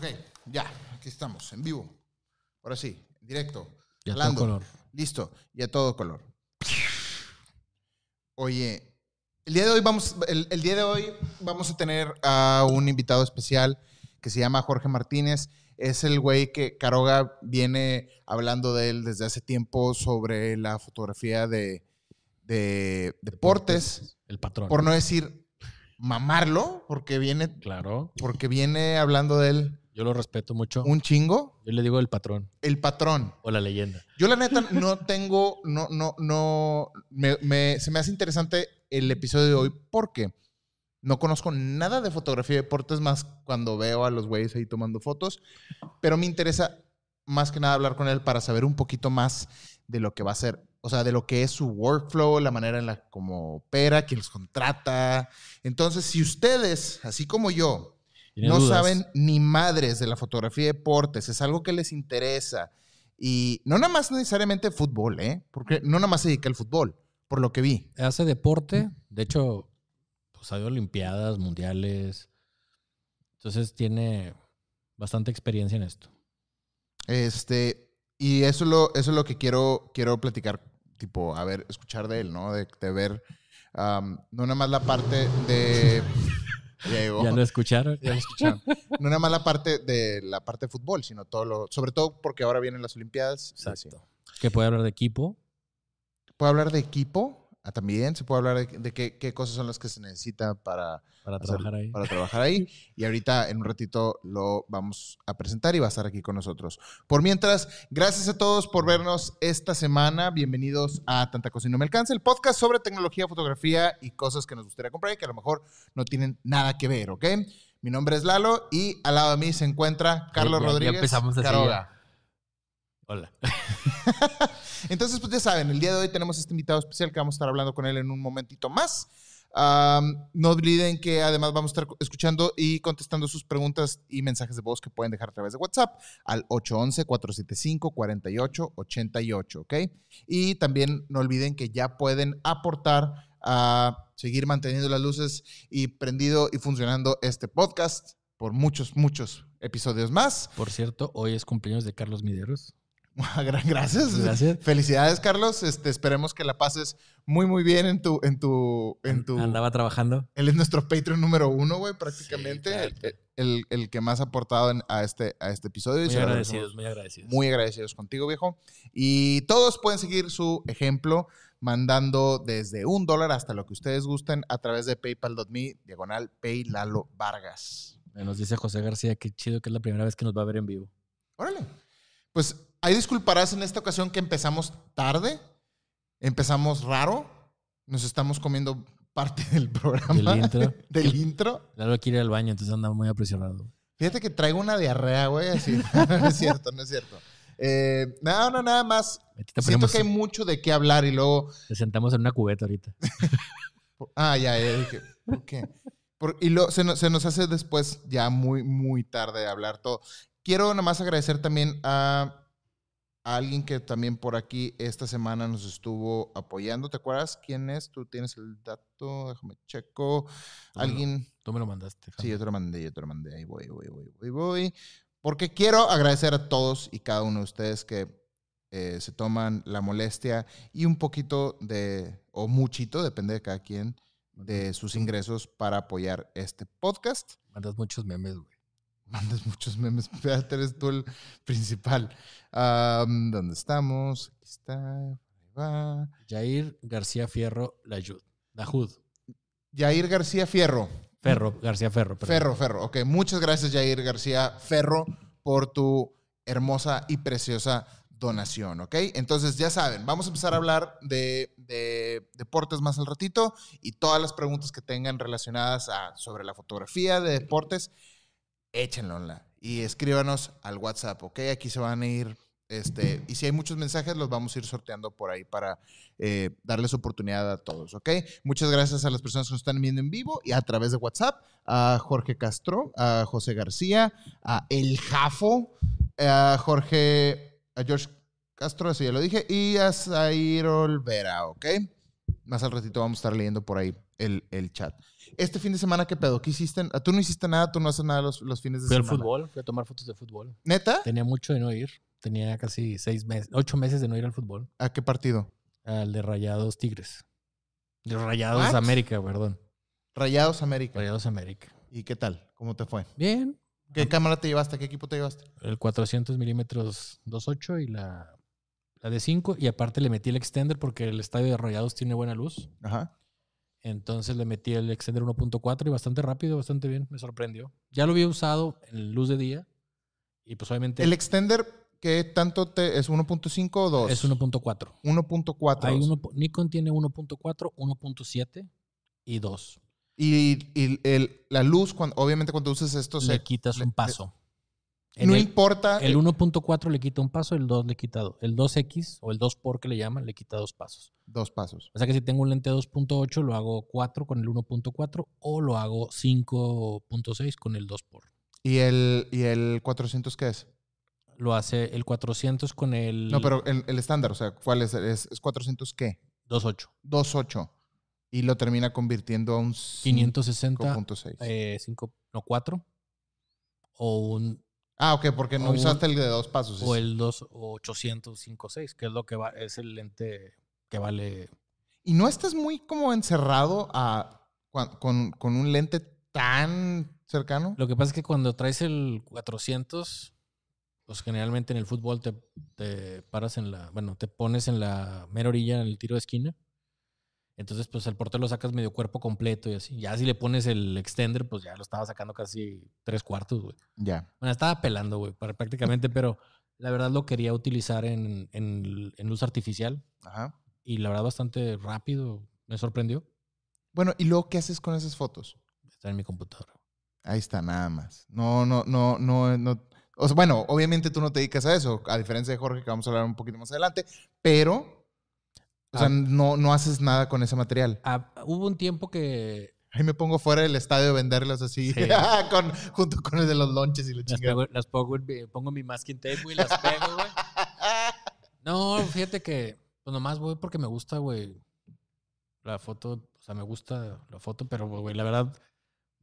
Ok, ya, aquí estamos, en vivo. Ahora sí, en directo. Y a todo color. Listo, y a todo color. Oye, el día de hoy vamos, el, el día de hoy vamos a tener a un invitado especial que se llama Jorge Martínez. Es el güey que Caroga viene hablando de él desde hace tiempo sobre la fotografía de, de deportes. El patrón. Por no decir mamarlo, porque viene, Claro. porque viene hablando de él Yo lo respeto mucho. un chingo. Yo le digo el patrón El patrón. o la leyenda. Yo la neta no tengo, no, no, no, me, me- se me hace interesante el episodio de hoy porque no conozco nada de fotografía y deportes más cuando veo a los güeyes ahí tomando fotos, pero me interesa más que nada hablar con él para saber un poquito más de lo que va a ser, o sea, de lo que es su workflow, la manera en la como opera, quién los contrata. Entonces, si ustedes, así como yo, ¿Tiene no dudas? saben ni madres de la fotografía de deportes, es algo que les interesa. Y no nada más necesariamente fútbol, ¿eh? Porque no nada más se dedica al fútbol, por lo que vi. Hace deporte. De hecho, pues ha ido a Olimpiadas, Mundiales. Entonces tiene bastante experiencia en esto. Este, y eso es lo, eso es lo que quiero, quiero platicar, tipo, a ver, escuchar de él, ¿no? De, de ver, no nada más la parte de... Ya llegó. ¿Ya lo escucharon? Ya lo escucharon. No nada más la parte de la parte de fútbol, sino todo lo, sobre todo porque ahora vienen las Olimpiadas. Exacto. Que puede hablar de equipo. puede hablar de equipo también, se puede hablar de, de qué, qué cosas son las que se necesita para, Para hacer- trabajar ahí. para trabajar ahí. Y ahorita en un ratito lo vamos a presentar y va a estar aquí con nosotros. Por mientras, gracias a todos por vernos esta semana. Bienvenidos a Tanta Cosa y No Me Alcanza, el podcast sobre tecnología, fotografía y cosas que nos gustaría comprar y que a lo mejor no tienen nada que ver, ¿ok? Mi nombre es Lalo y al lado de mí se encuentra Carlos ya- ya Rodríguez. empezamos así, Caroga. Hola. Entonces, pues ya saben, el día de hoy tenemos este invitado especial que vamos a estar hablando con él en un momentito más. No olviden que además vamos a estar escuchando y contestando sus preguntas y mensajes de voz que pueden dejar a través de WhatsApp al 811-475-4888, ¿ok? Y también no olviden que ya pueden aportar a seguir manteniendo las luces y prendido y funcionando este podcast por muchos, muchos episodios más. Por cierto, hoy es cumpleaños de Carlos Mideros. Gracias. Gracias. Felicidades, Carlos. Este, esperemos que la pases muy, muy bien en tu, en tu, en tu. Andaba trabajando. Él es nuestro Patreon número uno, güey, prácticamente. Sí, el, el- el que más ha aportado en- a, este, a este episodio. Muy agradecidos, muy agradecidos. Muy agradecidos contigo, viejo. Y todos pueden seguir su ejemplo mandando desde un dólar hasta lo que ustedes gusten a través de paypal.me, diagonal paylalo Vargas. Nos dice José García, qué chido que es la primera vez que nos va a ver en vivo. Órale. Pues ahí disculparás en esta ocasión que empezamos tarde, empezamos raro, nos estamos comiendo parte del programa. Del intro. del intro. Lalo quiere ir al baño, entonces anda muy apresurado. Fíjate que traigo una diarrea, güey, así. no es cierto, no es cierto. Eh, no, no, nada más. Siento ponemos- que hay mucho de qué hablar y luego... te sentamos en una cubeta ahorita. Ah, ya, ya dije. ¿Por qué? Por- y lo, se, nos, se nos hace después ya muy, muy tarde hablar todo. Quiero nada más agradecer también a, a alguien que también por aquí esta semana nos estuvo apoyando. ¿Te acuerdas quién es? Tú tienes el dato, déjame checo. Alguien... Tú me lo mandaste. Sí, yo te lo mandé, yo te lo mandé. Ahí voy, voy, voy, voy, voy. Porque quiero agradecer a todos y cada uno de ustedes que eh, se toman la molestia y un poquito de, o muchito, depende de cada quien, de sus ingresos para apoyar este podcast. Mandas muchos memes, güey. Mandas muchos memes, espérate, eres tú el principal. ¿Dónde estamos? Aquí está, ahí va. Jair García Fierro Layud. Lajud. Yair García Fierro. Ferro, García Ferro. perdón. Ferro, Ferro. Ok, muchas gracias, Jair García Ferro, por tu hermosa y preciosa donación, ¿ok? Entonces, ya saben, vamos a empezar a hablar de, de deportes más al ratito y todas las preguntas que tengan relacionadas a, sobre la fotografía de deportes, échenlo y escríbanos al WhatsApp, ¿ok? Aquí se van a ir, este, y si hay muchos mensajes, los vamos a ir sorteando por ahí para eh, darles oportunidad a todos, ¿ok? Muchas gracias a las personas que nos están viendo en vivo y a través de WhatsApp, a Jorge Castro, a José García, a El Jafo, a Jorge, a George Castro, eso ya lo dije, y a Zair Olvera, ¿ok? Más al ratito vamos a estar leyendo por ahí el, el chat. Este fin de semana, ¿qué pedo? ¿Qué hiciste? Ah, Tú no hiciste nada, tú no haces nada los, los fines de Fui al semana. fútbol, fui a tomar fotos de fútbol. ¿Neta? Tenía mucho de no ir. Tenía casi seis meses, ocho meses de no ir al fútbol. ¿A qué partido? Al de Rayados Tigres. De Rayados What? América, perdón. Rayados América. Rayados América. ¿Y qué tal? ¿Cómo te fue? Bien. ¿Qué cámara te llevaste? ¿Qué equipo te llevaste? El 400 milímetros 2.8 y la, la de 5. Y aparte le metí el extender porque el estadio de Rayados tiene buena luz. Ajá. Entonces le metí el extender 1.4 y bastante rápido, bastante bien. Me sorprendió. Ya lo había usado en luz de día. Y pues obviamente ¿El extender qué tanto te es 1.5 o 2? es 1.4. 1.4. Hay uno, Nikon tiene 1.4, 1.7 y 2. Y, y el- la luz, cuando, obviamente cuando uses esto, Le se, quitas le- un paso. En no el, importa. el 1.4 le quita un paso, el 2 le quita do- el 2X o el 2 por que le llaman, le quita dos pasos. Dos pasos. O sea que si tengo un lente 2.8 lo hago 4 con el 1.4 o lo hago 5.6 con el 2 por. ¿Y el, ¿Y el 400 qué es? Lo hace el 400 con el No, pero el, el estándar, o sea, ¿cuál es? ¿Es, es 400 qué? 2.8. 2.8. Y lo termina convirtiendo a un 560 5.6. eh, 5 no 4 o un ah, ok, porque no un- usaste el de dos pasos. o el 2 o 805.6, que es lo que va es el lente que vale Y no estás muy como encerrado a, con, con un lente tan cercano. Lo que pasa es que cuando traes el 400, pues generalmente en el fútbol te, te paras en la, bueno, te pones en la mera orilla en el tiro de esquina. Entonces, pues el portero lo sacas medio cuerpo completo y así. Ya si le pones el extender, pues ya lo estaba sacando casi tres cuartos, güey. Ya. Bueno, estaba pelando, güey, prácticamente, pero la verdad lo quería utilizar en, en, en luz artificial Ajá. y la verdad bastante rápido. Me sorprendió. Bueno, ¿y luego qué haces con esas fotos? Está en mi computadora. Ahí está, nada más. No, no, no, no, no. O sea, bueno, obviamente tú no te dedicas a eso, a diferencia de Jorge, que vamos a hablar un poquito más adelante, pero, o sea, Ah. no, no haces nada con ese material. Ah, hubo un tiempo que Ahí me pongo fuera del estadio a venderlas así, Sí. con, junto con el de los lonches y la Las, chingada. las pongo, pongo mi masking tape, güey, las pego, güey. No, fíjate que pues nomás voy porque me gusta, güey. La foto, o sea, me gusta la foto, pero, güey, la verdad,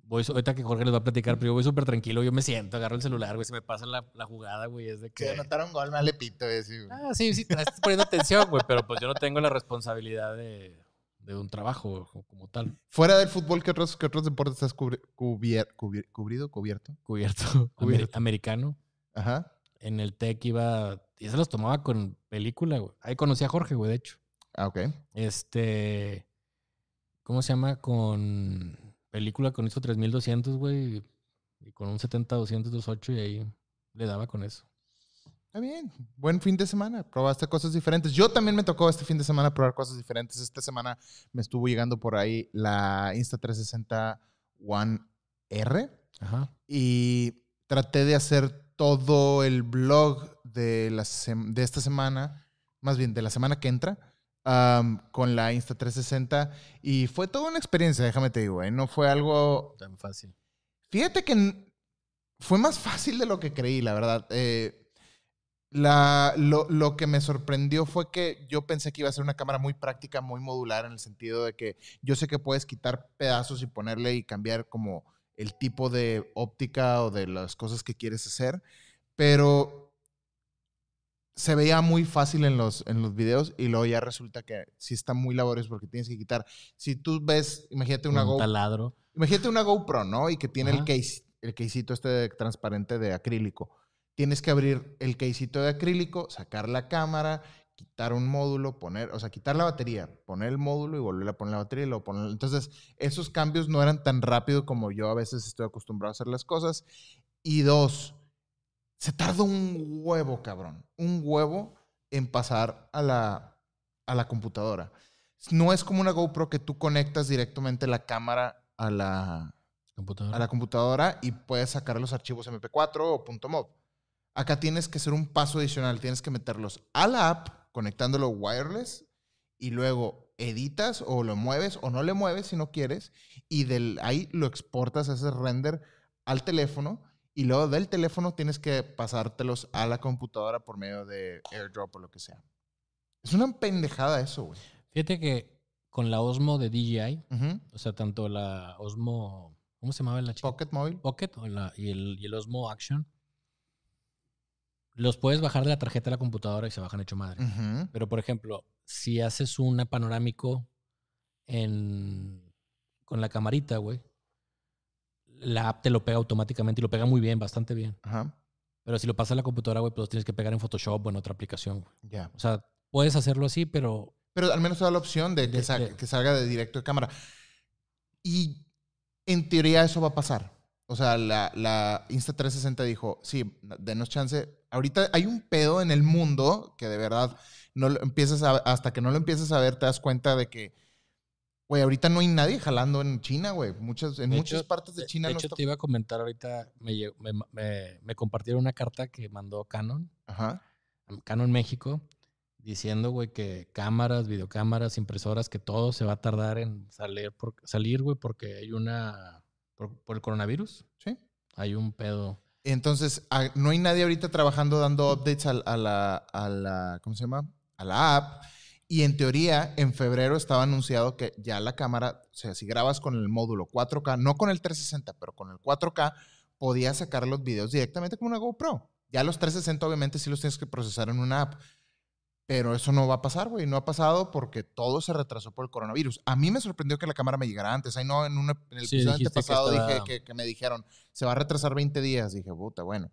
voy, ahorita que Jorge les va a platicar, pero yo voy súper tranquilo, yo me siento, agarro el celular, güey, se me pasa la, la jugada, güey, es de Si que... anotaron gol, me le pito, güey, sí, güey. Ah, sí, sí, estás poniendo atención, güey, pero pues yo no tengo la responsabilidad de, de un trabajo como tal, Fuera del fútbol, ¿qué otros, qué otros deportes has cubri- cubier- cubir- cubrido, cubierto? cubierto, amer- Cubierto. americano. Ajá. En el TEC iba, y se los tomaba con película, güey. Ahí conocí a Jorge, güey, de hecho. Ah, ok. Este. ¿Cómo se llama? Con película con ISO 3200, güey. Y con un 70-200-28 y ahí le daba con eso. Está bien. Buen fin de semana. Probaste cosas diferentes. Yo también me tocó este fin de semana probar cosas diferentes. Esta semana me estuvo llegando por ahí la Insta360 One R Ajá. y traté de hacer todo el blog de, la de esta semana, más bien de la semana que entra, con la Insta360 y fue toda una experiencia, déjame te digo, ¿eh? no fue algo Tan fácil. Fíjate que fue más fácil de lo que creí, la verdad. Eh, la, lo, lo que me sorprendió fue que yo pensé que iba a ser una cámara muy práctica, muy modular, en el sentido de que yo sé que puedes quitar pedazos y ponerle y cambiar como el tipo de óptica o de las cosas que quieres hacer, pero se veía muy fácil en los, en los videos y luego ya resulta que sí está muy laborioso porque tienes que quitar. Si tú ves, imagínate una un Go taladro. Imagínate una GoPro, ¿no? Y que tiene el case, el casito este de- transparente de acrílico. Tienes que abrir el casito de acrílico, sacar la cámara, quitar un módulo, poner, o sea, quitar la batería, poner el módulo y volver a poner la batería y luego poner. Entonces, esos cambios no eran tan rápido como yo a veces estoy acostumbrado a hacer las cosas. Y dos, se tarda un huevo, cabrón. Un huevo en pasar a la, a la computadora. No es como una GoPro que tú conectas directamente la cámara a la, Computadora. a la computadora y puedes sacar los archivos MP4 o .mov. Acá tienes que hacer un paso adicional, tienes que meterlos a la app conectándolo wireless y luego editas o lo mueves o no le mueves si no quieres y del ahí lo exportas a ese render al teléfono y luego del teléfono tienes que pasártelos a la computadora por medio de AirDrop o lo que sea. Es una pendejada eso, güey. Fíjate que con la Osmo de DJI, o sea, tanto la Osmo, ¿cómo se llamaba la chica? Pocket móvil. Pocket o la- y, el, y el Osmo Action, los puedes bajar de la tarjeta a la computadora y se bajan hecho madre. Pero, por ejemplo, si haces una panorámico en, con la camarita, güey, la app te lo pega automáticamente y lo pega muy bien, bastante bien. Ajá. Pero si lo pasas a la computadora, güey, pues lo tienes que pegar en Photoshop o en otra aplicación. Ya. O sea, puedes hacerlo así, pero Pero al menos te da la opción de que, De- sa- de- que salga de directo de cámara. Y en teoría eso va a pasar. O sea, la, la Insta360 dijo, sí, denos chance. Ahorita hay un pedo en el mundo que de verdad no lo empiezas a- hasta que no lo empiezas a ver te das cuenta de que, güey, ahorita no hay nadie jalando en China, güey. Muchas, en De muchas hecho- partes de China de no hecho está- te iba a comentar ahorita, me, me, me- me compartieron una carta que mandó Canon, Ajá. Canon México, diciendo, güey, que cámaras, videocámaras, impresoras, que todo se va a tardar en salir, por, salir güey, porque hay una, por, por el coronavirus, Sí. hay un pedo. Entonces, a- no hay nadie ahorita trabajando dando updates al- a, la, a la, ¿cómo se llama? A la app. Y en teoría, en febrero estaba anunciado que ya la cámara, o sea, si grabas con el módulo 4K, no con el 360, pero con el 4K, podías sacar los videos directamente con una GoPro. Ya los 360 obviamente sí los tienes que procesar en una app. Pero eso no va a pasar, güey. No ha pasado porque todo se retrasó por el coronavirus. A mí me sorprendió que la cámara me llegara antes. Ahí no, en, una- en el Sí, episodio dijiste que antepasado dije estaba- que, que me dijeron, se va a retrasar 20 días. Dije, puta, bueno.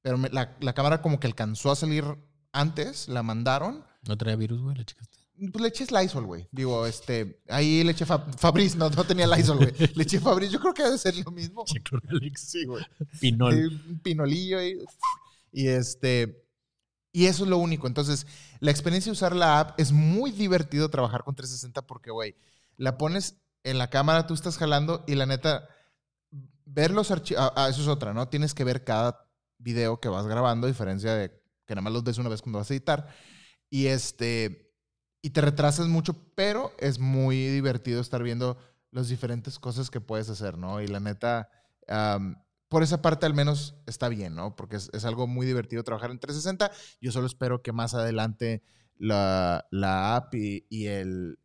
Pero me- la, la cámara como que alcanzó a salir antes, la mandaron. ¿No traía virus, güey? La chica? Pues le eché Lysol, güey. Digo, este, ahí le eché Fa- Fabriz, no, no tenía Lysol, güey. Le eché Fabriz, yo creo que debe ser lo mismo. Sí, güey. Pinol. Un pinolillo ahí. Y este. Y eso es lo único. Entonces, la experiencia de usar la app es muy divertido trabajar con 360 porque, güey, la pones en la cámara, tú estás jalando y la neta, ver los archivos. Ah, eso es otra, ¿no? Tienes que ver cada video que vas grabando, a diferencia de que nada más los ves una vez cuando vas a editar. Y este. Y te retrasas mucho, pero es muy divertido estar viendo las diferentes cosas que puedes hacer, ¿no? Y la neta. am, por esa parte al menos está bien, ¿no? Porque es, es algo muy divertido trabajar en 360. Yo solo espero que más adelante la, la app y, y el,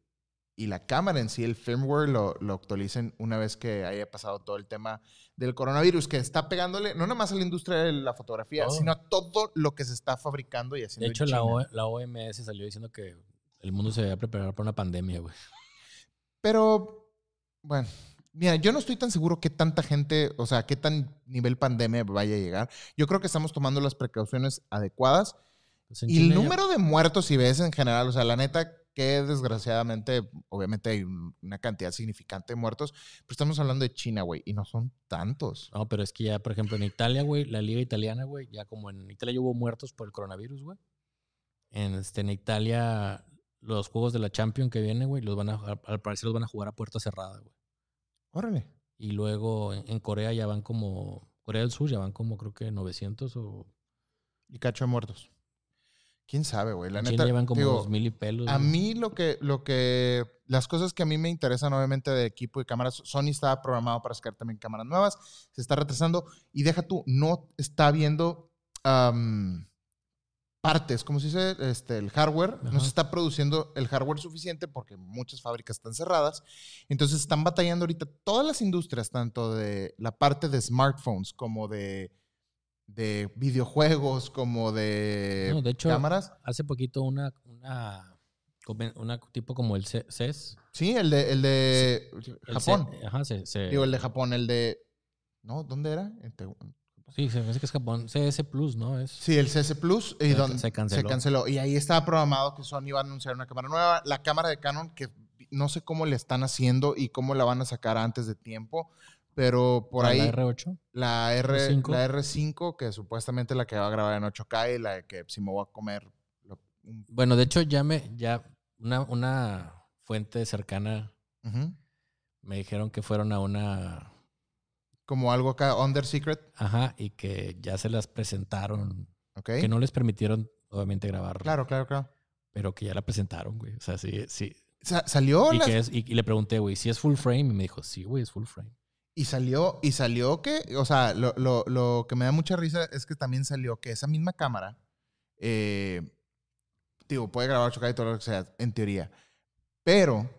y la cámara en sí, el firmware, lo, lo actualicen una vez que haya pasado todo el tema del coronavirus, que está pegándole no nada más a la industria de la fotografía, sino a todo lo que se está fabricando y haciendo. De en hecho, la. O- la OMS salió diciendo que el mundo se debía preparar para una pandemia, güey. Pero, bueno, mira, yo no estoy tan seguro qué tanta gente, o sea, qué tan nivel pandemia vaya a llegar. Yo creo que estamos tomando las precauciones adecuadas. Pues Y el ya- número de muertos, si ves en general, o sea, la neta, que desgraciadamente, obviamente hay un- una cantidad significante de muertos, pero estamos hablando de China, güey, y no son tantos. No, pero es que ya, por ejemplo, en Italia, güey, la liga italiana, güey, ya como en Italia ya hubo muertos por el coronavirus, güey. En, este, en Italia, los juegos de la Champions que vienen, güey, los van a, al- al parecer los van a jugar a puerta cerrada, güey. Órale. Y luego en, en Corea ya van como, Corea del Sur ya van como creo que 900 o Y cacho de muertos. ¿Quién sabe, güey? La neta, llevan como digo, 2000 y pelos. A güey. mí lo que, lo que, las cosas que a mí me interesan obviamente de equipo y cámaras, Sony está programado para sacar también cámaras nuevas, se está retrasando y deja tú, no está viendo partes, como se dice, este, el hardware, no se está produciendo el hardware suficiente porque muchas fábricas están cerradas, entonces están batallando ahorita todas las industrias, tanto de la parte de smartphones como de, de videojuegos, como de, No, de hecho, cámaras. Hace poquito una, una, una tipo como el CES. Sí, el de, el de el Japón. C- ajá, se, se- Digo, el de Japón, el de. ¿No? ¿Dónde era? Sí, se me hace que es Japón. CS Plus, ¿no? Es, Sí, el CS Plus. Y Se- donde se canceló. Se canceló. Y ahí estaba programado que Sony iba a anunciar una cámara nueva. La cámara de Canon, que no sé cómo le están haciendo y cómo la van a sacar antes de tiempo. Pero por la ahí. R8. La, R, R5. la R5, que supuestamente la que va a grabar en 8K y la que si me voy a comer. lo- un- Bueno, de hecho, ya me, ya una, una fuente cercana me dijeron que fueron a una, Como algo acá, Under Secret. ajá, y que ya se las presentaron, ¿Ok? que no les permitieron, obviamente, grabar, Claro, claro, claro. pero que ya la presentaron, güey. O sea, sí, sí. Sa- salió Y, la- que es, y, y le pregunté, güey, si es full frame, y me dijo, sí, güey, es full frame. Y salió, y salió que, o sea, lo, lo- lo que me da mucha risa es que también salió que esa misma cámara, eh, digo, puede grabar 8K y todo lo que sea, en teoría, pero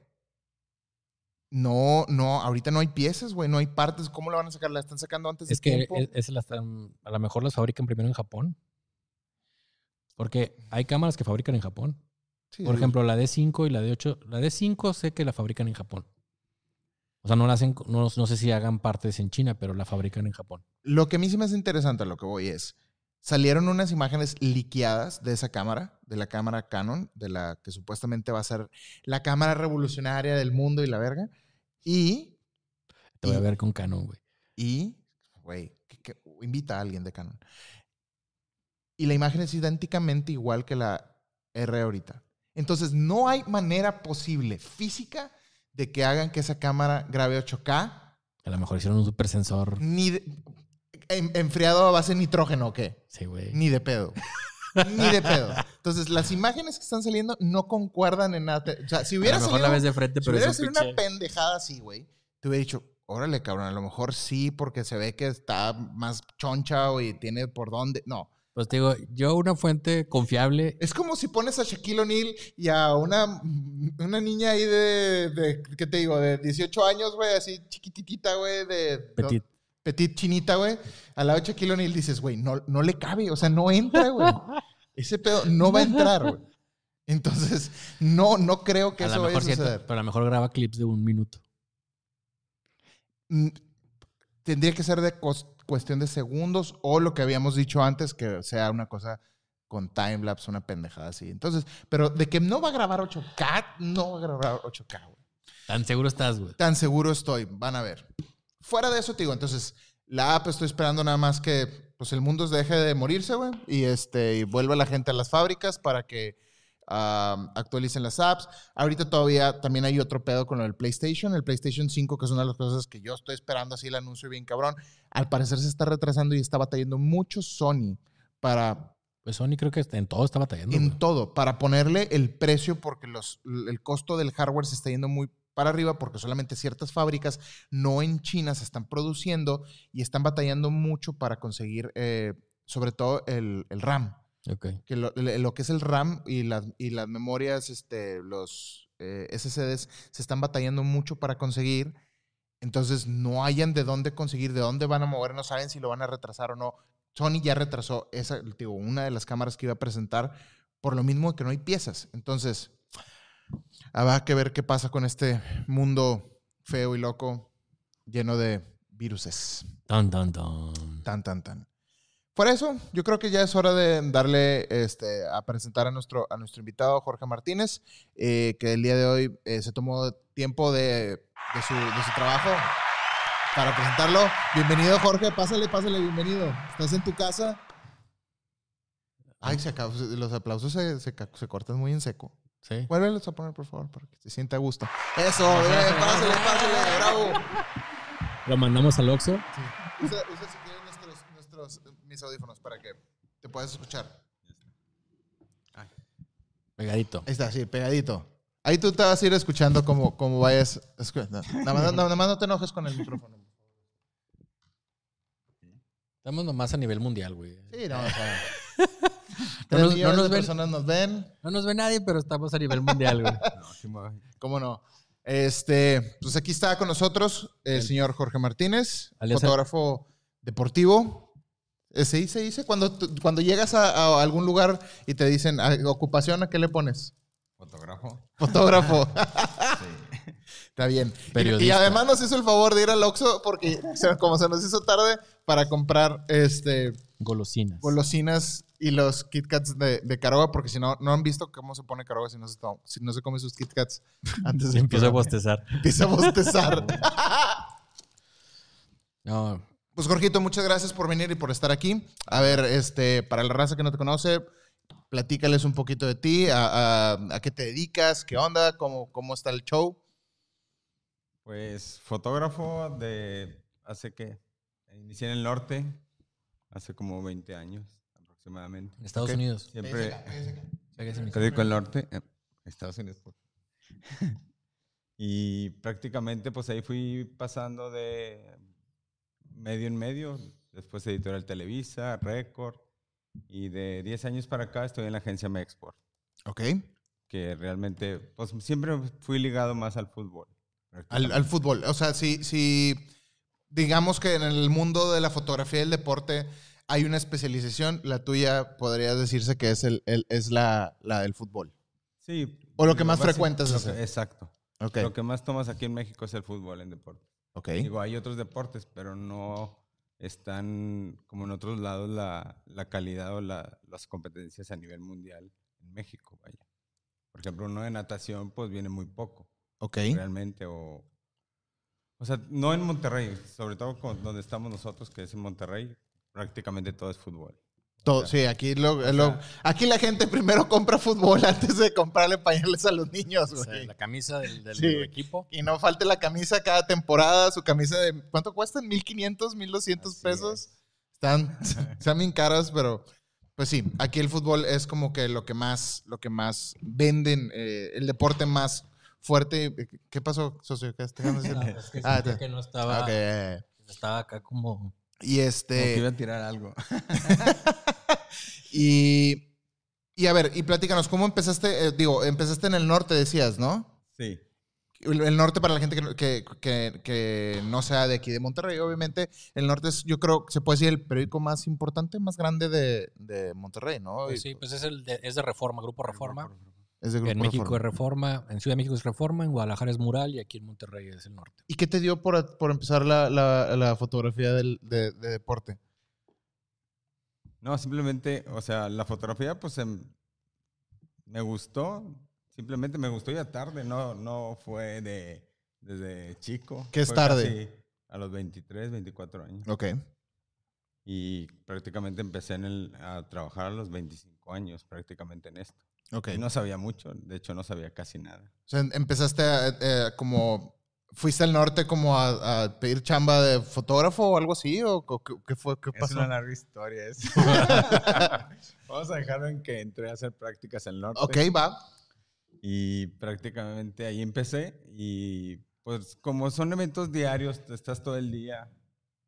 no, no, ahorita no hay piezas, güey, no hay partes. ¿Cómo la van a sacar? ¿La están sacando antes Es de que tiempo? es- están, a lo mejor las fabrican primero en Japón. Porque hay cámaras que fabrican en Japón. Sí, Por ejemplo, la D5 y la D8. La D5 sé que la fabrican en Japón. O sea, no la hacen, no, no sé si hagan partes en China, pero la fabrican en Japón. Lo que a mí sí me hace interesante a lo que voy es, salieron unas imágenes liqueadas de esa cámara, de la cámara Canon, de la que supuestamente va a ser la cámara revolucionaria del mundo y la verga. Y, Te voy a ver con Canon, güey. y, güey, invita a alguien de Canon. Y la imagen es idénticamente igual que la R ahorita. Entonces, no hay manera posible física de que hagan que esa cámara grabe 8K, A lo mejor hicieron un super sensor. ni de- en- enfriado a base de nitrógeno, ¿o qué? Sí, güey. Ni de pedo. Ni de pedo. Entonces, las imágenes que están saliendo no concuerdan en nada. O sea, si A hubiera lo mejor salido, la ves de frente, si hubiera sido una pendejada así, güey, te hubiera dicho, órale, cabrón, a lo mejor sí, porque se ve que está más choncha o y tiene por dónde. No. Pues te digo, yo una fuente confiable. Es como si pones a Shaquille O'Neal y a una, una niña ahí de, de, ¿qué te digo? De 18 años, güey, así chiquititita, güey, de... Petit. petit chinita, güey, al lado de Shaquille O'Neal dices, güey, no, no le cabe, o sea, no entra, güey. Ese pedo no va a entrar, güey. Entonces, no, no creo que a eso lo vaya a mejor sí, suceder. pero a lo mejor graba clips de un minuto. Mm, Tendría que ser de cos- cuestión de segundos o lo que habíamos dicho antes, que sea una cosa con timelapse, una pendejada así. Entonces, pero de que no va a grabar 8K, no va a grabar 8K, güey. Tan seguro estás, güey. Tan seguro estoy, van a ver. Fuera de eso, te digo, entonces, la app estoy esperando nada más que pues el mundo deje de morirse, güey, y este y vuelva la gente a las fábricas para que ah, actualicen las apps. Ahorita todavía también hay otro pedo con lo del PlayStation, el PlayStation 5, que es una de las cosas que yo estoy esperando así el anuncio bien cabrón. Al parecer se está retrasando y está batallando mucho Sony para Pues Sony creo que en todo está batallando. en güey. todo, para ponerle el precio, porque los, el costo del hardware se está yendo muy para arriba, porque solamente ciertas fábricas, no en China, se están produciendo y están batallando mucho para conseguir, eh, sobre todo, el, el RAM. Que lo, lo que es el RAM y las, y las memorias, este, los eh, SSDs, se están batallando mucho para conseguir. Entonces, no hayan de dónde conseguir, de dónde van a mover, no saben si lo van a retrasar o no. Sony ya retrasó esa, digo, una de las cámaras que iba a presentar por lo mismo que no hay piezas. Entonces, habrá que ver qué pasa con este mundo feo y loco lleno de viruses. Tan, tan, tan. Tan, tan, tan. Por eso, yo creo que ya es hora de darle este, a presentar a nuestro, a nuestro invitado, Jorge Martínez, eh, que el día de hoy eh, se tomó tiempo de, de su, de su trabajo para presentarlo. Bienvenido, Jorge. Pásale, pásale, bienvenido. Estás en tu casa. Ay, se acabó. Los aplausos se, se, se cortan muy en seco. Sí. Vuélvelos a poner, por favor, para que se sienta a gusto. Eso, bien, pásale, pásale, bravo. Lo mandamos al Oxxo. Usa, usa si quieres nuestros, mis audífonos para que te puedas escuchar. Pegadito. Ahí está, sí, pegadito. Ahí tú te vas a ir escuchando como, como vayas. escu- no, Nada más, nada más no te enojes con el micrófono. Estamos nomás a nivel mundial, güey. Sí, no, o sea. No tres nos- no ven. personas nos ven. No nos ve nadie, pero estamos a nivel mundial, güey. No, voy. ¿Cómo no? Este, pues aquí está con nosotros el señor Jorge Martínez, fotógrafo deportivo. Eh, ¿Se dice? Cuando, cuando llegas a, a algún lugar y te dicen "Ah, ocupación, ¿a qué le pones? Fotógrafo. Fotógrafo. Sí. Está bien. Y- además nos hizo el favor de ir al Oxxo porque como se nos hizo tarde para comprar este Golosinas. golosinas y los Kit Kats de, de Caroga porque si no, no han visto cómo se pone Caroga si no se, si no se come sus Kit Kats antes de empiezo a bostezar. Empieza a bostezar. No, Pues Jorgito, muchas gracias por venir y por estar aquí. A ver, este, para la raza que no te conoce, platícales un poquito de ti, a, a- a qué te dedicas, qué onda, cómo, cómo está el show. Pues fotógrafo de hace que inicié en el norte, hace como 20 años aproximadamente. en Estados Ok. Unidos. Siempre Pégase el norte, eh, Estados Unidos. y prácticamente pues ahí fui pasando de medio en medio, después editorial Televisa, Record, y de 10 años para acá estoy en la agencia Mexport. Ok. que realmente, pues siempre fui ligado más al fútbol. Al, al fútbol. O sea, si, si digamos que en el mundo de la fotografía y el deporte hay una especialización, la tuya podría decirse que es, el, el- es la, la del fútbol. Sí. O lo que más hacer. que- Exacto. Ok. Lo que más tomas aquí en México es el fútbol en deporte. Ok. Digo, hay otros deportes, pero no están como en otros lados la, la calidad o la- las competencias a nivel mundial en México, vaya. Por ejemplo, uno de natación, pues viene muy poco, Ok. realmente, o... O sea, no en Monterrey, sobre todo con donde estamos nosotros, que es en Monterrey, prácticamente todo es fútbol. Todo, sí, aquí, lo, lo- aquí la gente primero compra fútbol antes de comprarle pañales a los niños, O sea, güey. la camisa del, del Sí. equipo. Y no falte la camisa cada temporada, su camisa de... ¿Cuánto cuestan? ¿1500, 1200 Así pesos? Están, están bien caras, pero pues sí, aquí el fútbol es como que lo que más, lo que más venden, eh, el deporte más fuerte. ¿Qué pasó, socio? ¿Qué estás haciendo? Ah, es que Ah, que no estaba acá como... Y este... a tirar algo. Y, y a ver, y platícanos, ¿cómo empezaste? Eh, digo, empezaste en el norte, decías, ¿no? Sí. El, norte para la gente que, no- que, que- que no sea de aquí de Monterrey, obviamente. El norte es, yo creo, se puede decir el periódico más importante, más grande de, de Monterrey, ¿no? Pues sí, pues es, el de, es de Reforma, Grupo Reforma. Es de En México Reforma. es Reforma, en Ciudad de México es Reforma, en Guadalajara es Mural y aquí en Monterrey es el norte. ¿Y qué te dio por, por empezar la, la- la fotografía del, de, de deporte? No, simplemente, o sea, la fotografía, pues em, me gustó. Simplemente me gustó ya tarde, no, no fue de desde chico. ¿Qué es Fue tarde? A los 23, 24 años. Ok. Y prácticamente empecé en el, a trabajar a los 25 años, prácticamente en esto. Ok. Y no sabía mucho, de hecho no sabía casi nada. O sea, empezaste a, eh, como... ¿Fuiste al norte como a, a pedir chamba de fotógrafo o algo así? ¿O, o qué, qué fue? ¿Qué pasó? larga historia eso. Vamos a dejarlo en que entré a hacer prácticas en el norte. Ok, va. Y prácticamente ahí empecé y pues como son eventos diarios, tú estás todo el día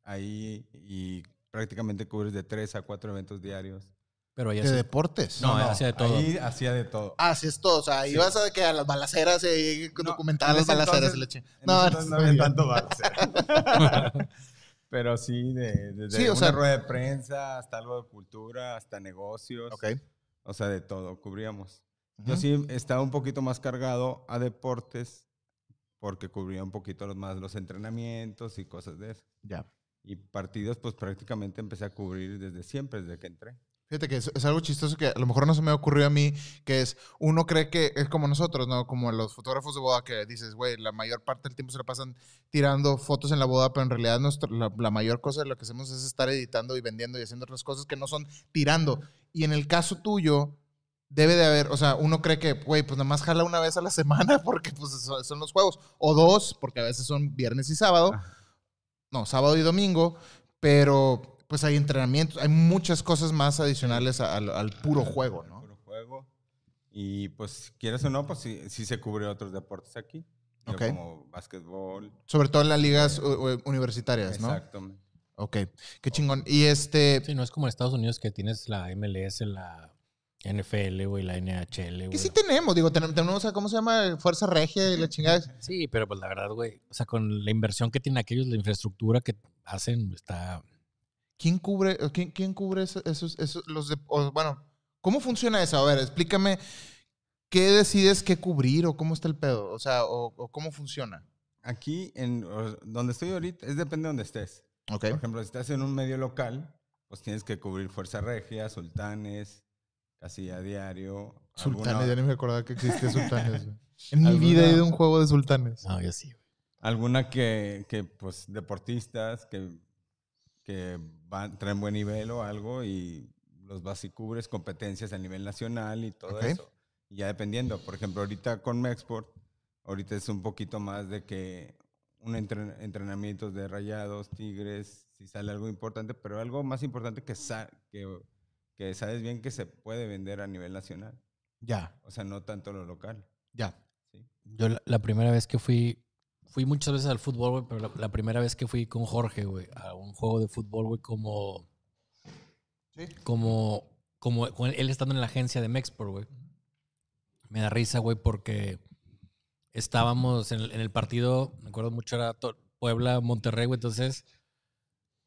ahí y prácticamente cubres de tres a cuatro eventos diarios. Pero ya De sí. deportes. No, hacía de todo. Ahí hacía de todo. Ah, sí es todo. O sea, Sí. ibas a, que a las balaceras y No, documentar en las balaceras entonces- En No, entonces no había tanto balacera. Pero sí, de, desde Sí, o una sea- rueda de prensa hasta algo de cultura, hasta negocios. Ok. O sea, de todo cubríamos. Yo Ujú. sí estaba un poquito más cargado a deportes porque cubría un poquito los- más los entrenamientos y cosas de eso. Ya. Y partidos, pues prácticamente empecé a cubrir desde siempre, desde que entré. Fíjate que es, es algo chistoso que a lo mejor no se me ocurrió a mí, que es, uno cree que es como nosotros, ¿no? Como los fotógrafos de boda que dices, güey, la mayor parte del tiempo se la pasan tirando fotos en la boda, pero en realidad nuestro- la, la mayor cosa de lo que hacemos es estar editando y vendiendo y haciendo otras cosas que no son tirando. Y en el caso tuyo, debe de haber, o sea, uno cree que, güey, pues nada más jala una vez a la semana porque pues son, son los juegos, o dos, porque a veces son viernes y sábado, no, sábado y domingo, pero pues hay entrenamientos, hay muchas cosas más adicionales al, al puro juego, ¿no? Puro juego. Y pues, quieras o no, pues sí, sí se cubre otros deportes aquí. Digo, Ok. Como básquetbol. Sobre todo en las ligas u- u- universitarias, ¿no? Exactamente. Ok, qué chingón. Y este, Sí, no es como en Estados Unidos que tienes la MLS, la NFL, güey, la NHL, que güey. sí tenemos, digo, ten- tenemos, ¿cómo se llama? Fuerza Regia y la chingada. Sí, pero pues la verdad, güey, o sea, con la inversión que tienen aquellos, la infraestructura que hacen, está... ¿Quién cubre, o quién, quién cubre eso- esos, esos, los de, o, bueno, ¿cómo funciona eso? A ver, explícame, ¿qué decides qué cubrir o cómo está el pedo? O sea, o, o cómo funciona. Aquí, en donde estoy ahorita, es depende de donde estés. Ok. Por ejemplo, si estás en un medio local, pues tienes que cubrir Fuerza Regia, Sultanes, casi a diario. Sultanes, alguna- ya ni me acordaba que existía Sultanes. güey. En mi ¿Alguna- vida he ido a un juego de Sultanes. No, yo sí, güey. Alguna que, que, pues, deportistas que, que van, traen buen nivel o algo y los vas y cubres competencias a nivel nacional y todo Ok. eso. Y ya dependiendo, por ejemplo, ahorita con Mexport, ahorita es un poquito más de que un entren- entrenamiento de rayados, tigres, si sale algo importante, pero algo más importante que, sa- que, que sabes bien que se puede vender a nivel nacional. Ya, O sea, no tanto lo local. ya. ¿sí? Yo la, la primera vez que fui, fui muchas veces al fútbol, güey, pero la, la primera vez que fui con Jorge, güey, a un juego de fútbol, güey, como, Sí. como, como él estando en la agencia de Mexport, güey. Me da risa, güey, porque estábamos en el, en el partido, me acuerdo mucho, era Puebla-Monterrey, güey. Entonces,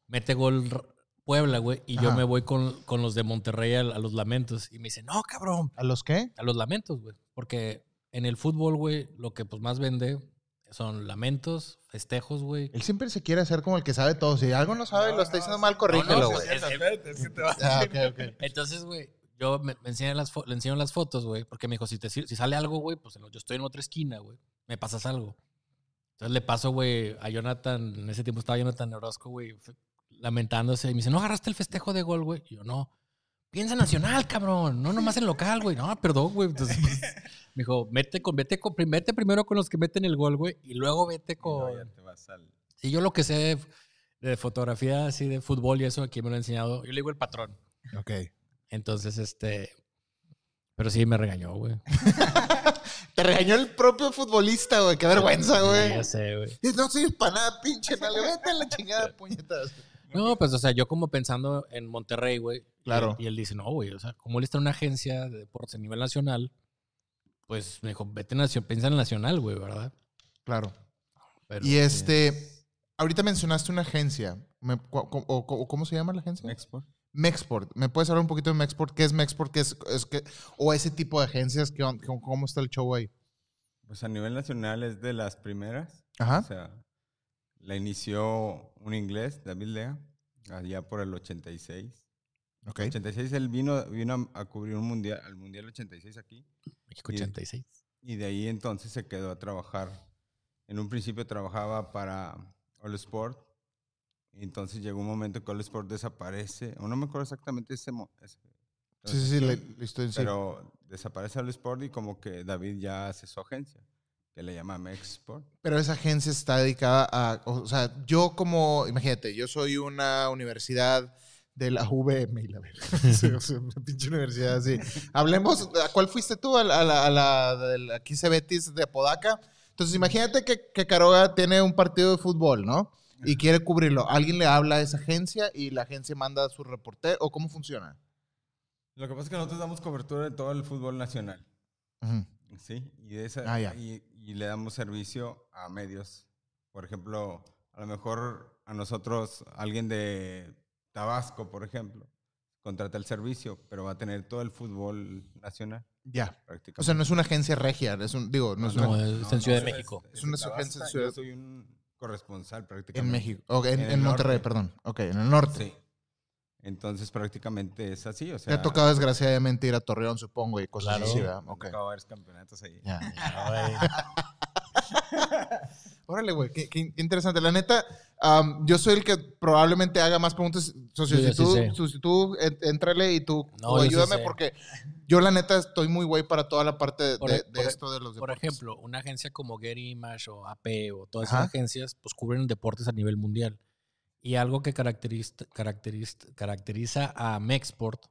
mete gol Puebla, güey. Y yo Ajá. me voy con, con los de Monterrey a, a los lamentos. Y me dice, no, cabrón, ¿A los qué? a los lamentos, güey. Porque en el fútbol, güey, lo que pues más vende son lamentos, festejos, güey. Él siempre se quiere hacer como el que sabe todo. Si algo no sabe lo está diciendo mal, corrígelo, no, güey. es- Ah. Entonces, güey, yo me, me enseñé las le enseño las fotos, güey, porque me dijo, si, te, si sale algo, güey, pues yo estoy en otra esquina, güey, me pasas algo. Entonces le paso, güey, a Jonathan, en ese tiempo estaba Jonathan Orozco, güey, lamentándose, y me dice, ¿no agarraste el festejo de gol, güey? Y yo, no. Piensa en nacional, cabrón, no nomás en local, güey. No, perdón, güey. Entonces, pues, me dijo, vete, con, vete, con, vete primero con los que meten el gol, güey, y luego vete Y con... ya te vas al- Sí, yo lo que sé de, de fotografía, así de fútbol y eso, aquí me lo he enseñado. Yo le digo el patrón. Ok. Entonces, este. Pero sí me regañó, güey. Te regañó el propio futbolista, güey. Qué vergüenza, Sí, güey. ya sé, güey. Y No sirves para nada, pinche. Dale, vete a la chingada, puñetas. No, pues, o sea, yo como pensando en Monterrey, güey. Claro. Y él dice, no, güey, o sea, como él está en una agencia de deportes a nivel nacional, pues me dijo, vete piensa en nacional, güey, ¿verdad? Claro. Pero, Y este, ahorita mencionaste una agencia. Me- o- o- ¿Cómo se llama la agencia? Export. Mexport. ¿Me puedes hablar un poquito de Mexport? ¿Qué es Mexport? ¿Qué es, es que, o ese tipo de agencias? ¿qué on- cómo, cómo está el show ahí? Pues a nivel nacional es de las primeras. Ajá. O sea, la inició un inglés, David Lea, allá por el 86. Ok. 86 él vino, vino a, cubrir un mundial, al mundial 86 aquí. México y- 86. Y de ahí entonces se quedó a trabajar. En un principio trabajaba para All Sport. Y entonces llegó un momento que All Sport desaparece. O no me acuerdo exactamente ese. ese- Sí, sí, sí, le, transición, le estoy sí. Pero desaparece All Sport y como que David ya hace su agencia, que le llama Mexport. Pero esa agencia está dedicada a, o sea, yo como, imagínate, yo soy una universidad de la VM y la verga. Sí, o sea, una pinche universidad así. Hablemos, ¿a cuál fuiste tú? A la, a la, a la del aquí se Betis de Apodaca. Entonces, imagínate que, que Caroga tiene un partido de fútbol, ¿no? Y quiere cubrirlo. Alguien le habla a esa agencia y la agencia manda a su reportero. ¿O cómo funciona? Lo que pasa es que nosotros damos cobertura de todo el fútbol nacional. Sí, y, de esa, Ah, y, y le damos servicio a medios. Por ejemplo, a lo mejor a nosotros, alguien de Tabasco, por ejemplo, contrata el servicio, pero va a tener todo el fútbol nacional Ya. prácticamente. O sea, no es una agencia regia, es un, digo, no es una, No, es en Ciudad de México. Es una de Tabasco, agencia de Yo Ciudad- soy un corresponsal en prácticamente. México, Ok, en, En en Monterrey, norte. perdón. Ok, en el norte. Sí. Entonces prácticamente es así, o Te sea... ha tocado desgraciadamente ir a Torreón, supongo, y cosas Claro. así, Sí, ¿verdad? me Ok. tocaba varios campeonatos ahí. Ya, ya. Ay, Órale, güey, qué, qué interesante. La neta, am, yo soy el que probablemente haga más preguntas. Socio, Yo si sí tú, tú- si tú, en- éntrale y tú No, sí ayúdame porque yo la neta estoy muy güey para toda la parte de, Por de- e- de por e- esto de los Por deportes. ejemplo, una agencia como Getty Image o AP o todas Ajá. esas agencias, pues cubren deportes a nivel mundial. Y algo que caracteriza, caracteriza, caracteriza a Mexport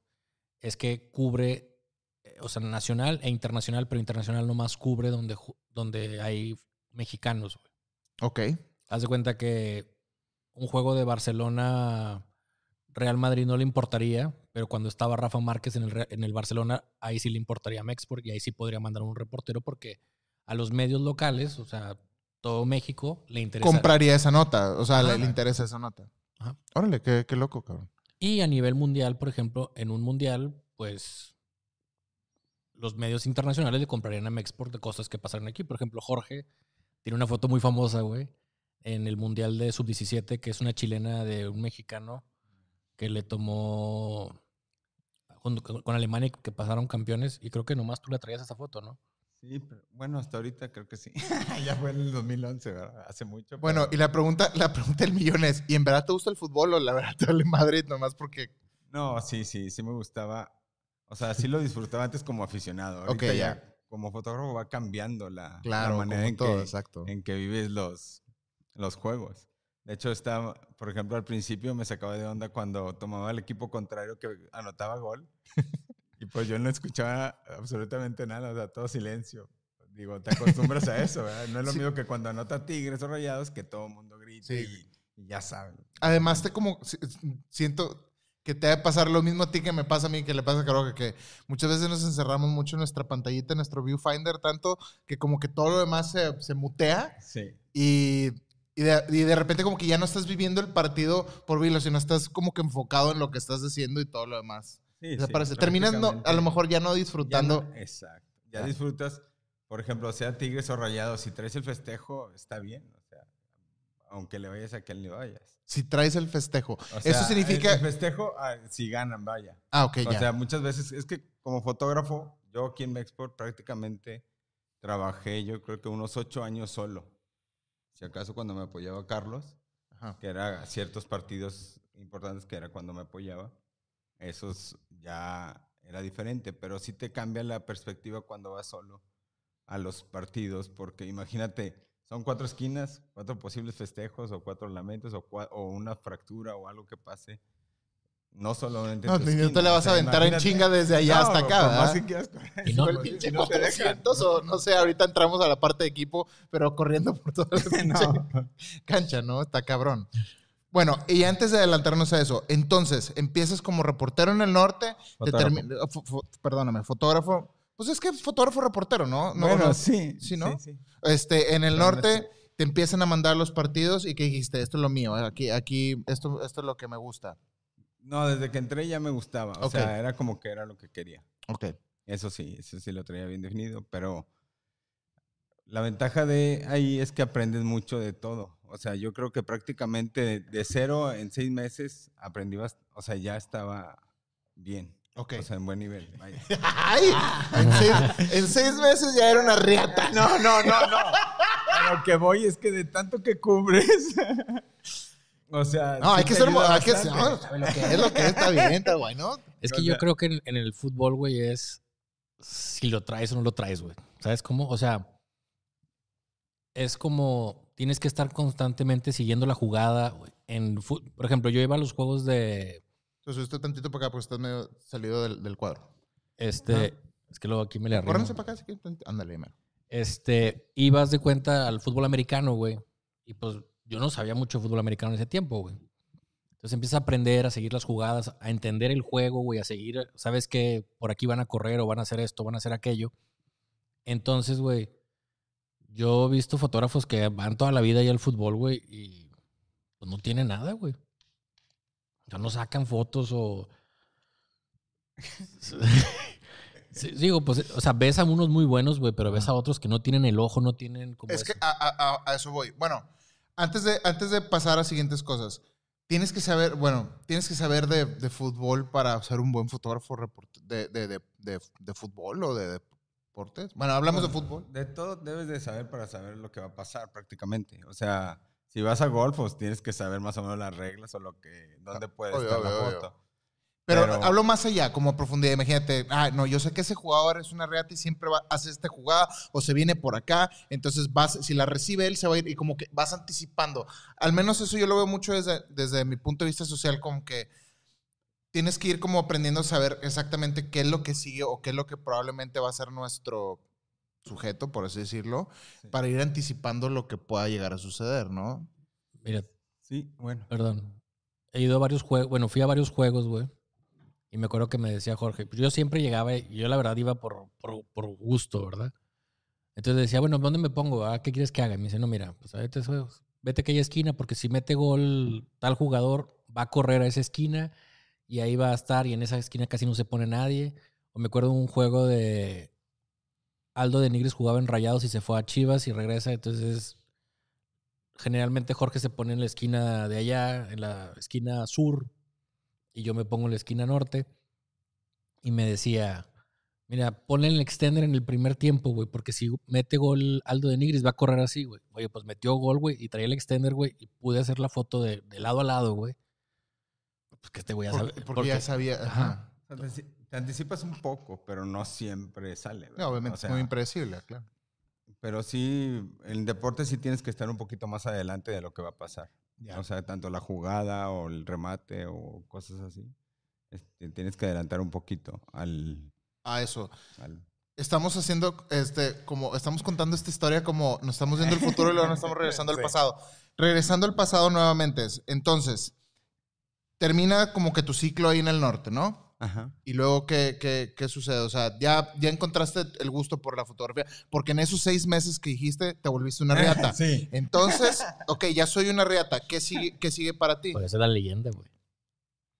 es que cubre, eh, o sea, nacional e internacional, pero internacional nomás cubre donde, donde hay mexicanos. güey. Ok. Haz de cuenta que un juego de Barcelona Real Madrid no le importaría, pero cuando estaba Rafa Márquez en el, en el Barcelona, ahí sí le importaría a Mexport y ahí sí podría mandar un reportero porque a los medios locales, o sea, todo México le interesa. Compraría esa nota, o sea, le, le interesa esa nota. Ajá. Órale, qué, qué loco, cabrón. Y a nivel mundial, por ejemplo, en un mundial, pues los medios internacionales le comprarían a Mexport de cosas que pasaron aquí. Por ejemplo, Jorge tiene una foto muy famosa, güey, en el mundial de sub-17, que es una chilena de un mexicano que le tomó con con Alemania que pasaron campeones. Y creo que nomás tú le traías esa foto, ¿no? Sí, pero bueno, hasta ahorita creo que sí. ya fue en el 2011, ¿verdad? Hace mucho. Bueno, pero- y la pregunta, la pregunta del millón es, ¿y en verdad te gusta el fútbol o la verdad te vale Madrid nomás porque... No, sí, sí, sí me gustaba. O sea, sí lo disfrutaba antes como aficionado. Ahorita Ok, ya. ya. como fotógrafo va cambiando la, la Claro, manera como en, todo, que, exacto. en que vives los, los juegos. De hecho, está, por ejemplo, al principio me sacaba de onda cuando tomaba el equipo contrario que anotaba gol. y pues yo no escuchaba absolutamente nada, o sea, todo silencio. Digo, te acostumbras a eso, ¿verdad? No es lo Sí. mismo que cuando anota Tigres o Rayados que todo el mundo grita Sí. y, y ya saben. Además, te como si- siento que te va a pasar lo mismo a ti que me pasa a mí, que le pasa a Caroga, que muchas veces nos encerramos mucho en nuestra pantallita, en nuestro viewfinder, tanto que como que todo lo demás se, se mutea Sí. y, y, de, y de repente como que ya no estás viviendo el partido por vilo, sino estás como que enfocado en lo que estás haciendo y todo lo demás. Sí, no- a lo mejor ya no ya disfrutando. no- exacto. Ya Ah. disfrutas, por ejemplo, sea Tigres o Rayados, si traes el festejo, está bien. O sea, aunque le vayas a quien le vayas. Si traes el festejo. O sea, Eso significa... El, festejo, ah, si ganan, vaya. ah, ok, O ya. sea, muchas veces, es que como fotógrafo, yo aquí en Mexport prácticamente trabajé, yo creo que unos ocho años solo. Si acaso cuando me apoyaba Carlos, Ajá. que era ciertos partidos importantes que era cuando me apoyaba, esos ya era diferente, pero sí te cambia la perspectiva cuando vas solo a los partidos, porque imagínate, son cuatro esquinas, cuatro posibles festejos o cuatro lamentos o, cua- o una fractura o algo que pase. No solamente. en No, tu ni- no te la o vas a aventar en chinga desde allá No, hasta acá, Y no- el pinche no te dejan. 400 o no sé, ahorita entramos a la parte de equipo, pero corriendo por toda la cancha, ¿no? Está cabrón. Bueno, y antes de adelantarnos a eso, entonces empiezas como reportero en el norte, te Fotógrafo. fo- perdóname, fotógrafo. Pues es que fotógrafo reportero, ¿no? No, bueno, no. sí. sí, ¿no? sí. Este, en el Pero no norte sé. te empiezan a mandar los partidos y que dijiste, esto es lo mío, aquí, aquí, esto, esto es lo que me gusta. No, desde que entré ya me gustaba. O sea, era como que era lo que quería. Ok. Eso sí, eso sí lo traía bien definido, pero la ventaja de ahí es que aprendes mucho de todo. O sea, yo creo que prácticamente de, cero en seis meses aprendí, o sea, ya estaba bien. Ok. O sea, en buen nivel. vaya. ¡Ay! En seis, en seis meses ya era una riata. No, no, no, no. A lo que voy es que de tanto que cubres. o sea. No, sí hay que ser. Hay que, bastante. no, lo que es lo que está bien, está bueno. Es O que yo creo que en, en el fútbol, güey, es si lo traes o no lo traes, güey. ¿Sabes cómo? O sea, es como tienes que estar constantemente siguiendo la jugada. En, por ejemplo, yo iba a los juegos de Entonces, usted tantito para acá porque estás medio salido del, del cuadro. este. Es que luego aquí me le arrimo. Córrense para acá, así que ándale, mero. Este, ibas de cuenta al fútbol americano, güey. Y pues yo no sabía mucho de fútbol americano en ese tiempo, güey. Entonces empiezas a aprender, a seguir las jugadas, a entender el juego, güey, a seguir, sabes que por aquí van a correr o van a hacer esto, van a hacer aquello. Entonces, güey, yo he visto fotógrafos que van toda la vida ahí al fútbol, güey, y pues no tienen nada, güey. Sea, no sacan fotos o... Sí, digo, pues, o sea, ves a unos muy buenos, güey, pero ves a otros que no tienen el ojo, no tienen como... Es que a, a- a- a eso voy. Bueno, antes de, antes de pasar a siguientes cosas, tienes que saber, bueno, tienes que saber de, de fútbol para ser un buen fotógrafo de, de- de fútbol o de deportes. Bueno, hablamos de fútbol. De todo debes de saber para saber lo que va a pasar prácticamente. O sea, si vas a golf, pues tienes que saber más o menos las reglas o lo que, dónde puede Obvio, estar la obvio, foto. Pero, Pero- hablo más allá, como a profundidad. Imagínate, ah, no, yo sé que ese jugador es una reata y siempre va, hace esta jugada o se viene por acá. Entonces, vas, si la recibe él, se va a ir y como que vas anticipando. Al menos eso yo lo veo mucho desde, desde mi punto de vista social, como que tienes que ir como aprendiendo a saber exactamente qué es lo que sigue o qué es lo que probablemente va a ser nuestro sujeto, por así decirlo, Sí. para ir anticipando lo que pueda llegar a suceder, ¿no? Mira, Sí, bueno. Perdón. He ido a varios juegos, bueno, fui a varios juegos, güey. Y me acuerdo que me decía Jorge, pues yo siempre llegaba y yo la verdad iba por, por, por gusto, ¿verdad? Entonces decía, bueno, ¿dónde me pongo? ah? ¿Qué quieres que haga? Y me dice, no, mira, pues vete, a esos- vete a aquella esquina porque si mete gol tal jugador, va a correr a esa esquina y ahí va a estar y en esa esquina casi no se pone nadie. O me acuerdo un juego de Aldo de Nigris jugaba en Rayados y se fue a Chivas y regresa, entonces generalmente Jorge se pone en la esquina de allá, en la esquina sur, y yo me pongo en la esquina norte. Y me decía, mira, ponle el extender en el primer tiempo, güey, porque si mete gol Aldo de Nigris va a correr así, güey. Oye, pues metió gol, güey, y traía el extender, güey, y pude hacer la foto de, de lado a lado, güey. Pues que este güey ya Porque, sabe. porque ya sabía. ajá. O sea, Te, antici- te anticipas un poco, pero no siempre sale. No, obviamente O sea, es muy impredecible, claro. Pero sí, en el deporte sí tienes que estar un poquito más adelante de lo que va a pasar. Ya. O sea, tanto la jugada o el remate o cosas así. este, tienes que adelantar un poquito al... A eso. al- Estamos haciendo, este, como, estamos contando esta historia como nos estamos viendo el futuro y luego nos estamos regresando al pasado. Regresando al pasado nuevamente. es, Entonces, termina como que tu ciclo ahí en el norte, ¿no? Ajá. Y luego, ¿qué, qué, qué sucede? O sea, ya, ya encontraste el gusto por la fotografía, porque en esos seis meses que dijiste, te volviste una riata. Sí. Entonces, ok, ya soy una riata. ¿Qué sigue, qué sigue para ti? Por eso es la leyenda, güey.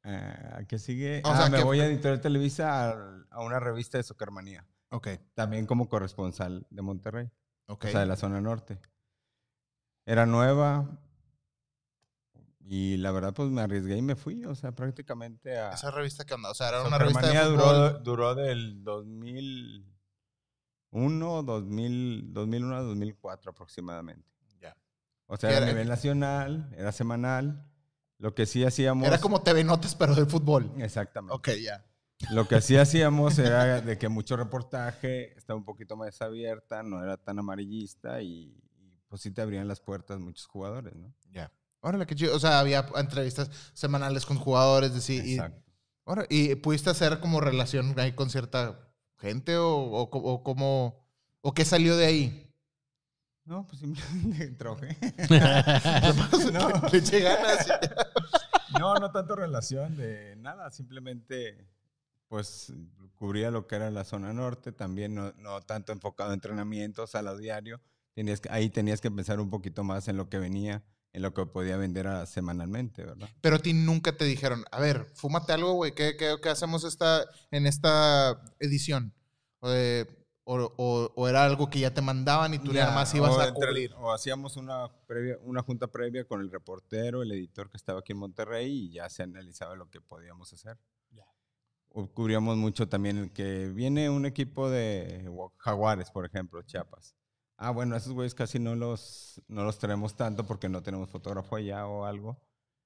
Ah, ¿Qué sigue? O ah, sea, me que- voy a Editorial Televisa a, a una revista de Socarmanía. Ok, También como corresponsal de Monterrey. ok. O sea, de la zona norte. Era nueva. Y la verdad, pues me arriesgué y me fui. O sea, prácticamente a. Esa revista que onda, o sea, era una revista de duró, duró del 2001, 2000, 2001 a 2004 aproximadamente. Ya. O sea, ¿Qué era a nivel nacional, era semanal. Lo que sí hacíamos. Era como TV Notas, pero de fútbol. Exactamente. Ok, ya. Lo que sí hacíamos era de que mucho reportaje estaba un poquito más abierta, no era tan amarillista y, y, pues sí te abrían las puertas muchos jugadores, ¿no? Ya. Órale, qué chido. O sea, había entrevistas semanales con jugadores, decir, y, Exacto. órale, ¿y pudiste hacer como relación ahí con cierta gente o, o, o cómo, o qué salió de ahí? No, pues simplemente trabajé. no. Le eché ganas. No, no tanto relación de nada, simplemente pues cubría lo que era la zona norte, también no, no tanto enfocado en entrenamientos a lo diario. Tenías que, ahí tenías que pensar un poquito más en lo que venía, en lo que podía vender a- semanalmente, ¿verdad? Pero a ti nunca te dijeron, a ver, fúmate algo, güey, ¿qué, qué, qué hacemos esta, en esta edición? O, o- o- o era algo que ya te mandaban y tú ya Ya, nada más ibas o a entre- cubrir. O hacíamos una, previa, una junta previa con el reportero, el editor que estaba aquí en Monterrey y ya se analizaba lo que podíamos hacer. Ya. O cubríamos mucho también el que viene un equipo de Jaguares, por ejemplo, Chiapas. Ah, bueno, esos güeyes casi no los, no los traemos tanto porque no tenemos fotógrafo allá o algo.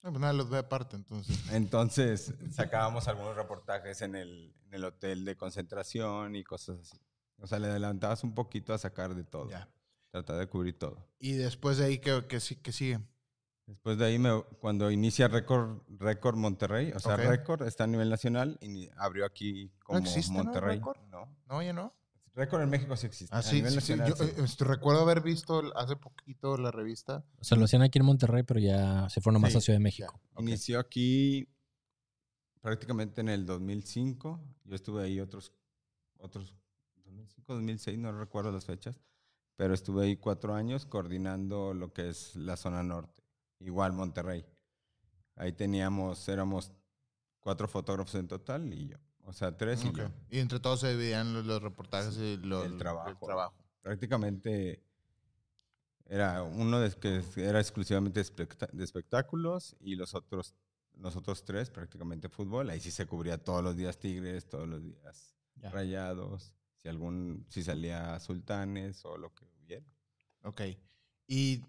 No, pues nada, los ve aparte, entonces. Entonces sacábamos algunos reportajes en el, en el hotel de concentración y cosas así. O sea, le adelantabas un poquito a sacar de todo. Ya. Tratar de cubrir todo. Y después de ahí, ¿qué, qué, qué sigue? Después de ahí, me- cuando inicia Record, Record Monterrey, o sea, Ok. Record está a nivel nacional y abrió aquí como existe, ¿no, Monterrey. Record? No, No, ya no. Record en México sí existe. Ah, a sí, nivel sí. Yo sí. eh, este, recuerdo haber visto hace poquito la revista. O sea, lo hacían aquí en Monterrey, pero ya se fueron más Sí, a Ciudad de México. Ok. Inició aquí prácticamente en el 2005. Yo estuve ahí otros, otros 2005, 2006, no recuerdo las fechas, pero estuve ahí cuatro años coordinando lo que es la zona norte. Igual Monterrey. Ahí teníamos, éramos cuatro fotógrafos en total y yo. O sea, tres y Ok. yo. Y entre todos se dividían los, los reportajes y los, el trabajo. el trabajo. Prácticamente era uno de que era exclusivamente de espectáculos y los otros, los otros tres prácticamente fútbol. Ahí sí se cubría todos los días Tigres, todos los días Ya. Rayados, si algún, si salía Sultanes o lo que hubiera. Ok. Y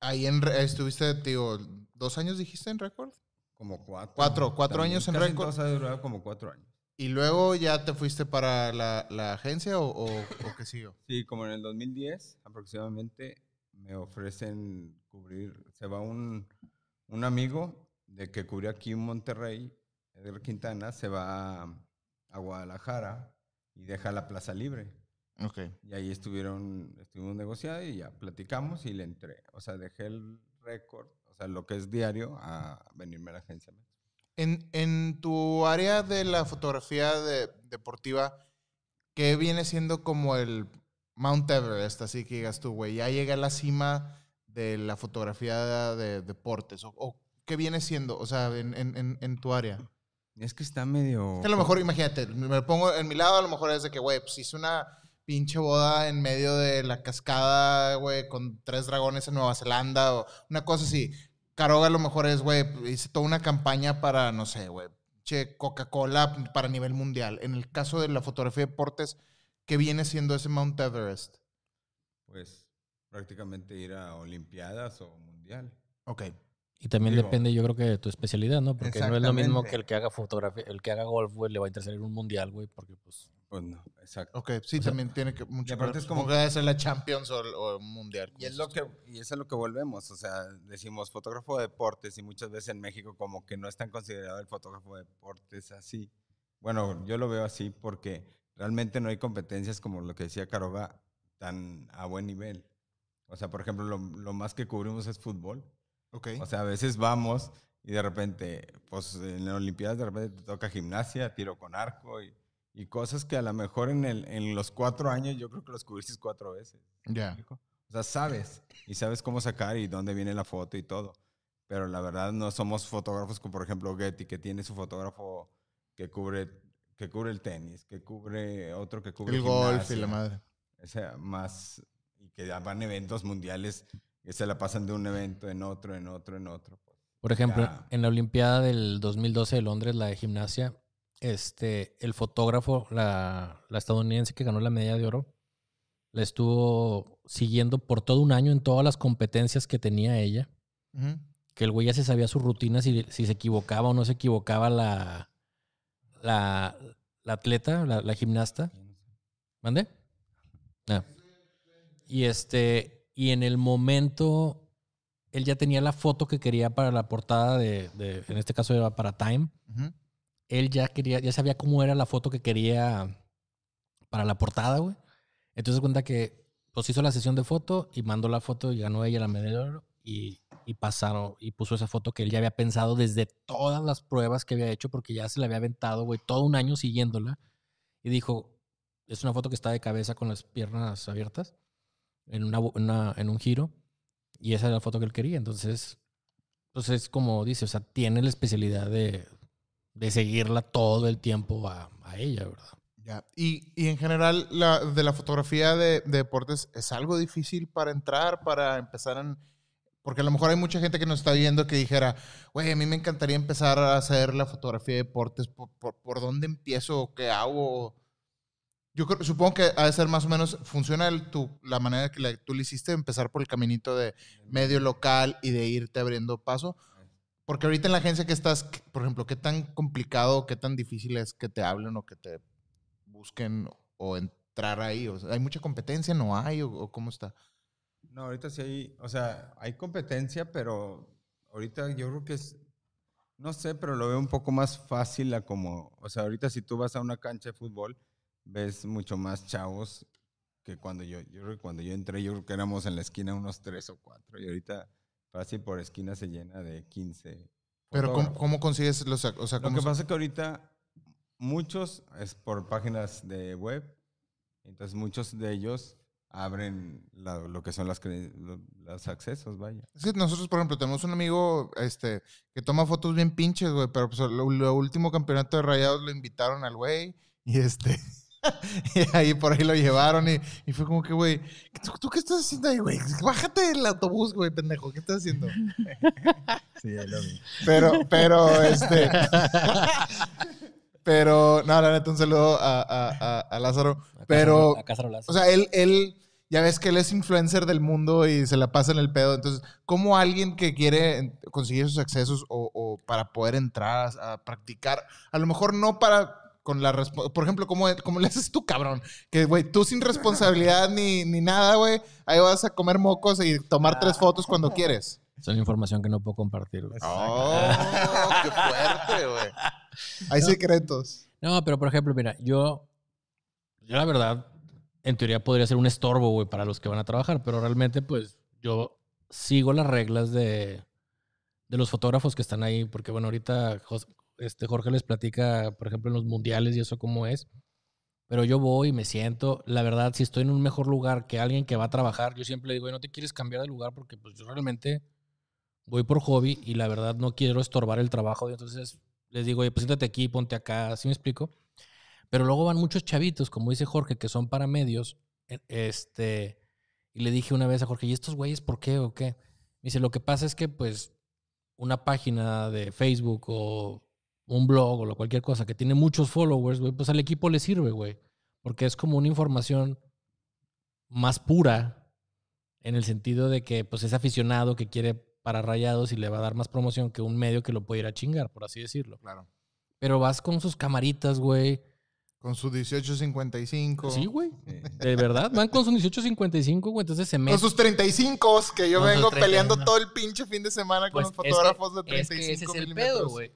ahí en, estuviste, digo, ¿dos años dijiste en récord? Como cuatro. Cuatro, cuatro también. años en récord. durado como cuatro años. ¿Y luego ya te fuiste para la, la agencia o, o, o qué siguió? Sí, como en el 2010 aproximadamente me ofrecen cubrir, se va un, un amigo de que cubrió aquí en Monterrey, Edgar Quintana, se va a, a Guadalajara y deja la plaza libre. Ok. Y ahí estuvieron, estuvimos negociando y ya platicamos y le entré. O sea, dejé el récord, o sea, lo que es diario, a venirme a la agencia. En, en tu área de la fotografía de- deportiva, ¿qué viene siendo como el Mount Everest? Así que digas tú, güey, ya llegué a la cima de la fotografía de, deportes. O, o qué viene siendo? O sea, en, en- en- tu área. Es que está medio... Que a lo mejor, imagínate, me pongo en mi lado, a lo mejor es de que, güey, pues hice una pinche boda en medio de la cascada, güey, con tres dragones en Nueva Zelanda o una cosa así. Caroga a lo mejor es, güey, hice toda una campaña para, no sé, güey, che, Coca-Cola para nivel mundial. En el caso de la fotografía de deportes, ¿qué viene siendo ese Mount Everest? Pues prácticamente ir a Olimpiadas o Mundial. Ok. Y también Digo- depende, yo creo que de tu especialidad, ¿no? Porque no es lo mismo que el que haga fotografía, el que haga golf, güey, le va a interesar ir un mundial, güey, porque pues. Pues no, exacto. Ok, sí, O sea, también tiene que mucho y aparte es como- que debe ser la Champions o, o Mundial. Y es lo que y eso es lo que volvemos, o sea, decimos fotógrafo de deportes y muchas veces en México como que no es tan considerado el fotógrafo de deportes así. Bueno, yo lo veo así porque realmente no hay competencias como lo que decía Caroga tan a buen nivel. O sea, por ejemplo, lo, lo más que cubrimos es fútbol. Ok. O sea, a veces vamos y de repente, pues en las Olimpiadas de repente te toca gimnasia, tiro con arco y, y cosas que a lo mejor en, el, en los cuatro años yo creo que los cubriste cuatro veces. Ya. O sea, sabes y sabes cómo sacar y dónde viene la foto y todo. Pero la verdad no somos fotógrafos como por ejemplo Getty, que tiene su fotógrafo que cubre, que cubre el tenis, que cubre otro que cubre El golf y la madre. O sea, más, y que van eventos mundiales que se la pasan de un evento en otro, en otro, en otro. Por ejemplo, Ya. en la Olimpiada del 2012 de Londres, la de gimnasia, este, el fotógrafo, la, la estadounidense que ganó la medalla de oro, la estuvo siguiendo por todo un año en todas las competencias que tenía ella. Que el güey ya se sabía su rutina, si, si se equivocaba o no se equivocaba la, la, la atleta, la, la gimnasta. ¿Mande? Ah. Y este, y en el momento, él ya tenía la foto que quería para la portada de, de- en este caso era para Time. Ujú. Él ya quería, ya sabía cómo era la foto que quería para la portada, güey. Entonces cuenta que pues hizo la sesión de foto y mandó la foto y ganó ella la medalla de y, pasaron y puso esa foto que él ya había pensado desde todas las pruebas que había hecho porque ya se la había aventado, güey, todo un año siguiéndola y dijo, es una foto que está de cabeza con las piernas abiertas en, una, en, un giro y esa era la foto que él quería. Entonces, pues es como dice, o sea, tiene la especialidad de, de seguirla todo el tiempo a, a ella, ¿verdad? Ya. Y, y en general, la, de la fotografía de, de deportes, ¿es algo difícil para entrar, para empezar en...? Porque a lo mejor hay mucha gente que nos está viendo que dijera, güey, a mí me encantaría empezar a hacer la fotografía de deportes. ¿Por, por, por dónde empiezo? ¿Qué hago? Yo creo, supongo que ha de ser más o menos, funciona el, tu, la manera que la- tú le hiciste, empezar por el caminito de medio local y de irte abriendo paso. Porque ahorita en la agencia que estás, por ejemplo, ¿qué tan complicado, qué tan difícil es que te hablen o que te busquen o entrar ahí? O sea, ¿Hay mucha competencia? ¿No hay? ¿O, o cómo está? No, ahorita sí hay, o sea, hay competencia, pero ahorita yo creo que es, no sé, pero lo veo un poco más fácil a como, o sea, ahorita si tú vas a una cancha de fútbol, ves mucho más chavos que cuando yo, yo creo que cuando yo entré, yo creo que éramos en la esquina unos tres o cuatro, y ahorita fácil por esquina se llena de 15. Pero ¿cómo, cómo consigues los... O sea, Lo ¿cómo que pasa es que ahorita muchos es por páginas de web, entonces muchos de ellos abren la- lo que son las los accesos, vaya. Es que nosotros, por ejemplo, tenemos un amigo este, que toma fotos bien pinches, güey, pero pues lo, lo último campeonato de rayados lo invitaron al güey y este... y ahí por ahí lo llevaron y, y fue como que, güey, ¿tú, tú qué estás haciendo ahí, güey? Bájate del autobús, güey, pendejo, ¿qué estás haciendo? Sí, lo vi. Pero, pero, este... pero, no, la neta, un saludo a, a- a- a Lázaro. Pero, A Cázaro Lazo. o sea, él, él, ya ves que él es influencer del mundo y se la pasa en el pedo. Entonces, ¿cómo alguien que quiere conseguir esos accesos o, o para poder entrar a, a practicar, a lo mejor no para con la por ejemplo, ¿cómo, cómo le haces tú, cabrón? Que, güey, tú sin responsabilidad ni, ni nada, güey, ahí vas a comer mocos y tomar tres fotos cuando quieres. Son información que no puedo compartir. güey. ¡Oh! ¡Qué fuerte, güey! Hay secretos. No, pero por ejemplo, mira, yo, yo la verdad, en teoría podría ser un estorbo, güey, para los que van a trabajar, pero realmente, pues, yo sigo las reglas de, de los fotógrafos que están ahí, porque bueno, ahorita este Jorge les platica, por ejemplo, en los mundiales y eso cómo es, pero yo voy y me siento, la verdad, si estoy en un mejor lugar que alguien que va a trabajar, yo siempre le digo, "Oye, no te quieres cambiar de lugar porque pues yo realmente voy por hobby y la verdad no quiero estorbar el trabajo, entonces les digo, oye, pues siéntate aquí, ponte acá, ¿sí me explico? Pero luego van muchos chavitos, como dice Jorge, que son para medios. e- Este, y le dije una vez a Jorge, ¿y estos güeyes por qué o qué? Me dice, lo que pasa es que, pues, una página de Facebook o un blog o cualquier cosa que tiene muchos followers, güey, pues al equipo le sirve, güey. Porque es como una información más pura en el sentido de que, pues, es aficionado que quiere para rayados y le va a dar más promoción que un medio que lo puede ir a chingar, por así decirlo. Claro. Pero vas con sus camaritas, güey. Con su 1855. Sí, güey. De verdad, van con sus 1855, güey. Entonces se Con meten. sus 35 que yo Con vengo peleando 35. todo el pinche fin de semana Pues, con los es que- fotógrafos de es 35 que ese es el pedo, güey.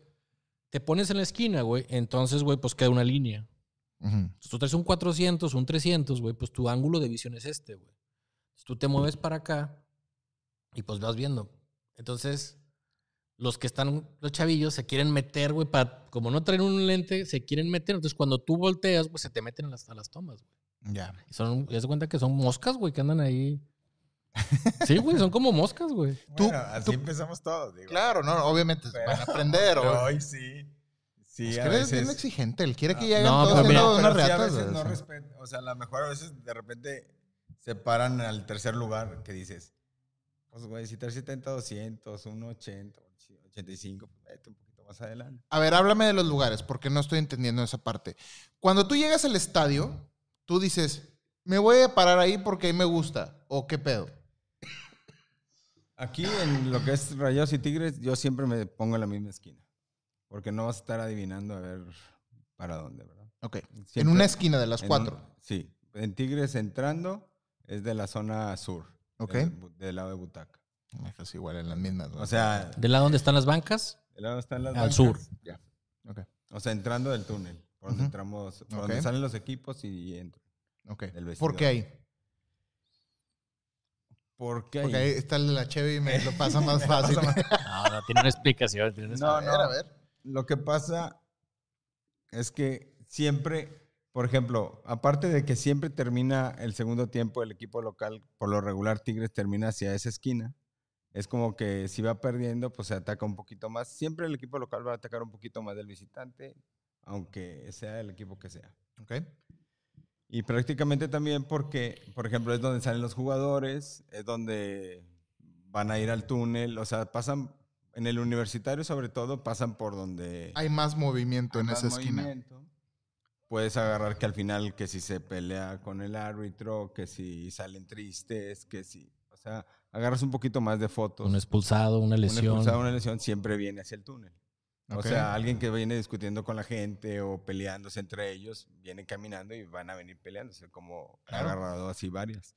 Te pones en la esquina, güey. Entonces, güey, pues queda una línea. Tú traes un 400, un 300, güey, pues tu ángulo de visión es este, güey. Tú te mueves para acá y pues vas viendo. Entonces, los que están, los chavillos, se quieren meter, güey, para, como no traen un lente, se quieren meter. Entonces, cuando tú volteas, pues se te meten a las, a las tomas, güey. Ya. Y son, ya se cuenta que son moscas, güey, que andan ahí. Sí, güey, son como moscas, güey. Tú- Bueno, así tú- empezamos todos. Digo. Claro, no, obviamente Pero- van a aprender. Pero hoy sí. Sí, es que a él es bien veces- exigente. Él quiere que No, lleguen no, todos pero mira, unas pero sí, a reatas. veces o no O sea, a lo mejor a veces de repente se paran al tercer lugar que dices, pues güey, si traes 70, 200, 180, 85, pues vete un poquito más adelante. A ver, háblame de los lugares, porque no estoy entendiendo esa parte. Cuando tú llegas al estadio, tú dices, me voy a parar ahí porque ahí me gusta. ¿O qué pedo? Aquí en lo que es Rayados y Tigres, yo siempre me pongo en la misma esquina. Porque no vas a estar adivinando a ver para dónde, ¿verdad? Ok. en Siempre una esquina de las en cuatro. un- sí. En Tigres entrando es de la zona sur. Ok. Del, del lado de Butaca. Pues igual en las mismas. ¿no? O sea, Del lado donde están las bancas, del lado están las Al bancas. sur. Ok. O sea, entrando del túnel. Por donde Ujú. entramos, por Ok. donde salen los equipos y entro. ok. del vestidor. ¿Por qué ahí? ¿Por qué? Porque ahí está el de la Chevy y me lo pasa más fácil. no, no, tiene una explicación. tiene una No, a ver, a ver. Lo que pasa es que siempre, por ejemplo, aparte de que siempre termina el segundo tiempo el equipo local, por lo regular Tigres termina hacia esa esquina. Es como que si va perdiendo, pues se ataca un poquito más. Siempre el equipo local va a atacar un poquito más del visitante, aunque sea el equipo que sea. Ok. Y prácticamente también porque, por ejemplo, es donde salen los jugadores, es donde van a ir al túnel, o sea, pasan, en el universitario sobre todo, pasan por donde Hay más movimiento en esa esquina. movimiento. Puedes agarrar que al final, que si se pelea con el árbitro, que si salen tristes, que si, o sea, agarras un poquito más de fotos. Un expulsado, una Un lesión. expulsado, una lesión siempre viene hacia el túnel. Ok. O sea, alguien que viene discutiendo con la gente o peleándose entre ellos, viene caminando y van a venir peleándose, como Claro. agarrado así varias.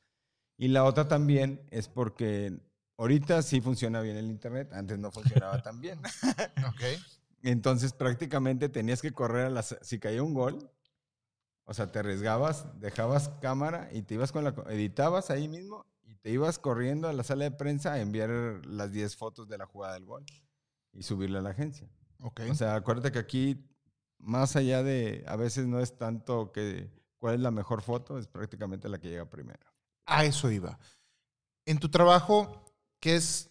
Y la otra también es porque ahorita sí funciona bien el internet, antes no funcionaba tan bien. Ok. Entonces prácticamente tenías que correr a las... Si caía un gol, o sea, te arriesgabas, dejabas cámara y te ibas con la... Editabas ahí mismo y te ibas corriendo a la sala de prensa a enviar las 10 fotos de la jugada del gol y subirla a la agencia. Ok. O sea, acuérdate que aquí, más allá de, a veces no es tanto que cuál es la mejor foto, es prácticamente la que llega primero. A eso iba. En tu trabajo, ¿qué es,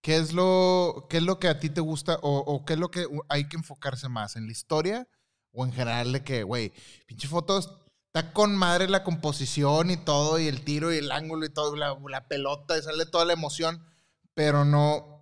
qué es, lo, qué es lo que a ti te gusta o, o qué es lo que hay que enfocarse más? ¿En la historia o en general de que, güey, pinche fotos, está con madre la composición y todo, y el tiro y el ángulo y todo, la, la pelota, y sale toda la emoción, pero no,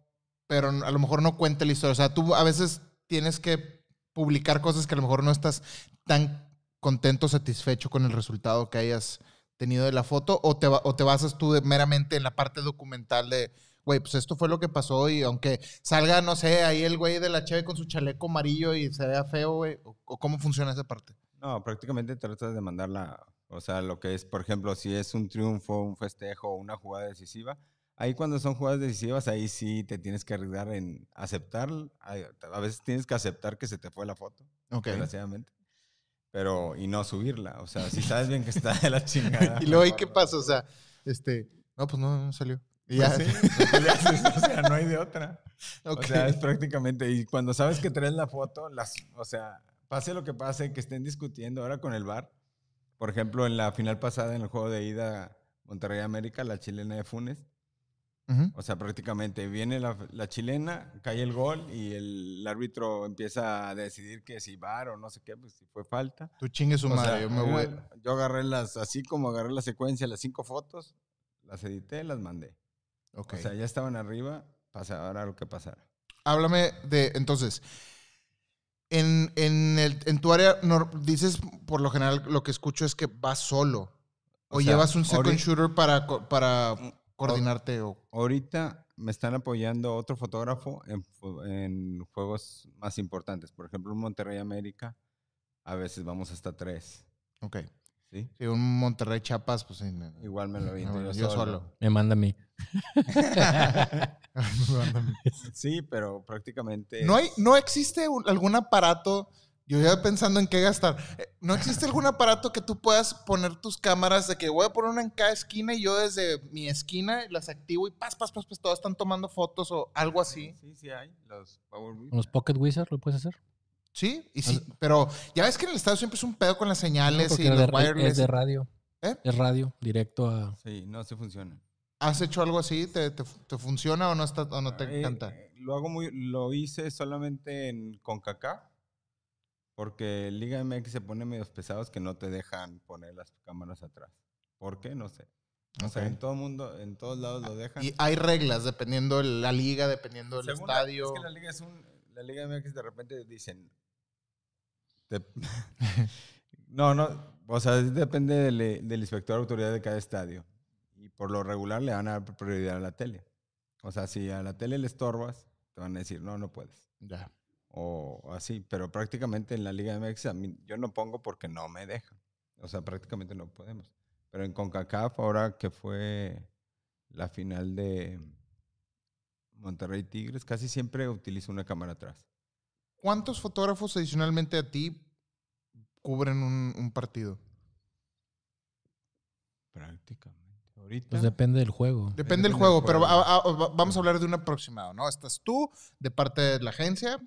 pero a lo mejor no cuenta la historia. O sea, tú a veces tienes que publicar cosas que a lo mejor no estás tan contento, satisfecho con el resultado que hayas tenido de la foto o te, o te basas tú meramente en la parte documental de, güey, pues esto fue lo que pasó y aunque salga, no sé, ahí el güey de la cheve con su chaleco amarillo y se vea feo, güey, o, o cómo funciona esa parte. No, prácticamente tratas de mandarla, o sea, lo que es, por ejemplo, si es un triunfo, un festejo, una jugada decisiva, ahí cuando son jugadas decisivas, ahí sí te tienes que arriesgar en aceptar, a veces tienes que aceptar que se te fue la foto, Ok. desgraciadamente, pero, y no subirla, o sea, si sabes bien que está de la chingada. y luego, ¿y qué pasa? O sea, este, no, pues no, no salió. Y Pues ya. sí, o sea, no hay de otra. Ok. O sea, es prácticamente, y cuando sabes que traes la foto, las, o sea, pase lo que pase, que estén discutiendo ahora con el VAR. Por ejemplo, en la final pasada, en el juego de ida Monterrey América, la chilena de Funes, O sea, prácticamente viene la, la chilena, cae el gol y el, árbitro empieza a decidir que si VAR o no sé qué, pues si fue falta. Tú chingue su O madre, sea, yo me voy. yo agarré las, así como agarré la secuencia, las cinco fotos, las edité, las mandé. Ok. O sea, ya estaban arriba, pasara lo que pasara. Háblame de, entonces, en, en, el, en tu área, dices, por lo general, lo que escucho es que vas solo. O, O sea, llevas un second shooter para, para coordinarte. O, Ahorita me están apoyando otro fotógrafo en, juegos más importantes. Por ejemplo, en Monterrey América, a veces vamos hasta tres. ok. ¿sí? Sí, un Monterrey Chapas, pues sí. Igual me lo No, yo, yo solo. Me manda a mí. Sí, pero prácticamente... ¿No, hay, ¿No existe un- algún aparato Yo ya pensando en qué gastar. Eh, ¿No existe algún aparato que tú puedas poner tus cámaras de que voy a poner una en cada esquina y yo desde mi esquina las activo y pas, pas, pas, pas, todas están tomando fotos o algo así? Sí, sí hay. Los Power Whip. ¿Con los Pocket Wizard lo puedes hacer? Sí, y sí, pero ya ves que en el estado siempre es un pedo con las señales Porque y los de, es wireless. de radio. ¿Eh? Es radio, directo a... Sí, no, sí funciona. ¿Has hecho algo así? ¿Te, te- te funciona o no, está, o no te Eh, encanta? eh, lo hago muy, lo hice solamente en CONCACAF, porque Liga MX se pone medios pesados que no te dejan poner las cámaras atrás. ¿Por qué? No sé. O sea, en todo mundo, en todos lados lo dejan. Y hay reglas dependiendo de la liga, dependiendo del Según la- estadio. es que la liga es un, la Liga MX de repente dicen. te- no, no. O sea, depende del, del inspector de autoridad de cada estadio. Y por lo regular le van a dar prioridad a la tele. O sea, si a la tele le estorbas, te van a decir, no, no puedes. Ya. O así. Pero prácticamente en la Liga MX a mí- yo no pongo porque no me dejan. O sea, prácticamente no podemos. Pero en CONCACAF, ahora que fue la final de Monterrey Tigres, casi siempre utilizo una cámara atrás. ¿Cuántos fotógrafos adicionalmente a ti cubren un, un partido? Prácticamente. Ahorita. Pues depende del juego. Depende del juego, del pero a- a- vamos a hablar de un aproximado, ¿no? Estás tú, de parte de la agencia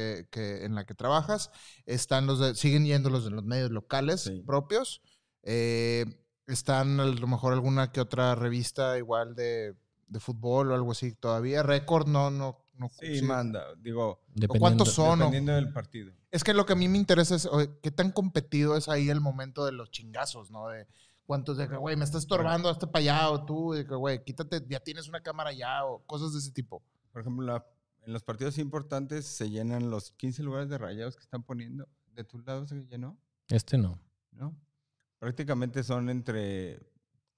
que, que- en la que trabajas, están los de- siguen yendo los de los medios locales Sí. propios, eh, están a lo mejor alguna que otra revista igual de, de fútbol o algo así todavía, récord, no, no, no. Sí, sí. manda. Digo, Dependiendo, cuántos son? o- dependiendo del partido. Es que lo que a mí me interesa es qué tan competido es ahí el momento de los chingazos, ¿no? De cuántos de que, güey, me está estorbando, hazte para allá, o tú, de que, güey, quítate, ya tienes una cámara ya, o cosas de ese tipo. Por ejemplo, la- en los partidos importantes se llenan los 15 lugares de rayados que están poniendo. ¿De tu lado se llenó? Este no. ¿no? Prácticamente son entre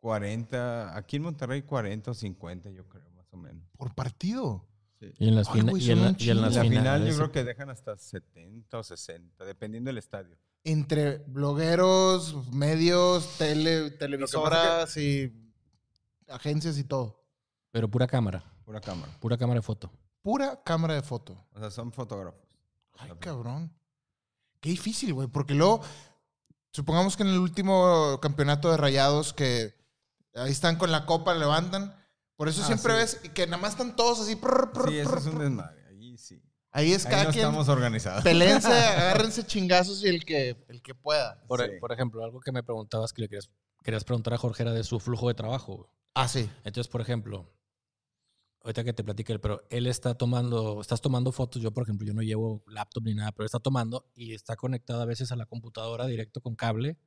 40, aquí en Monterrey 40 o 50, yo creo, más o menos. Por partido. Sí. Y en las, Ay, güey, y en son la- un y en las la final finales, yo creo que dejan hasta 70 o 60, dependiendo del estadio. Entre blogueros, medios, tele, televisoras y agencias y todo. Pero pura cámara. Pura cámara. Pura cámara de foto. Pura cámara de foto. O sea, son fotógrafos. Ay, cabrón. Qué difícil, güey, porque luego, supongamos que en el último campeonato de rayados que ahí están con la copa, levantan. Por eso Ah, siempre sí. ves que nada más están todos así. prr, prr, Sí, eso prr, es un desmadre. Ahí sí. Ahí es Ahí cada no quien. estamos organizados. Pelense, agárrense chingazos y el que, el que pueda. Por, Sí. por ejemplo, algo que me preguntabas que le querías, querías preguntar a Jorge era de su flujo de trabajo. güey. Ah, sí. Entonces, por ejemplo, ahorita que te platique él, pero él está tomando, estás tomando fotos, yo por ejemplo, yo no llevo laptop ni nada, pero está tomando y está conectado a veces a la computadora directo con cable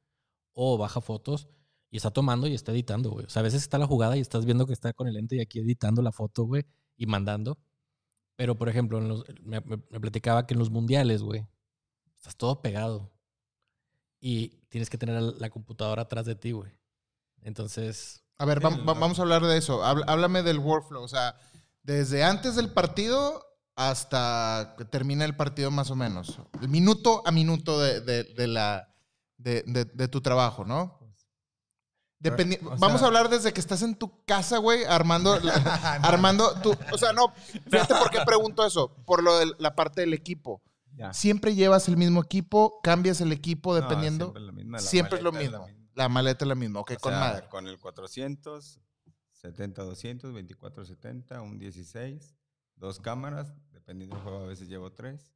o baja fotos y está tomando y está editando, güey. O sea, a veces está la jugada y estás viendo que está con el lente y aquí editando la foto, güey, y mandando. Pero, por ejemplo, en los- me, me- me platicaba que en los mundiales, güey, estás todo pegado y tienes que tener la computadora atrás de ti, güey. Entonces, A ver, vamos a hablar de eso. Háblame del workflow. O sea, desde antes del partido hasta que termina el partido más o menos. El minuto a minuto de, de- de la, de, de- tu trabajo, ¿no? Dependi- o vamos a hablar desde que estás en tu casa, güey, armando, la- armando tu, o sea, no, fíjate por qué pregunto eso, por lo de la parte del equipo. Ya. Siempre llevas el mismo equipo, cambias el equipo No, dependiendo. siempre, la misma, la siempre es lo mismo. La maleta es la misma, ok, O con sea, madre. Con el 400, 70, 200, 24, 70, un 16, dos cámaras, dependiendo del juego, a veces llevo tres.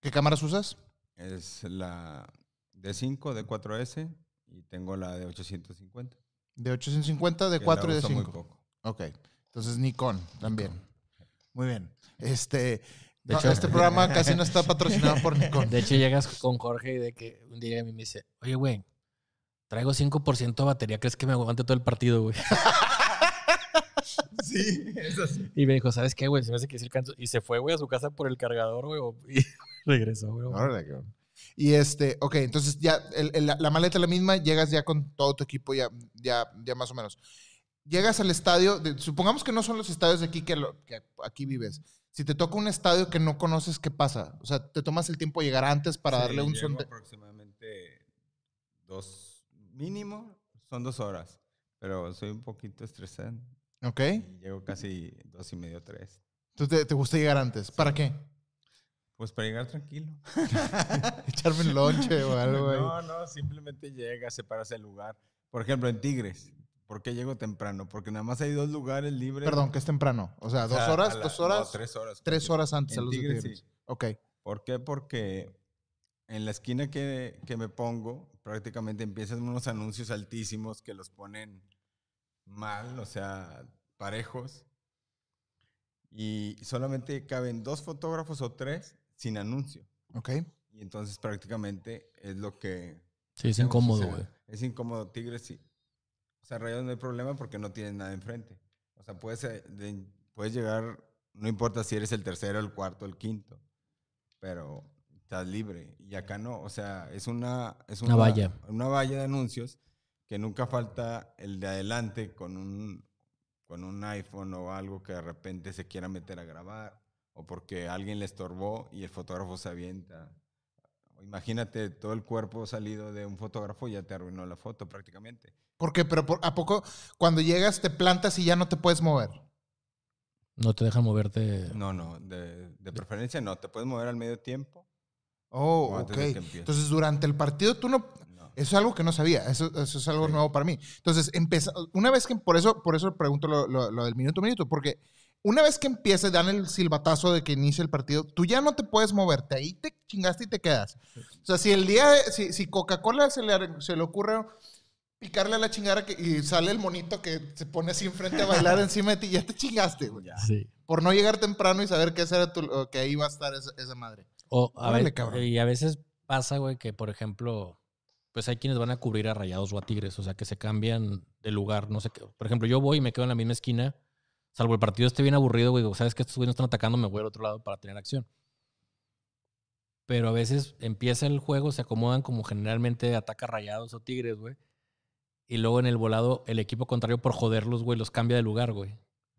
¿Qué cámaras usas? Es la D5, D4S y tengo la de 850. De 850, de que 4 y de uso muy 5. poco. Ok. Entonces Nikon también. Muy bien. Este, De no, hecho- este programa casi no está patrocinado por Nikon. De hecho, llegas con Jorge y de que un día a mí me dice, oye, güey, traigo 5% de batería, ¿crees que me aguante todo el partido, güey? Sí, eso sí. Y me dijo, ¿sabes qué, güey? Se me hace que sí alcanzo. Y se fue, güey, a su casa por el cargador, güey, y regresó, güey. Y este, ok, entonces ya el- el- la, la maleta es la misma, llegas ya con todo tu equipo, ya, ya, ya más o menos. Llegas al estadio, de- supongamos que no son los estadios de aquí que, lo- que aquí vives. Si te toca un estadio que no conoces, ¿qué pasa? O sea, te tomas el tiempo de llegar antes para Sí, darle un llego sonde. aproximadamente dos, mínimo, son dos horas. Pero soy un poquito estresado. ¿Ok? Y llego casi dos y medio, tres. Entonces te, te gusta llegar antes. ¿Para qué? Pues para llegar tranquilo. Echarme un lonche o algo. No, no, simplemente llegas, separas el lugar. Por ejemplo, en Tigres, ¿por qué llego temprano? Porque nada más hay dos lugares libres. Perdón, que es temprano. O sea, O dos sea, horas, la- dos no, horas, tres horas. tres horas antes En los de Tigres, Tigres. sí. Ok. ¿Por qué? Porque en la esquina que, que me pongo, prácticamente empiezan unos anuncios altísimos que los ponen mal, o sea, parejos. Y solamente caben dos fotógrafos o tres sin anuncio. Ok. Y entonces prácticamente es lo que... Sí, es incómodo, sea, güey. Es incómodo. Tigres sí. O sea, Rayados no hay problema porque no tienes nada enfrente. O sea, puedes, eh, de- puedes llegar, no importa si eres el tercero, el cuarto, el quinto, pero estás libre. Y acá no, o sea, es una, es Una valla. Una valla de anuncios que nunca falta el de adelante con un, con un iPhone o algo que de repente se quiera meter a grabar o porque alguien le estorbó y el fotógrafo se avienta. Imagínate todo el cuerpo salido de un fotógrafo ya te arruinó la foto prácticamente. ¿Por qué? Pero por- ¿a poco cuando llegas te plantas y ya no te puedes mover? No te dejan moverte. No, no, de, de preferencia no, te puedes mover al medio tiempo. Oh, ok. Entonces, durante el partido tú no... No. Eso es algo que no sabía. Eso, eso es algo Sí. nuevo para mí. Entonces, empeza, una vez que... Por eso, por eso pregunto lo, lo- lo del minuto a minuto. Porque una vez que empiece, dan el silbatazo de que inicia el partido, tú ya no te puedes moverte. Ahí te chingaste y te quedas. O sea, si el día... Si, si Coca-Cola se le, se le ocurre picarle a la chingada que, y sale el monito que se pone así enfrente a bailar encima de ti, ya te chingaste, güey. Sí. Por no llegar temprano y saber que, era tu- que ahí iba a estar esa, esa madre. O a, Órale, y a veces pasa, güey, que por ejemplo, pues hay quienes van a cubrir a rayados o a tigres, o sea, que se cambian de lugar, no sé qué. Por ejemplo, yo voy y me quedo en la misma esquina, salvo el partido esté bien aburrido, güey, digo, sabes que estos güeyes no están atacando, me voy al otro lado para tener acción. Pero a veces empieza el juego, se acomodan como generalmente ataca rayados o tigres, güey. Y luego en el volado, el equipo contrario, por joderlos, güey, los cambia de lugar, güey.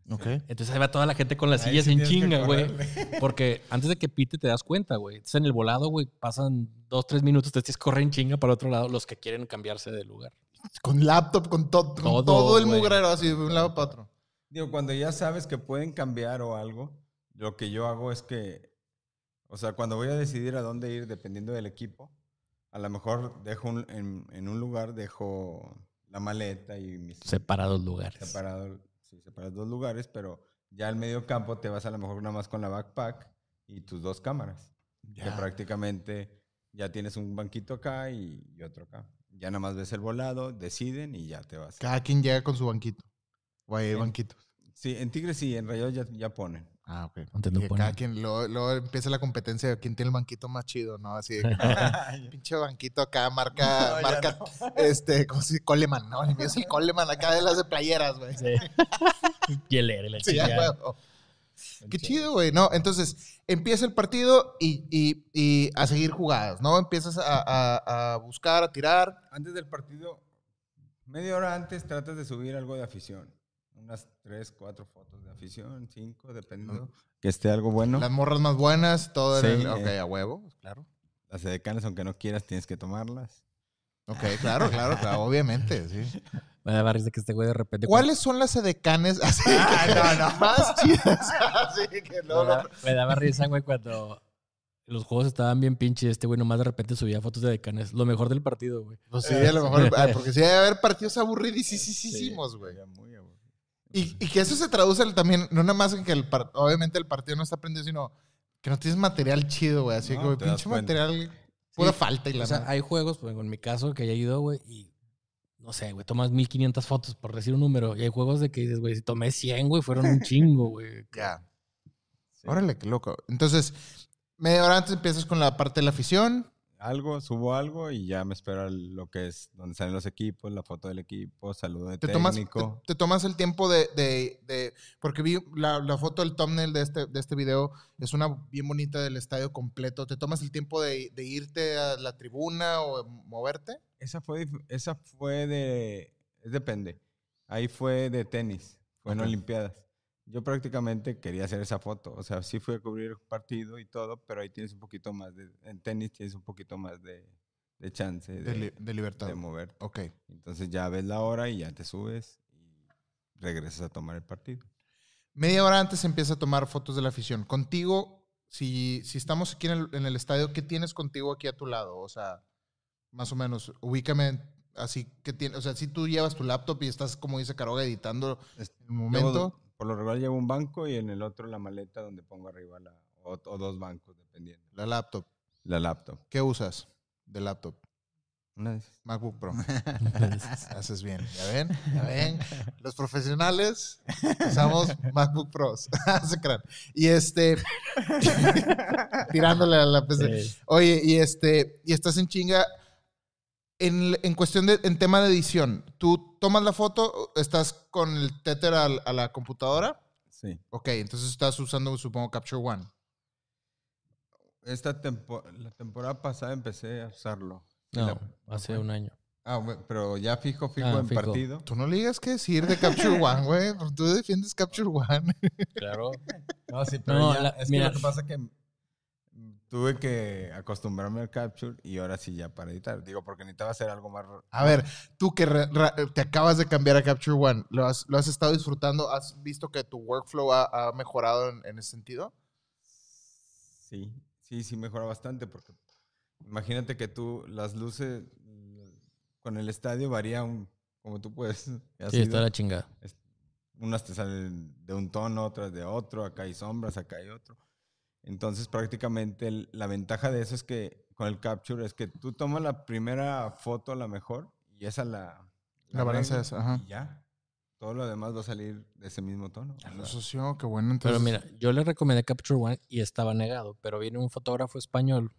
Ok. Entonces ahí va toda la gente con las Ahí sillas sí en chinga, güey. Porque antes de que pite te das cuenta, güey. Entonces en el volado, güey, pasan dos, tres minutos, te tienes que correr en chinga para otro lado los que quieren cambiarse de lugar. Con laptop, con, to- con Todo, todo, el mugrero así de un lado para otro. Digo, cuando ya sabes que pueden cambiar o algo, lo que yo hago es que, o sea, cuando voy a decidir a dónde ir, dependiendo del equipo, a lo mejor dejo un- en, en un lugar, dejo la maleta y mis Separados lugares. separado, sí, separados dos lugares, pero ya al medio campo te vas a lo mejor nada más con la backpack y tus dos cámaras. Que prácticamente ya tienes un banquito acá y, y otro acá. Ya nada más ves el volado, deciden y ya te vas. Cada quien llega con su banquito. O hay banquitos. Sí, en Tigres sí, en Rayados ya, ya ponen. Ah, ok. Antes Y cada quien, luego, luego empieza la competencia de quién tiene el banquito más chido, ¿no? Así de que, no, pinche banquito acá, marca, No, marca, este, ¿cómo se dice? Coleman, ¿no? El mío es el Coleman acá de las de playeras, güey. Sí. Hielera, la Sí, ya, chingada. huevo. Qué chido, güey. No, entonces empieza el partido y, y- y a seguir jugadas, ¿no? Empiezas a, a- a buscar, a tirar. Antes del partido, media hora antes, tratas de subir algo de afición. Unas tres, cuatro fotos de afición, cinco, dependiendo. Que esté algo bueno. Las morras más buenas, todo Sí, el. Ok, eh. a huevo, claro. Las edecanes, aunque no quieras, tienes que tomarlas. Ok, claro, claro, claro, obviamente, sí. Me da risa que este güey de repente. ¿Cuáles son las edecanes así que- más chidas? Así que Me, no, da- no. me daba risa, güey, cuando los juegos estaban bien pinches. Este güey nomás de repente subía fotos de decanes. Lo mejor del partido, güey. Pues sí, a lo mejor, ah, porque sí debe haber partidos aburridísimos, güey. Muy aburrido. Y, y que eso se traduce también, no nada más en que el par- obviamente el partido no está prendido, sino que no tienes material chido, güey. Así No, que, güey, pinche material, pura Sí, falta y la O sea, nada. hay juegos, pues, en mi caso, que haya ido, güey, y no sé, güey, tomas 1500 fotos por decir un número. Y hay juegos de que dices, güey, si tomé 100, güey, fueron un chingo, güey. Ya. Sí. Órale, qué loco. Entonces, media hora antes empiezas con la parte de la afición. Algo, subo algo y ya me espera lo que es donde salen los equipos, la foto del equipo, saludo de Te tomas, te, tomas el tiempo de, de- de- porque vi la, la foto del thumbnail de este, de este video, es una bien bonita del estadio completo. ¿Te tomas el tiempo de, de irte a la tribuna o moverte? Esa fue, esa fue de, depende. Ahí fue de tenis, fue en Olimpiadas. Yo prácticamente quería hacer esa foto, o sea, sí fui a cubrir el partido y todo, pero ahí tienes un poquito más de, en tenis tienes un poquito más de, de chance de, De, li- de libertad. de mover. Ok. Entonces ya ves la hora y ya te subes y regresas a tomar el partido. Media hora antes empieza a tomar fotos de la afición. Contigo si, si estamos aquí en el, en el estadio, ¿qué tienes contigo aquí a tu lado? O sea, más o menos, ubícame así que tiene, o sea, si tú llevas tu laptop y estás, como dice Caroga, editando un momento. Llevo- por lo regular llevo un banco y en el otro la maleta donde pongo arriba la, o, o dos bancos, dependiendo. La laptop. La laptop. ¿Qué usas de laptop? Una esas. MacBook Pro. Haces bien. ¿Ya ven? ¿Ya ven? Los profesionales usamos MacBook Pros. Se crean. Y este. tirándole a la PC. Sí. Oye, y este. Y estás en chinga. En, en cuestión de. En tema de edición, ¿tú tomas la foto? ¿Estás con el tether a, la computadora? Sí. Ok, entonces estás usando, supongo, Capture One. Esta tempo- la temporada pasada empecé a usarlo. No, La- hace un año. Ah, pero ya fijo, fijo Ah, en fijo. partido. Tú no le digas qué decir de Capture One, güey. Tú defiendes Capture One. Claro. No, sí, pero No, ya- la- es mira. que lo que pasa es que tuve que acostumbrarme al capture y ahora sí ya para editar. Digo, porque necesitaba hacer algo más. A ver, tú que te acabas de cambiar a Capture One, ¿lo has, lo has estado disfrutando? ¿Has visto que tu workflow ha, ha mejorado en, en ese sentido? Sí, sí, sí mejora bastante porque imagínate que tú las luces con el estadio varían como tú puedes. Sí, está la chingada. unas te salen de un tono, otras de otro, acá hay sombras, acá hay otro. Entonces prácticamente el- la ventaja de eso es que con el capture es que tú tomas la primera foto la mejor y esa la... La balanza arreglas es, ajá. Y ya. Todo lo demás va a salir de ese mismo tono. O sea, Socio, qué bueno. Pero Entonces, mira, yo le recomendé Capture One y estaba negado, pero viene un fotógrafo español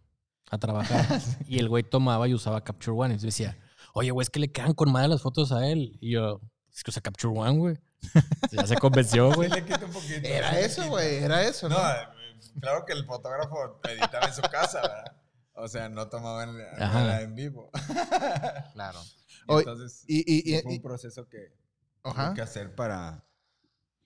a trabajar y el güey tomaba y usaba Capture One y yo decía, oye, güey, es que le quedan con madre las fotos a él. Y yo, es que usa Capture One, güey. Ya se convenció, güey. sí le quita un poquito. Era eso, güey, era eso, ¿no? No, eh, claro que el fotógrafo editaba en su casa, ¿verdad? O sea, no tomaba en, vivo. Claro. Y entonces, Y, y- y- fue y- un proceso que ajá. tuve que hacer para,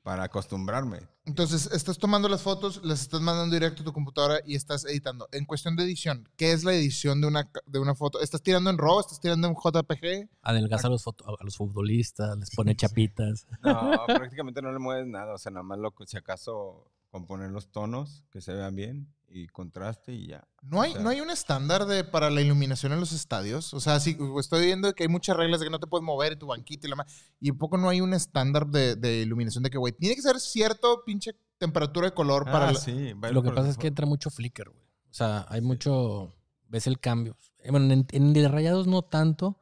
para acostumbrarme. Entonces, estás tomando las fotos, las estás mandando directo a tu computadora y estás editando. En cuestión de edición, ¿qué es la edición de una, de una foto? ¿Estás tirando en RAW? ¿Estás tirando en JPG? Adelgaza a los, foto- a los futbolistas, les pone chapitas. No, prácticamente no le mueves nada. O sea, nada más lo que si acaso componer los tonos que se vean bien y contraste y ya. ¿No hay, O sea- ¿No hay un estándar de, para la iluminación en los estadios? O sea, sí, estoy viendo que hay muchas reglas de que no te puedes mover tu banquito y la más. Y un poco no hay un estándar de, de iluminación de que, güey, tiene que ser cierto pinche temperatura de color para... Ah, sí. va Lo que pasa es que entra mucho flicker, güey. O sea, hay mucho. Ves el cambio. Eh, Bueno, en, en el de rayados no tanto.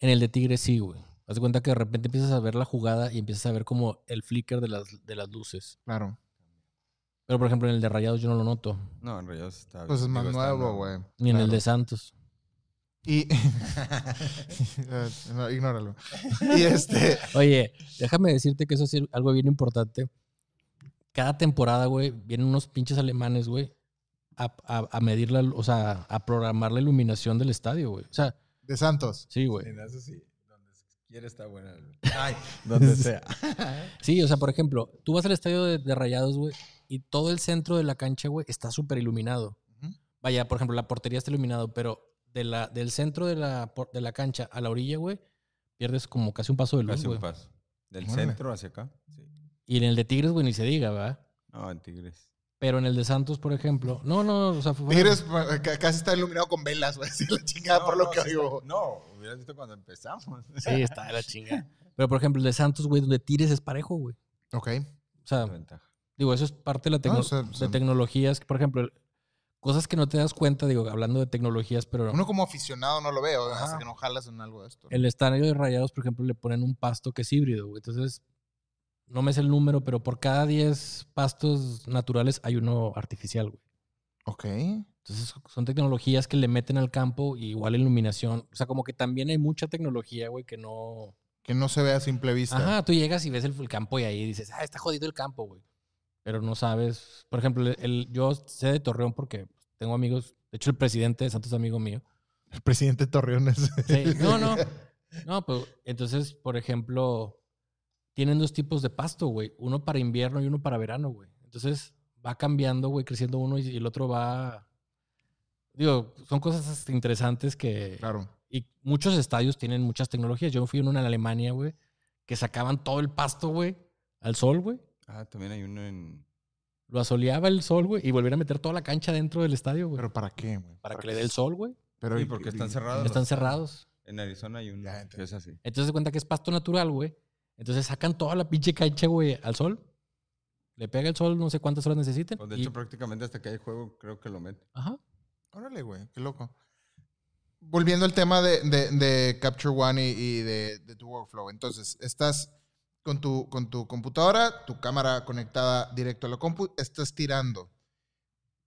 En el de Tigres sí, güey. Haz de cuenta que de repente empiezas a ver la jugada y empiezas a ver como el flicker de las, de las luces. Claro. Pero por ejemplo, en el de rayados yo no lo noto. No, en realidad está Pues es más digo, está nuevo, güey. Ni en el Claro. de Santos. Y... No, ignóralo. Y este... Oye, déjame decirte que eso es algo bien importante. Cada temporada, güey, vienen unos pinches alemanes, güey, a, a, a medir la, o sea, a programar la iluminación del estadio, güey. O sea, De Santos. sí, güey. En eso sí. Quiera está buena. Ay, donde sea. Sí, o sea, por ejemplo, tú vas al estadio de, de Rayados, güey, y todo el centro de la cancha, güey, está súper iluminado. Vaya, por ejemplo, la portería está iluminado, pero de la, del centro de la, por- de la cancha a la orilla, güey, pierdes como casi un paso de luz, Casi un paso. Del centro hacia acá. Sí. Y en el de Tigres, güey, ni se diga, ¿verdad? No, en Tigres. Pero en el de Santos, por ejemplo, no, no, o sea, fue- Tigres ca- casi está iluminado con velas, güey. Así la chingada por lo no, que sí oigo. No, hubieras visto cuando empezamos. Sí, está de la chinga. Pero, por ejemplo, el de Santos, güey, donde tires es parejo, güey. Ok. O sea, digo, eso es parte de la tecno- No, o sea, o de sea- tecnologías. Por ejemplo, cosas que no te das cuenta, digo, hablando de tecnologías, pero Uno como aficionado no lo veo Ajá. hasta que no jalas en algo de esto. el estadio de Rayados, por ejemplo, le ponen un pasto que es híbrido, güey. Entonces, no me sé el número, pero por cada 10 pastos naturales hay uno artificial, güey. Ok. Entonces, son tecnologías que le meten al campo, y igual iluminación. O sea, como que también hay mucha tecnología, güey, que no... Que no se ve a simple vista. Ajá, tú llegas y ves el, el campo y ahí dices, ah, está jodido el campo, güey. Pero no sabes. Por ejemplo, el, el- yo sé de Torreón porque tengo amigos. De hecho, el presidente de Santos es amigo mío. El presidente Torreones. Sí, no, no. No, pues entonces, por ejemplo, tienen dos tipos de pasto, güey. Uno para invierno y uno para verano, güey. Entonces va cambiando, güey, creciendo uno y, y el otro va. Digo, son cosas interesantes que. Claro. Y muchos estadios tienen muchas tecnologías. Yo fui en una en Alemania, güey, que sacaban todo el pasto, güey, al sol, güey. Ah, también hay uno en lo asoleaba el sol, güey, y volviera a meter toda la cancha dentro del estadio, güey. ¿Pero para qué, güey? Para que le dé el sol, güey. Pero Sí, porque están cerrados. Están cerrados. En Arizona hay uno Ya, que es así. Entonces se cuenta que es pasto natural, güey. Entonces sacan toda la pinche cancha, güey, al sol. Le pega el sol no sé cuántas horas necesiten. Pues de y- hecho, prácticamente hasta que hay juego, creo que lo meten. Ajá. Órale, güey, qué loco. Volviendo al tema de, de- de Capture One y, y de, de tu workflow. Entonces, estás con tu, con tu computadora, tu cámara conectada directo a la compu, estás tirando.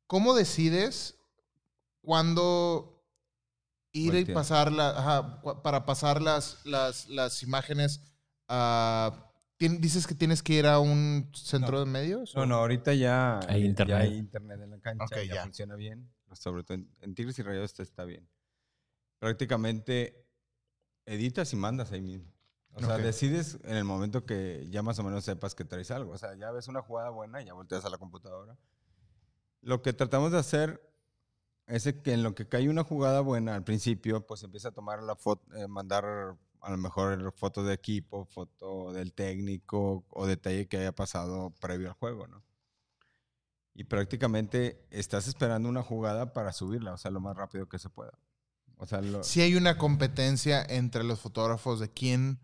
¿Cómo decides cuándo ir y pasar la- ajá, para pasar las, las, las imágenes tien- ¿Dices que tienes que ir a un centro No. de medios? No, o- no, ahorita ya Hay ya internet. hay internet en la cancha, Ok, ya, ya. funciona bien. Sobre todo en, en Tigres y Rayados está, está bien. Prácticamente editas y mandas ahí mismo. O sea, Ok. decides en el momento que ya más o menos sepas que traes algo. O sea, ya ves una jugada buena y ya volteas a la computadora. Lo que tratamos de hacer es que en lo que cae una jugada buena al principio, pues empieza a tomar la foto, mandar a lo mejor foto de equipo, foto del técnico o detalle que haya pasado previo al juego, ¿no? Y prácticamente estás esperando una jugada para subirla, o sea, lo más rápido que se pueda. O sea, lo, Si hay una competencia entre los fotógrafos de quién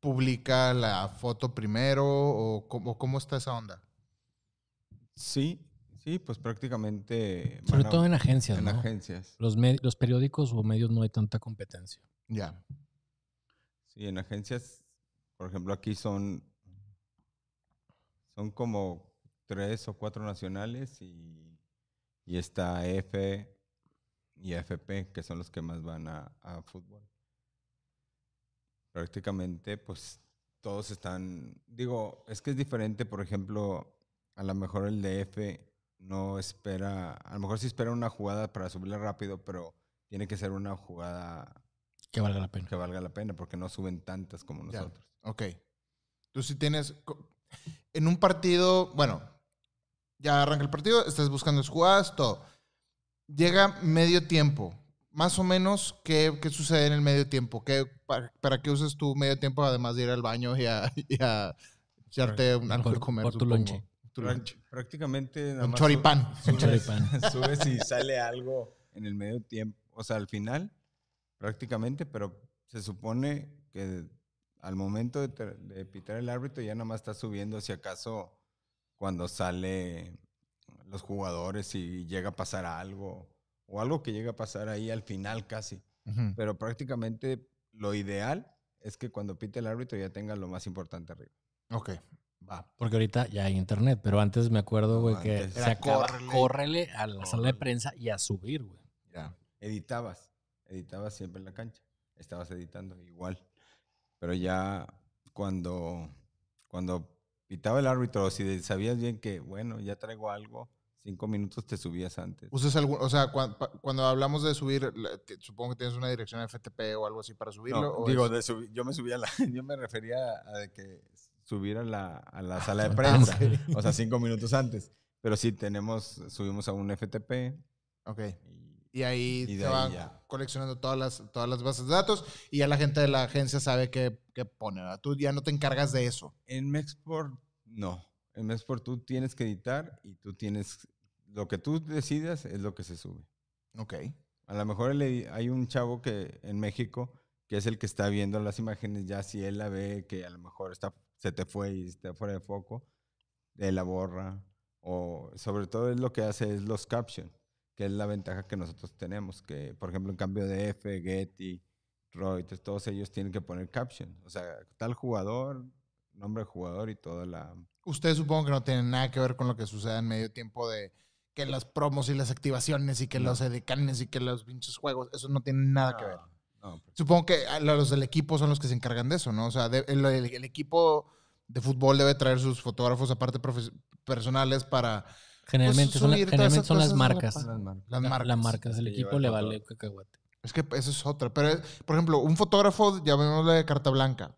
publica la foto primero o cómo, cómo está esa onda. sí, sí, pues prácticamente... Sobre a- todo en agencias, en ¿no? agencias. Los, los periódicos o medios no hay tanta competencia. Ya. Sí, en agencias, por ejemplo, aquí son, son como tres o cuatro nacionales y, y está F y FP, que son los que más van a, a fútbol. Prácticamente, pues todos están, digo, es que es diferente, por ejemplo, a lo mejor el de F no espera, a lo mejor sí espera una jugada para subirla rápido, pero tiene que ser una jugada Que valga la pena. que valga la pena porque no suben tantas como Ya. nosotros. Ok. Tú sí tienes. En un partido, bueno, ya arranca el partido, estás buscando jugadas, todo. Llega medio tiempo. Más o menos, ¿qué, qué sucede en el medio tiempo? ¿Qué, para, para qué usas tu medio tiempo además de ir al baño y a, y a echarte un- algo de comer? por tu lonche. Tu lonche. Prácticamente nada Un más choripán. su- Un choripán. Subes y sale algo en el medio tiempo, o sea, al final, prácticamente, pero se supone que al momento de, ter- de pitar el árbitro ya nada más está subiendo si acaso cuando sale los jugadores y llega a pasar algo o algo que llega a pasar ahí al final casi. Pero prácticamente lo ideal es que cuando pite el árbitro ya tenga lo más importante arriba. Ok, va. Porque ahorita ya hay internet, pero antes me acuerdo, No, güey, que se acaba, córrele. córrele a la sala de prensa y a subir, güey. Ya. editabas, editabas siempre en la cancha, estabas editando igual, pero ya cuando, cuando pitaba el árbitro, si sabías bien que, bueno, ya traigo algo, cinco minutos te subías antes. ¿Usas algún, o sea, cuan- pa- cuando, hablamos de subir, supongo que tienes una dirección FTP o algo así para subirlo? No, o digo, de subir- yo me subía a la, yo me refería a que subiera a la, a la sala de Ah, prensa, ok. o sea, cinco minutos antes, pero sí tenemos, subimos a un FTP Ok. y Y ahí Y se ahí van ya. coleccionando todas las, todas las bases de datos y ya la gente de la agencia sabe qué, qué pone. ¿verdad? Tú ya no te encargas de eso. En Mexport, no. En Mexport tú tienes que editar y tú tienes, lo que tú decidas es lo que se sube. Ok. A lo mejor hay un chavo que en México que es el que está viendo las imágenes, ya si él la ve que a lo mejor está, se te fue y está fuera de foco, él la borra. O sobre todo es lo que hace es los captions, que es la ventaja que nosotros tenemos, que por ejemplo en cambio de F, Getty, Reuters, todos ellos tienen que poner caption. O sea, tal jugador, nombre del jugador y toda la... Ustedes supongo que no tienen nada que ver con lo que sucede en medio tiempo de que las promos y las activaciones y que No. los edecanes y que los pinches juegos. Eso no tiene nada que ver. No, pues, Supongo que a los del equipo son los que se encargan de eso, ¿no? O sea, de- el, el- el equipo de fútbol debe traer sus fotógrafos aparte personales para Generalmente, son, esas son las a la marcas. las marcas. las La- marcas. El equipo le vale cacahuate. Es que eso es otra. Pero, por ejemplo, un fotógrafo, llamémosle de carta blanca.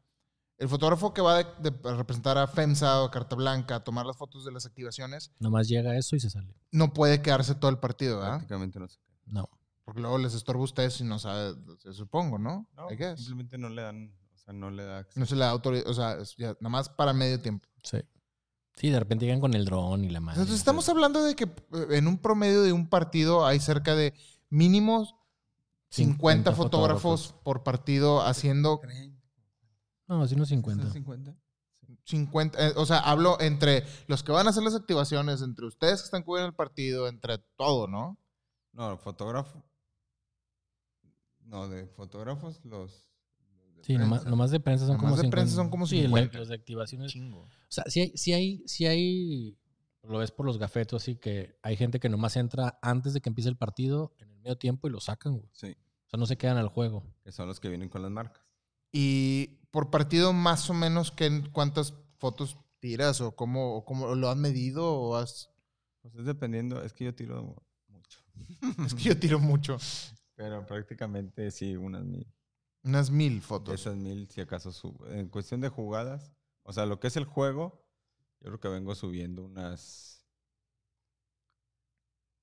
El fotógrafo que va de, de representar a FEMSA o Carta Blanca, a tomar las fotos de las activaciones, Nomás llega eso y se sale. no puede quedarse todo el partido, ¿verdad? Prácticamente no sé. No. Porque luego les estorba a ustedes si no sabe, se supongo, ¿no? No, simplemente no le dan, o sea, no le da acceso. No se le da autorización, o sea, es ya, nada más para medio tiempo. Sí. Sí, de repente llegan con el dron y la madre. Entonces estamos hablando de que eh, en un promedio de un partido hay cerca de mínimos 50, 50 fotógrafos, fotógrafos. por partido haciendo No, sí, unos 50. 50. 50, eh, o sea, hablo entre los que van a hacer las activaciones, entre ustedes que están cubriendo el partido, entre todo, ¿no? No, fotógrafo. No, de fotógrafos los. Sí, nomás, nomás de prensa son Nomás como de 50. prensa son como Sí, el de- 50. los de activaciones. Chingo. O sea, sí hay, sí hay, sí hay, lo ves por los gafetos, así que hay gente que nomás entra antes de que empiece el partido, en el medio tiempo, y lo sacan, güey. Sí, O sea, no se quedan al juego. que son los que vienen con las marcas. Y por partido, más o menos, ¿qué, ¿cuántas fotos tiras o cómo, o cómo lo has medido? O has... Pues es dependiendo, es que yo tiro mucho. Es que yo tiro mucho. Pero prácticamente sí, unas mil. Unas mil De fotos. esas mil, si acaso subo. En cuestión de jugadas, o sea, lo que es el juego, yo creo que vengo subiendo unas,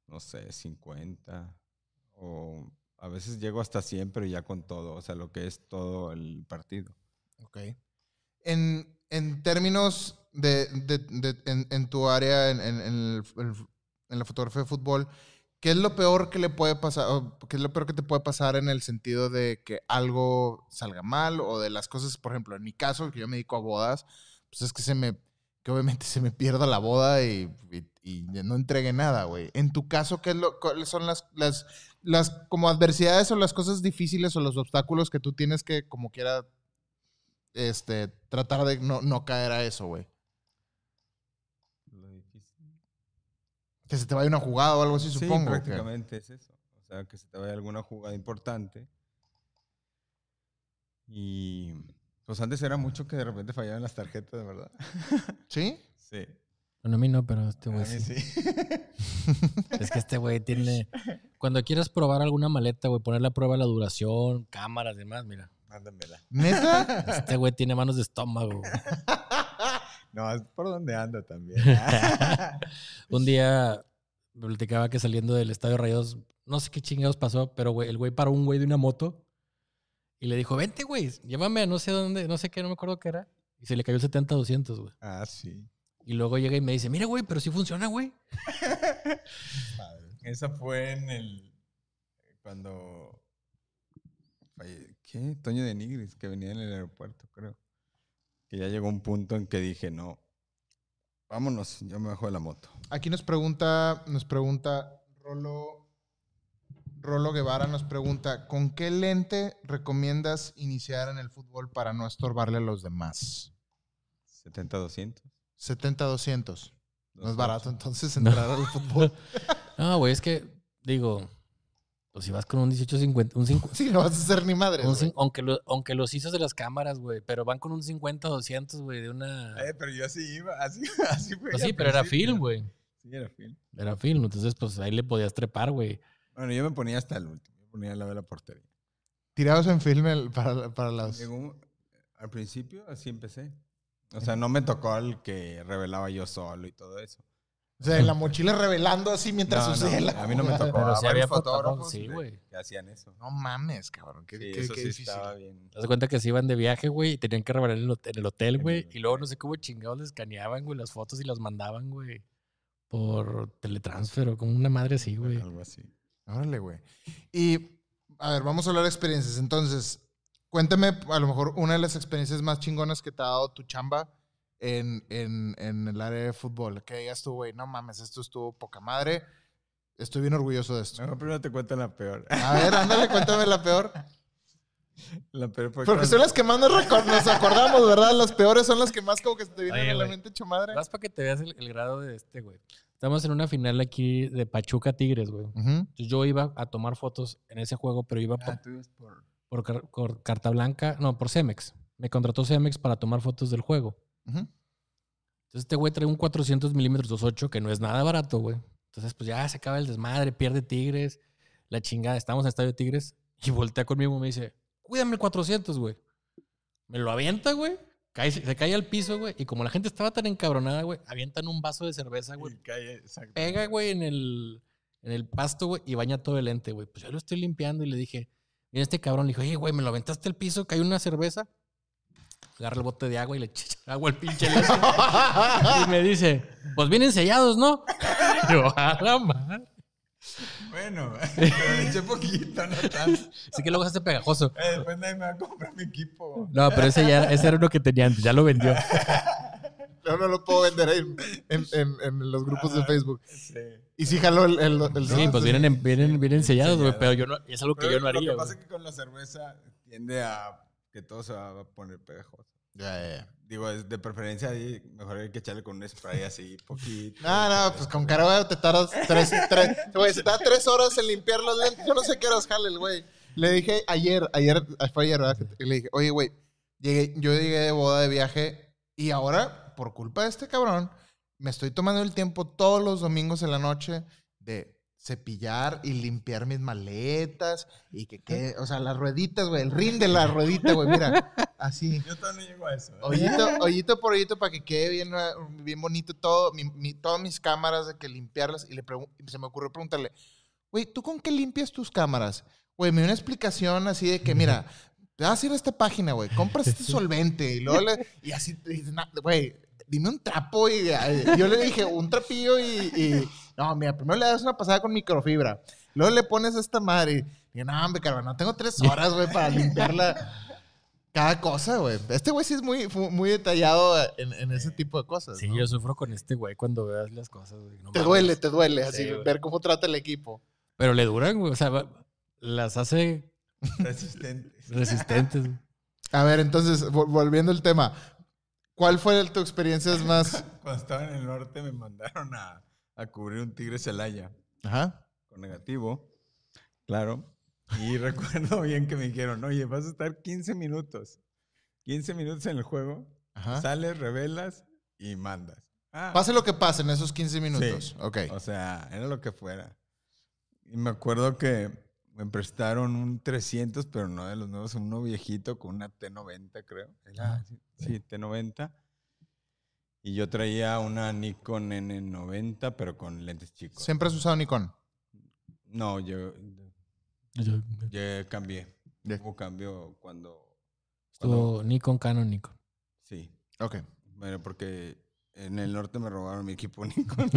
no sé, 50. O a veces llego hasta 100, pero ya con todo, o sea, lo que es todo el partido. Ok. En, en términos de, de- de- en, en tu área, en, en- el- en la fotografía de fútbol, ¿qué es lo peor que le puede pasar, qué es lo peor que te puede pasar en el sentido de que algo salga mal o de las cosas, por ejemplo, en mi caso, que yo me dedico a bodas, pues es que se me, que obviamente se me pierda la boda y, y- y no entregue nada, güey. En tu caso, ¿qué es lo, ¿cuáles son las, las, las como adversidades o las cosas difíciles o los obstáculos que tú tienes que como quiera este, tratar de no, no caer a eso, güey. Lo difícil. Que se te vaya una jugada o algo así, Sí, supongo. que- prácticamente es eso. O sea, que se te vaya alguna jugada importante. Y pues antes era mucho que de repente fallaban las tarjetas, de verdad. ¿Sí? Sí. Bueno, a mí no, pero este güey sí. sí. Es que este güey tiene... Cuando quieras probar alguna maleta, güey, ponerle a prueba la duración, cámaras, demás, mira. Mándamela. ¿Neta? Este güey tiene manos de estómago. güey. No, es por donde ando también. Un día me platicaba que saliendo del estadio Rayados, no sé qué chingados pasó, pero el güey paró un güey de una moto y le dijo, vente, güey, llévame a no sé dónde, no sé qué, no me acuerdo qué era. Y se le cayó el 70-200, güey. ah, sí. Y luego llega y me dice, mira, güey, pero sí funciona, güey. Esa fue en el. Cuando. ¿Qué? Toño de Nigris, que venía en el aeropuerto, creo. Que ya llegó un punto en que dije, no. Vámonos, yo me bajo de la moto. Aquí nos pregunta, nos pregunta Rolo, Rolo Guevara nos pregunta, ¿con qué lente recomiendas iniciar en el fútbol para no estorbarle a los demás? 70-200. 70-200. No es 200. barato entonces entrar al fútbol. No, güey, es que, digo, pues si vas con un 1850, un 5, Sí, no vas a hacer ni madre. aunque, lo- aunque los hizo de las cámaras, güey, pero van con un 50-200, güey, de una... Eh, pero yo así iba, así, así fue. Pues sí, pero era film, güey. Sí, era film. Era film, entonces pues ahí le podías trepar, güey. Bueno, yo me ponía hasta el último. Yo ponía al lado de la portería. Tirados en film el- para, para las... Llegó un- al principio así empecé. O sea, no me tocó el que revelaba yo solo y todo eso. O sea, en la mochila revelando así mientras No, no, sucede la a mí no me tocó. Pero sí varios había fotógrafos, sí, güey. que hacían eso. No mames, cabrón. Qué, Sí, qué- eso qué sí difícil. estaba bien. Te das cuenta que se iban de viaje, güey, y tenían que revelar en el hotel, güey. Y luego no sé cómo chingados les escaneaban, güey, las fotos y las mandaban, güey. Por teletransfer o como una madre así, güey. Algo así. Órale, güey. Y, a ver, vamos a hablar de experiencias. Entonces, cuéntame a lo mejor una de las experiencias más chingonas que te ha dado tu chamba en, en, en el área de fútbol. Que digas tú, güey, no mames, esto estuvo poca madre. Estoy bien orgulloso de esto. No, primero te cuento la peor. A ver, ándale, cuéntame la peor. La peor fue Porque cuando- son las que más nos, nos acordamos, ¿verdad? Las peores son las que más como que se te vienen Oye, a la mente hecho madre. Más para que te veas el, el grado de este, güey. Estamos en una final aquí de Pachuca Tigres, güey. Yo iba a tomar fotos en ese juego, pero iba por, Ah, por... por car- por carta blanca, no, por Cemex. Me contrató Cemex para tomar fotos del juego. Entonces este güey trae un 400 milímetros 28, que no es nada barato, güey. Entonces pues ya se acaba el desmadre, pierde Tigres, la chingada. Estamos en Estadio Tigres y voltea conmigo y me dice, cuídame el 400, güey. Me lo avienta, güey. Cae- se cae al piso, güey. Y como la gente estaba tan encabronada, güey, avientan un vaso de cerveza, güey. Pega, güey, en el, en el pasto, güey, y baña todo el ente, güey. Pues yo lo estoy limpiando y le dije, viene este cabrón, le dije, oye, güey, me lo aventaste al piso, cayó una cerveza. Agarra el bote de agua y le echa agua al pinche lazo. y me dice, pues vienen sellados, ¿no? Y yo, a la madre. Bueno, pero le eché poquito, no tanto. Así que luego se hace pegajoso. Eh, después nadie me va a comprar mi equipo. No, pero ese, ya, ese era uno que tenía antes, ya lo vendió. No, no lo puedo vender en, en, en- en los grupos de Facebook. Sí. Y sí jaló el... el, el- Sí, pues vienen, en- vienen, vienen sellados, güey, pero yo no, es algo que Pero yo no Lo haría, que pasa es que con la cerveza tiende a que todo se va a poner pegajoso. Ya, ya, ya. Digo, es de preferencia ahí, mejor hay que echarle con un spray así, poquito. No, no, pues con Carabao te tardas tres, tres, güey, se da tres horas en limpiar los lentes. Yo no sé qué horas jale el güey. Le dije ayer, ayer, fue ayer, ¿verdad? Le dije, oye, güey, llegué, yo llegué de boda de viaje y ahora, por culpa de este cabrón, me estoy tomando el tiempo todos los domingos en la noche de cepillar y limpiar mis maletas y que quede, o sea, las rueditas, güey, el rin de la ruedita, güey, mira, así. Yo todavía no llego a eso. ¿eh? Hoyito, hoyito por hoyito para que quede bien, eh, bien bonito todo, mi- mi- todas mis cámaras, de que limpiarlas. Y le y se me ocurrió preguntarle, güey, ¿tú con qué limpias tus cámaras? Güey, me dio una explicación así de que, mira, te vas a ir a esta página, güey, compras este solvente. Y luego le, y así, te dices, "Na- güey, dime un trapo. Y eh, yo le dije, un trapillo y, y- no, mira, primero le das una pasada con microfibra. Luego le pones esta madre. Y no, hombre, cabrón, no tengo tres horas, güey, para limpiarla. Cada cosa, güey. Este güey sí es muy, muy detallado en, en ese tipo de cosas. Sí, ¿no? yo sufro con este güey cuando veas las cosas, güey. no Te mames. duele, te duele, así, güey. ver cómo trata el equipo. Pero le duran, güey. O sea, las hace Resistente. resistentes. güey. A ver, entonces, vol- volviendo al tema. ¿Cuál fue tu experiencia más...? Cuando estaba en el norte me mandaron a, a cubrir un tigre Celaya Ajá. con negativo, claro. Y recuerdo bien que me dijeron, oye, vas a estar 15 minutos. 15 minutos en el juego, Ajá. sales, revelas y mandas. Ah, Pase lo que pase en esos 15 minutos. Sí. Ok. O sea, era lo que fuera. Y me acuerdo que me prestaron un 300, pero no de los nuevos, uno viejito con una T90, creo. Era, sí, sí, T90. Y yo traía una Nikon N90, pero con lentes chicos. ¿Siempre has usado Nikon? No, yo, yo cambié. Ya. Hubo cambio cuando, cuando... Estuvo Nikon, Canon, Nikon. Sí. Ok. Bueno, porque en el norte me robaron mi equipo Nikon.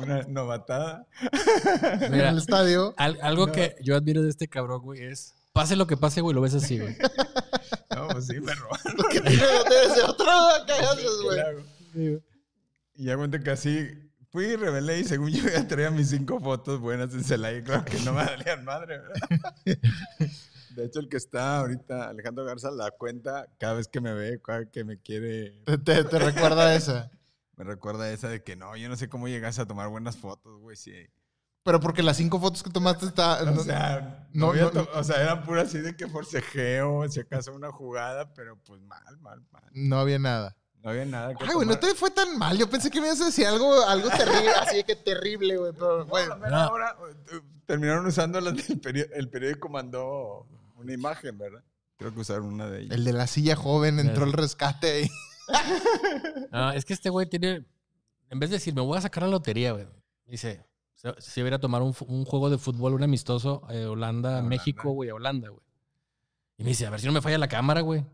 una novatada. en Mira, el estadio. al- algo No. que yo admiro de este cabrón, güey, es... Pase lo que pase, güey, lo ves así, güey. No, pues sí, me robaron. ¿Qué otra que haces, ¿Qué güey? Y ya cuenta que así fui y revelé y según yo ya traía mis cinco fotos buenas en Celaya. Claro que no me valían madre, ¿verdad? De hecho, el que está ahorita, Alejandro Garza, la cuenta cada vez que me ve, cada vez que me quiere, Te, te- te recuerda esa. me recuerda esa de que no, yo no sé cómo llegas a tomar buenas fotos, güey. Sí. Pero porque las cinco fotos que tomaste está... O no- sea, no, no, o sea, eran puras así de que forcejeo, si acaso una jugada, pero pues mal, mal, mal. no había nada. No había nada que Ay, güey, no te fue tan mal. Yo pensé que me ibas a decir algo, algo terrible, así de que terrible, güey. Pero, güey, a la mera no. hora, eh, terminaron usando las del periódico. El periódico mandó una imagen, ¿verdad? Creo que usaron una de ellas. el de la silla joven entró al rescate ahí. No, es que este güey tiene. En vez de decir, me voy a sacar la lotería, güey. Dice, se, se iba a ir a tomar un, un juego de fútbol, un amistoso, eh, Holanda. México, güey, a Holanda, güey. Y me dice, a ver si no me falla la cámara, güey.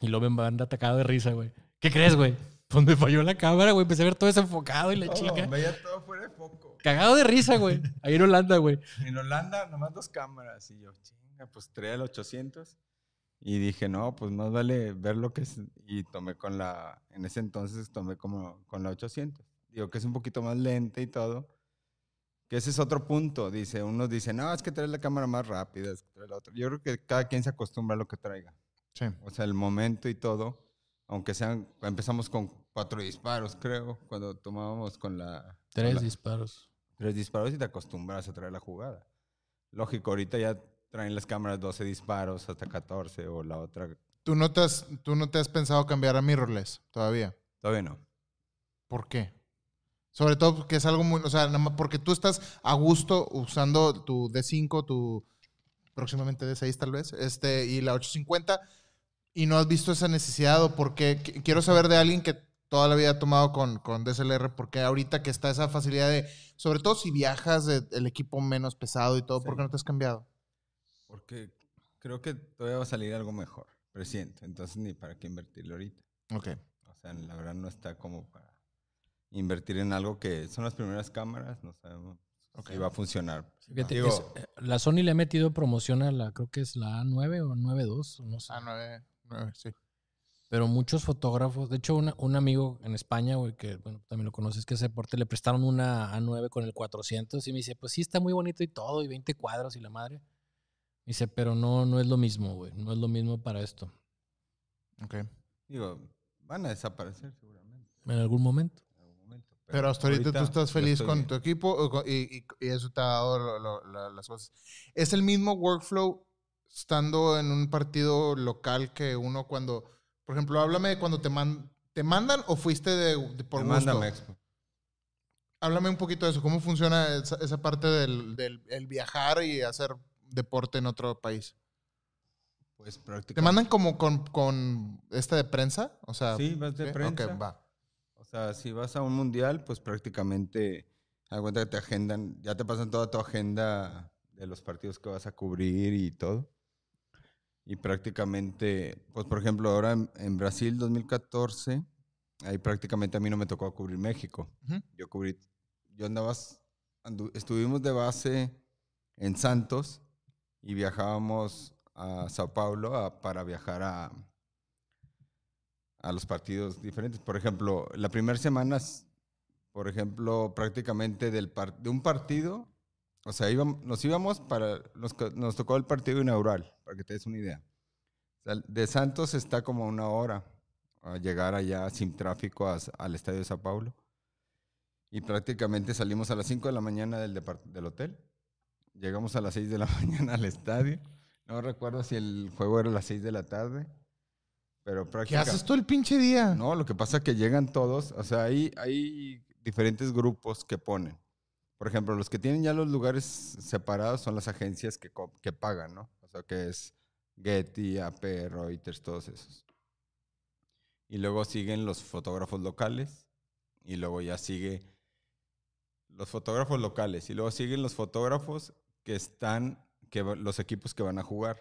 Y luego me anda atacado de risa, güey. ¿Qué crees, güey? Pues me falló la cámara, güey. Empecé a ver todo desenfocado y la Todo, chica. Veía todo fuera de foco. Cagado de risa, güey. Ahí en Holanda, güey. En Holanda, nomás dos cámaras. Y yo, chinga, pues traía el 800. Y dije, no, pues más vale ver lo que es. Y tomé con la. En ese entonces tomé como con la 800. Digo que es un poquito más lenta y todo. Que ese es otro punto. Dice, unos dicen, no, es que traes la cámara más rápida. Es que traes la otra. Yo creo que cada quien se acostumbra a lo que traiga. Sí. O sea, el momento y todo. Aunque sean. Empezamos con cuatro disparos, creo. Cuando tomábamos con la. Tres con la- disparos. tres disparos y te acostumbras a traer la jugada. Lógico, ahorita ya traen las cámaras 12 disparos hasta 14 o la otra. ¿Tú no te has, tú no te has pensado cambiar a mirrorless todavía? Todavía no. ¿Por qué? Sobre todo porque es algo muy, o sea, nada más porque tú estás a gusto usando tu D5, tu próximamente D6 tal vez, este, y la 850, y no has visto esa necesidad o por qué. Qu- Quiero saber de alguien que toda la vida ha tomado con, con DSLR, porque ahorita que está esa facilidad de, sobre todo si viajas de- el equipo menos pesado y todo, ¿por Sí. qué no te has cambiado? Porque creo que todavía va a salir algo mejor. presiento. Entonces, ni para qué invertirlo ahorita. Ok. O sea, la verdad no está como para invertir en algo que son las primeras cámaras, no sabemos Ok. si va a funcionar. Fíjate, Digo, es- eh, la Sony le ha metido promoción a la, creo que es la A9 o 92, no sé. Ah, nueve, nueve, sí. Pero muchos fotógrafos, de hecho, una- un amigo en España, güey, que bueno, también lo conoces, que es deporte, le prestaron una A9 con el 400 y me dice, pues sí, está muy bonito y todo, y 20 cuadros y la madre. Me dice, pero no, no es lo mismo, güey, no es lo mismo para esto, Ok. digo, van a desaparecer seguramente en algún momento. Pero hasta ahorita, tú estás feliz con bien. tu equipo y, y- y eso te ha dado lo- lo- la- las cosas. ¿Es el mismo workflow estando en un partido local que uno cuando, por ejemplo, háblame de cuando te, man- te mandan o fuiste de, de por Me gusto? manda Expo. Háblame un poquito de eso. ¿Cómo funciona esa, esa parte del, del- el viajar y hacer deporte en otro país? Pues ¿Te prácticamente. mandan como con, con esta de prensa? O sea, Sí, vas de ¿sí? prensa. Ok, va. O sea, si vas a un mundial, pues prácticamente, haz cuenta que te agendan, ya te pasan toda tu agenda de los partidos que vas a cubrir y todo. Y prácticamente, pues por ejemplo, ahora en, en Brasil 2014, ahí prácticamente a mí no me tocó cubrir México. Ujú. Yo cubrí, yo andaba, andu- estuvimos de base en Santos y viajábamos a Sao Paulo a- para viajar a, a los partidos diferentes. Por ejemplo, la primera semana, por ejemplo, prácticamente del par- de un partido, o sea, íbam- nos íbamos para, nos, nos tocó el partido inaugural, para que te des una idea. De Santos está como una hora a llegar allá sin tráfico al estadio de Sao Paulo. Y prácticamente salimos a las 5 de la mañana del, del hotel. Llegamos a las 6 de la mañana al estadio. No recuerdo si el juego era a las 6 de la tarde. Pero ¿Qué haces todo el pinche día? No, lo que pasa es que llegan todos, o sea, hay, hay diferentes grupos que ponen. Por ejemplo, los que tienen ya los lugares separados son las agencias que, que pagan, ¿no? O sea, que es Getty, AP, Reuters, todos esos. Y luego siguen los fotógrafos locales y luego ya sigue los fotógrafos locales y luego siguen los fotógrafos que están, que los equipos que van a jugar.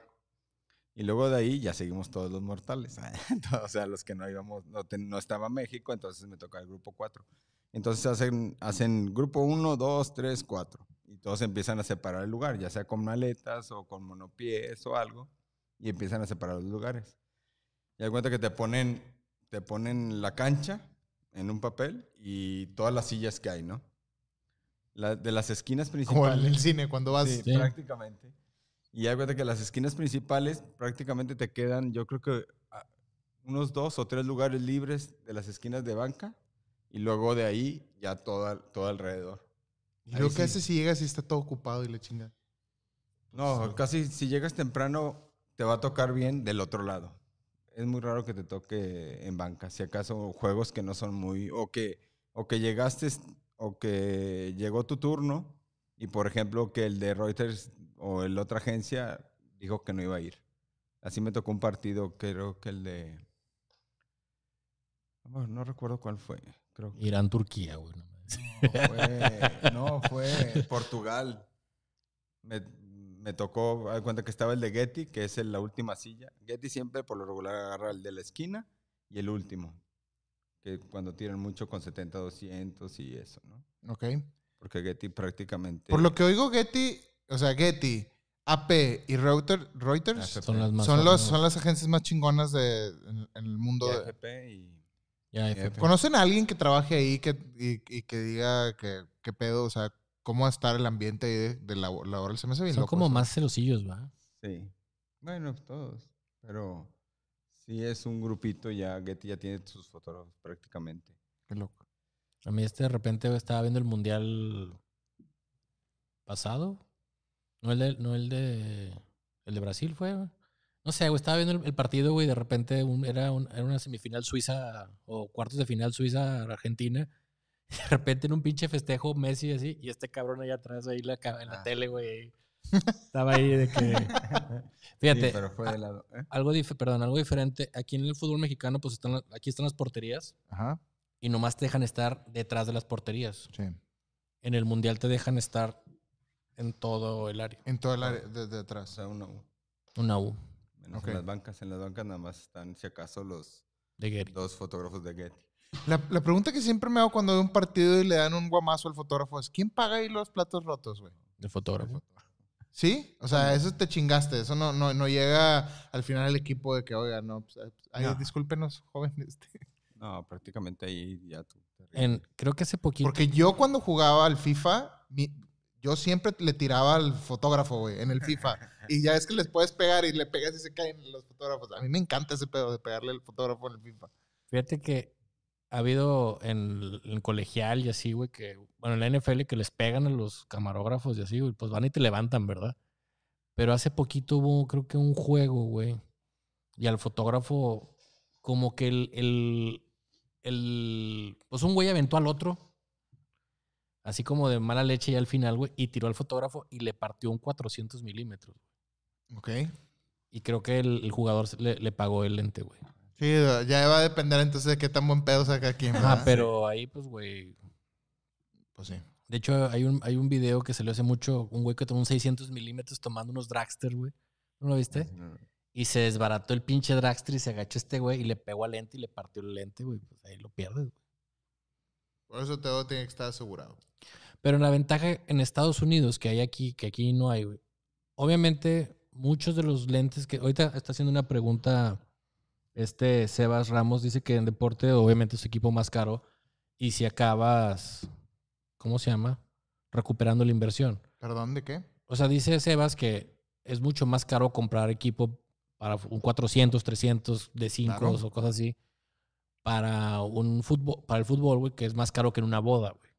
Y luego de ahí ya seguimos todos los mortales. o sea, los que no íbamos, no, no estaba México, entonces me toca el grupo 4. Entonces hacen, hacen grupo 1, 2, 3, 4. Y todos empiezan a separar el lugar, ya sea con maletas o con monopiés o algo. Y empiezan a separar los lugares. Y da cuenta que te ponen, te ponen la cancha en un papel y todas las sillas que hay, ¿no? La- de las esquinas Como principales. en el cine, cuando vas... Sí, Sí. prácticamente. Y cuenta que las esquinas principales prácticamente te quedan, yo creo que ah, unos dos o tres lugares libres de las esquinas de banca y luego de ahí ya todo, todo alrededor. ¿Y lo que sí. haces si llegas y está todo ocupado y le chinga? No, casi si llegas temprano te va a tocar bien del otro lado. Es muy raro que te toque en banca, si acaso juegos que no son muy o que o que llegaste o que llegó tu turno y por ejemplo que el de Reuters o la otra agencia dijo que no iba a ir. Así me tocó un partido, creo que el de no, no recuerdo cuál fue. Creo que Irán, Turquía, güey. no fue, no, fue Portugal. Me, me tocó, dar cuenta que estaba el de Getty, que es el- la última silla. Getty siempre por lo regular agarra el de la esquina y el último. Que cuando tiran mucho con 70-200 y eso, ¿no? Ok. Porque Getty prácticamente... Por lo que oigo, Getty, o sea, Getty, AP y Reuter- Reuters AFP. Son las más son, los, son las agencias más chingonas de, en, en el mundo. y de- AFP y... Ya, y FP. FP. ¿Conocen a alguien que trabaje ahí que, y, y que diga que, qué pedo? O sea, ¿cómo va a estar el ambiente ahí de, de la, laboral? Se me hace bien Son loco como más celosillos, ¿va? Sí. Bueno, todos. Pero sí es un grupito ya, Getty ya tiene sus fotógrafos prácticamente. Qué loco. A mí este de repente estaba viendo el mundial pasado. No el de, no el de, el de Brasil fue. güey. No sé, güey, estaba viendo el, el partido, güey, y de repente un- era, un- era una semifinal suiza o cuartos de final Suiza-Argentina. De repente en un pinche festejo Messi así, y este cabrón ahí atrás, ahí la, en la Ah. tele, güey. Estaba ahí de que... Fíjate, Sí, pero fue de lado. ¿eh? algo, dif- perdón, algo diferente. Aquí en el fútbol mexicano, pues están, aquí están las porterías Ajá. y nomás te dejan estar detrás de las porterías. Sí. En el mundial te dejan estar en todo el área. En todo el área de, de O atrás. sea. Una U. Menos Ok. en las bancas. En las bancas nada más están, si acaso, los De Gary. dos fotógrafos de Getty. La, la pregunta que siempre me hago cuando veo un partido y le dan un guamazo al fotógrafo es: ¿quién paga ahí los platos rotos, güey? El fotógrafo. ¿Sí? O sea, eso te chingaste. Eso no, no, no llega al final el equipo de que, oiga, no, pues, No. discúlpenos, jóvenes. No, prácticamente ahí ya tú. te En, creo que hace poquito. Porque yo cuando jugaba al FIFA, mi- yo siempre le tiraba al fotógrafo, güey, en el FIFA. Y ya es que les puedes pegar y le pegas y se caen los fotógrafos. A mí me encanta ese pedo de pegarle al fotógrafo en el FIFA. Fíjate que ha habido en, en colegial y así, güey, que, bueno, en la NFL que les pegan a los camarógrafos y así, güey, pues van y te levantan, ¿verdad? Pero hace poquito hubo, creo que un juego, güey, y al fotógrafo, como que el, el, el, pues un güey aventó al otro, así como de mala leche ya al final, güey, y tiró al fotógrafo y le partió un 400 milímetros. ¿Ok? Y creo que el, el jugador se- le, le pagó el lente, güey. Sí, ya va a depender entonces de qué tan buen pedo saca quién. Ah, pero ahí, pues, güey, Pues sí. De hecho, hay un, hay un video que salió hace mucho, un güey que tomó un 600 milímetros tomando unos dragster, güey. ¿No lo viste? No, Y se desbarató el pinche dragster y se agachó este güey y le pegó al lente y le partió el lente, güey. Pues ahí lo pierdes, güey. Por eso todo tiene que estar asegurado. Pero la ventaja en Estados Unidos que hay aquí, que aquí no hay, güey. Obviamente, muchos de los lentes que... Ahorita está haciendo una pregunta este Sebas Ramos. Dice que en deporte, obviamente, es equipo más caro. Y si acabas... ¿Cómo se llama? Recuperando la inversión. ¿Perdón de qué? O sea, dice Sebas que es mucho más caro comprar equipo para un 400, 300 de 5 Claro. o cosas así. Para un fútbol, para el fútbol, güey, que es más caro que en una boda, güey.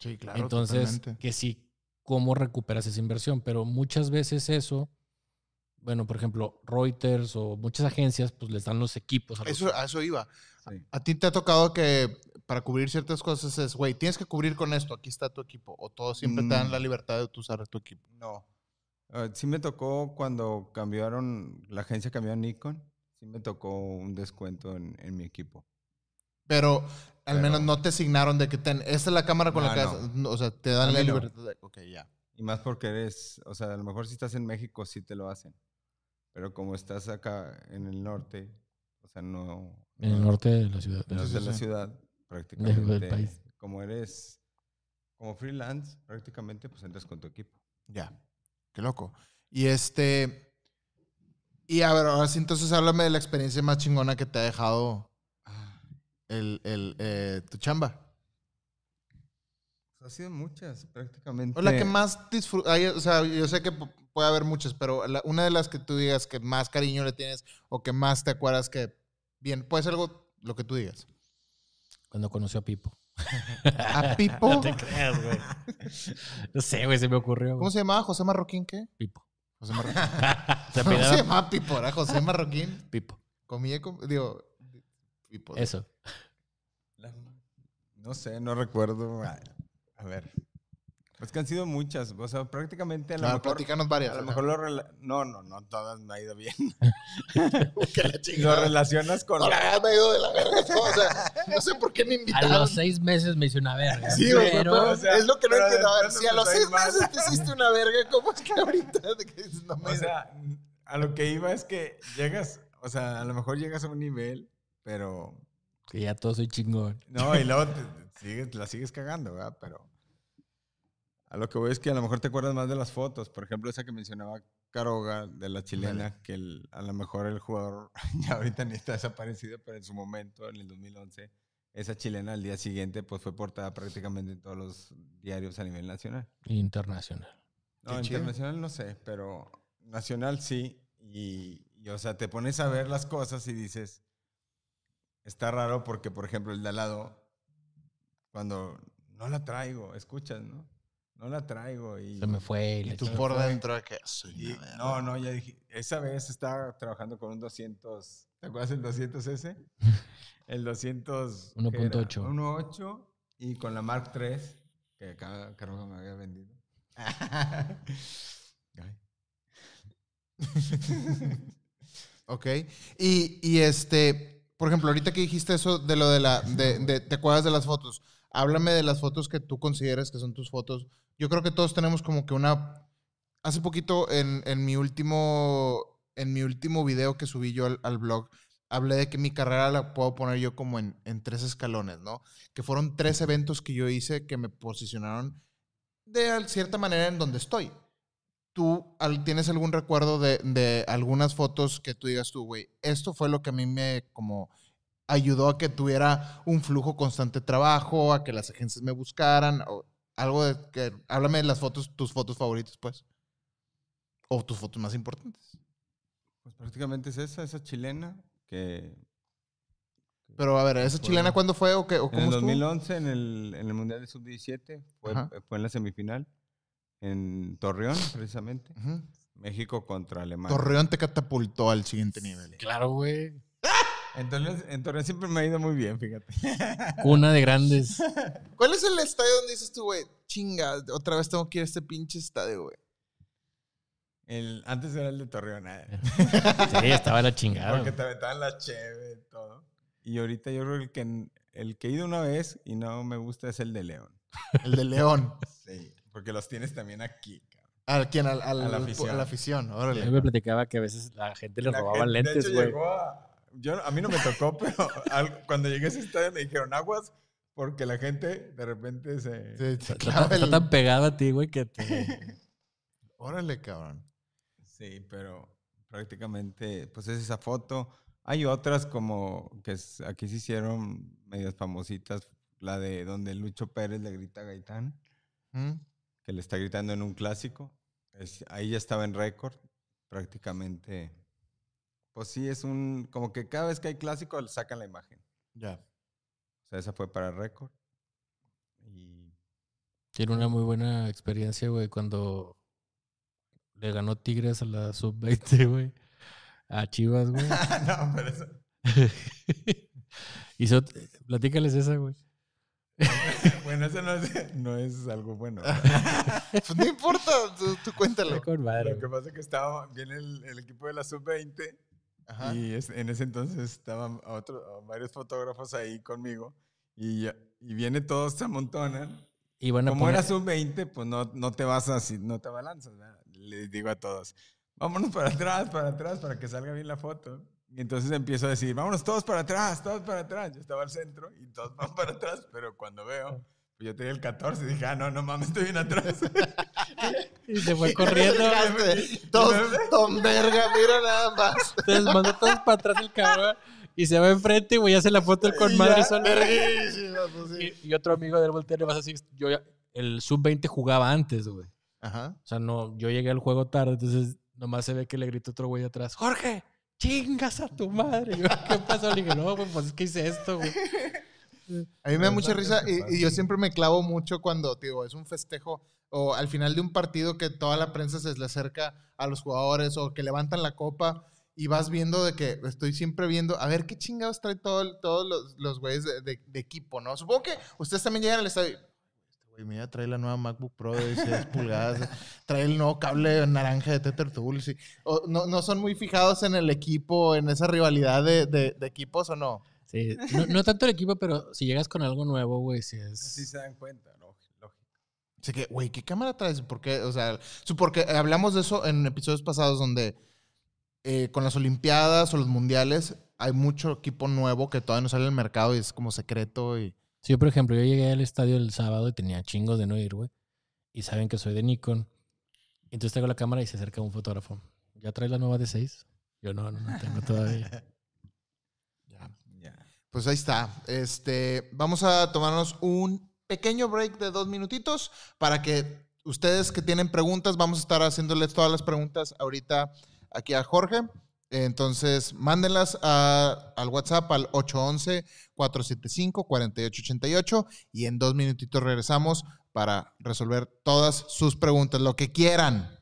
Sí, claro. Entonces, totalmente. que sí, ¿cómo recuperas esa inversión? Pero muchas veces eso, bueno, por ejemplo, Reuters o muchas agencias, pues les dan los equipos. A los- Eso, a eso iba. sí. A ti te ha tocado que para cubrir ciertas cosas es, güey, tienes que cubrir con esto, aquí está tu equipo. O todos siempre te dan Mm. la libertad de usar tu equipo. No. Ah, sí me tocó cuando cambiaron, la agencia cambió a Nikon, sí me tocó un descuento en, en mi equipo. Pero al Pero- menos no te asignaron de que ten, esta es la cámara con la que... no. has- no, O sea, te dan la libertad de... Ok, ya. Y más porque eres, o sea, a lo mejor si estás en México sí te lo hacen. Pero como estás acá en el norte, o sea, no... en el no- norte de la ciudad. no Sí, es sí, de la ciudad, prácticamente. del país. Como eres, como freelance, prácticamente, pues entras con tu equipo. Ya. Qué loco. Y este... Y a ver, ahora sí, entonces háblame de la experiencia más chingona que te ha dejado el, el, eh, tu chamba. Pues ha sido muchas, prácticamente. O la que más disfrutas, o sea, yo sé que pu- puede haber muchas, pero la- una de las que tú digas que más cariño le tienes o que más te acuerdas que, bien, puede ser algo, lo que tú digas. Cuando conoció a Pipo. A Pipo, No te creas, güey. No sé, güey, se me ocurrió. ¿cómo se llamaba? ¿José Marroquín qué? Pipo. José Marroquín. se ¿Cómo se llamaba Pipo? ¿Era José Marroquín? Pipo. Comía, con- digo, Pipo. Eso. La- No sé, no recuerdo. A, a ver. Pues que han sido muchas. O sea, prácticamente a lo Claro, mejor. platícanos varias. A lo mejor lo rela- No, no, no, todas me ha ido bien. Que la Lo relacionas con. No, la verdad me ha ido de la verga. ¿no? O sea, no sé por qué me A invitaron. los seis meses me hice una verga. Sí, güey, pero... pero, o sea, es lo que no pero entiendo. A ver, si a los a seis meses te hiciste una verga, ¿cómo es que ahorita de que dices, no me O sea, a lo que iba es que llegas. O sea, a lo mejor llegas a un nivel, pero. Que ya todo soy chingón. No, y luego te, te sigues, la sigues cagando, ¿verdad? Pero. A lo que voy es que a lo mejor te acuerdas más de las fotos. Por ejemplo, esa que mencionaba Caroga de la chilena, que el- a lo mejor el jugador ya ahorita ni está desaparecido, pero en su momento, en el 2011, esa chilena al día siguiente pues fue portada prácticamente en todos los diarios a nivel nacional. Internacional. No, Qué chido. internacional no sé, pero nacional sí. Y, y, o sea, te pones a ver las cosas y dices, está raro porque, por ejemplo, el de al lado, cuando no la traigo, escuchas, ¿no? No la traigo y... Se me fue. y Y tú por fue. dentro de que soy y- no, no, ya dije, esa vez estaba trabajando con un 200, ¿te acuerdas el 200S? El 200... ¿qué era? 1.8. 1.8 y con la Mark III, que acá Carlos me había vendido. Ay. Ok. Y, y este, por ejemplo, ahorita que dijiste eso de lo de la, de, de- ¿te acuerdas de las fotos? Háblame de las fotos que tú consideres que son tus fotos. Yo creo que todos tenemos como que una, hace poquito en, en mi último en mi último video que subí yo al, al blog, hablé de que mi carrera la puedo poner yo como en, en tres escalones, ¿no? Que fueron tres eventos que yo hice que me posicionaron de cierta manera en donde estoy. ¿Tú tienes algún recuerdo de, de algunas fotos que tú digas tú, güey, esto fue lo que a mí me como ayudó a que tuviera un flujo constante de trabajo, a que las agencias me buscaran, o algo de que, háblame de las fotos, tus fotos favoritas, pues. O tus fotos más importantes. Pues prácticamente es esa, esa chilena que Pero a ver, ¿esa Fue- chilena cuándo fue o, qué, o en cómo el estuvo? 2011 en el, en el Mundial de Sub-17 fue, fue en la semifinal en Torreón, precisamente. México contra Alemania. Torreón te catapultó al siguiente nivel. Claro, güey. Entonces, en Torreón siempre me ha ido muy bien, fíjate. Cuna de grandes. ¿Cuál es el estadio donde dices tú, güey, chinga, otra vez tengo que ir a este pinche estadio, güey? El, antes era el de Torreón, eh, Sí, estaba la chingada. porque te aventaban la cheve y todo. Y ahorita yo creo que el, que el que he ido una vez y no me gusta es el de León. El de León. Sí, porque los tienes también aquí, cabrón. ¿A quién? Al, al- A la afición. a la afición, órale. Él me platicaba que a veces la gente le La robaban gente- de lentes, hecho, güey. llegó a- yo, a mí no me tocó, pero al- cuando llegué a ese estadio me dijeron aguas porque la gente de repente se... Se- se Está, tan pegado a ti, güey, que te... Órale, cabrón. Sí, pero prácticamente, pues es esa foto. Hay otras como que aquí se hicieron medias famositas, la de donde Lucho Pérez le grita a Gaitán, ¿Mm? Que le está gritando en un clásico. Es- ahí ya estaba en récord, prácticamente. Pues sí, es un, como que cada vez que hay clásico le sacan la imagen. Ya. O sea, esa fue para récord. Y Tiene una muy buena experiencia, güey, cuando le ganó Tigres a la sub-20, güey. A Chivas, güey. no, pero eso... Hizo, platícales esa, güey. Bueno, eso no es, no es algo bueno. Pues no importa, tú, tú cuéntalo. Con madre, Lo que pasa es que estaba, viene el, el equipo de la sub-20 Ajá. y es- en ese entonces estaban otro- varios fotógrafos ahí conmigo y, ya- y viene todos, se amontonan. Y a Como poner... era sub-20, pues no, no te vas así, no te abalanzas. ¿verdad? Les digo a todos, vámonos para atrás, para atrás, para que salga bien la foto. Y entonces empiezo a decir, vámonos todos para atrás, todos para atrás. Yo estaba al centro y todos van para atrás, pero cuando veo, pues yo tenía el 14 y dije, ah, no, no mames, estoy bien atrás. Y se fue corriendo. Don verga, mira nada más. Entonces mandó todos para atrás el cabrón. Y se va enfrente, güey, hace la foto con Y madre. Verguísima, pues. Y, y otro amigo del volteo le vas a decir, yo ya- el sub-20 jugaba antes, güey. Ajá. O sea, no, yo llegué al juego tarde, entonces nomás se ve que le gritó otro güey atrás, Jorge, chingas a tu madre. Yo, ¿qué pasó? Le dije, no, güey, pues es que hice esto, güey. A mí me da mucha risa y, yo siempre me clavo mucho cuando, digo, es un festejo o al final de un partido que toda la prensa se le acerca a los jugadores o que levantan la copa y vas viendo de que estoy siempre viendo, a ver qué chingados trae todo, todos los, los güeyes de, de- de equipo, ¿no? Supongo que ustedes también llegan al estadio. Güey, mira, trae la nueva MacBook Pro de 16 pulgadas, trae el nuevo cable naranja de Tether Tools. y- o no, no son muy fijados en el equipo, en esa rivalidad de, de- de equipos o no. Sí, no, no tanto el equipo, pero si llegas con algo nuevo, güey, si es... Así se dan cuenta, ¿no? Lógico. Así que, güey, ¿qué cámara traes? ¿Por qué? O sea, porque hablamos de eso en episodios pasados donde eh, con las Olimpiadas o los Mundiales hay mucho equipo nuevo que todavía no sale al mercado y es como secreto y... Sí, yo, por ejemplo, yo llegué al estadio el sábado y tenía chingos de no ir, güey. Y saben que soy de Nikon. Entonces traigo la cámara y se acerca un fotógrafo. ¿Ya traes la nueva de 6? Yo no, no, no tengo todavía. Ya. Ya. Pues ahí está. Este, vamos a tomarnos un pequeño break de dos minutitos para que ustedes que tienen preguntas, vamos a estar haciéndoles todas las preguntas ahorita aquí a Jorge. Entonces, mándenlas al WhatsApp al 811-475-4888 y en dos minutitos regresamos para resolver todas sus preguntas, lo que quieran.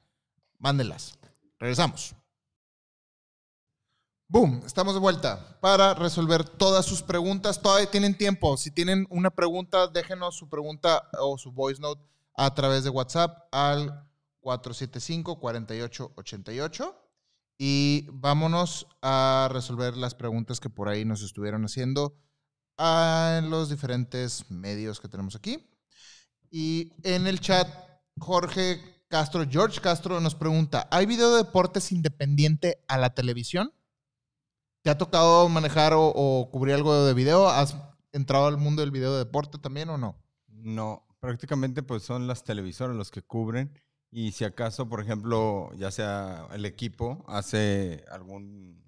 Mándenlas. Regresamos. Boom, estamos de vuelta para resolver todas sus preguntas. Todavía tienen tiempo. Si tienen una pregunta, déjenos su pregunta o su voice note a través de WhatsApp al 475-4888. Y vámonos a resolver las preguntas que por ahí nos estuvieron haciendo ah, en los diferentes medios que tenemos aquí. Y en el chat, Jorge Castro, George Castro nos pregunta, ¿hay video de deportes independiente a la televisión? ¿Te ha tocado manejar o, cubrir algo de video? ¿Has entrado al mundo del video de deporte también o no? No, prácticamente pues son las televisoras los que cubren y si acaso, por ejemplo, ya sea el equipo hace algún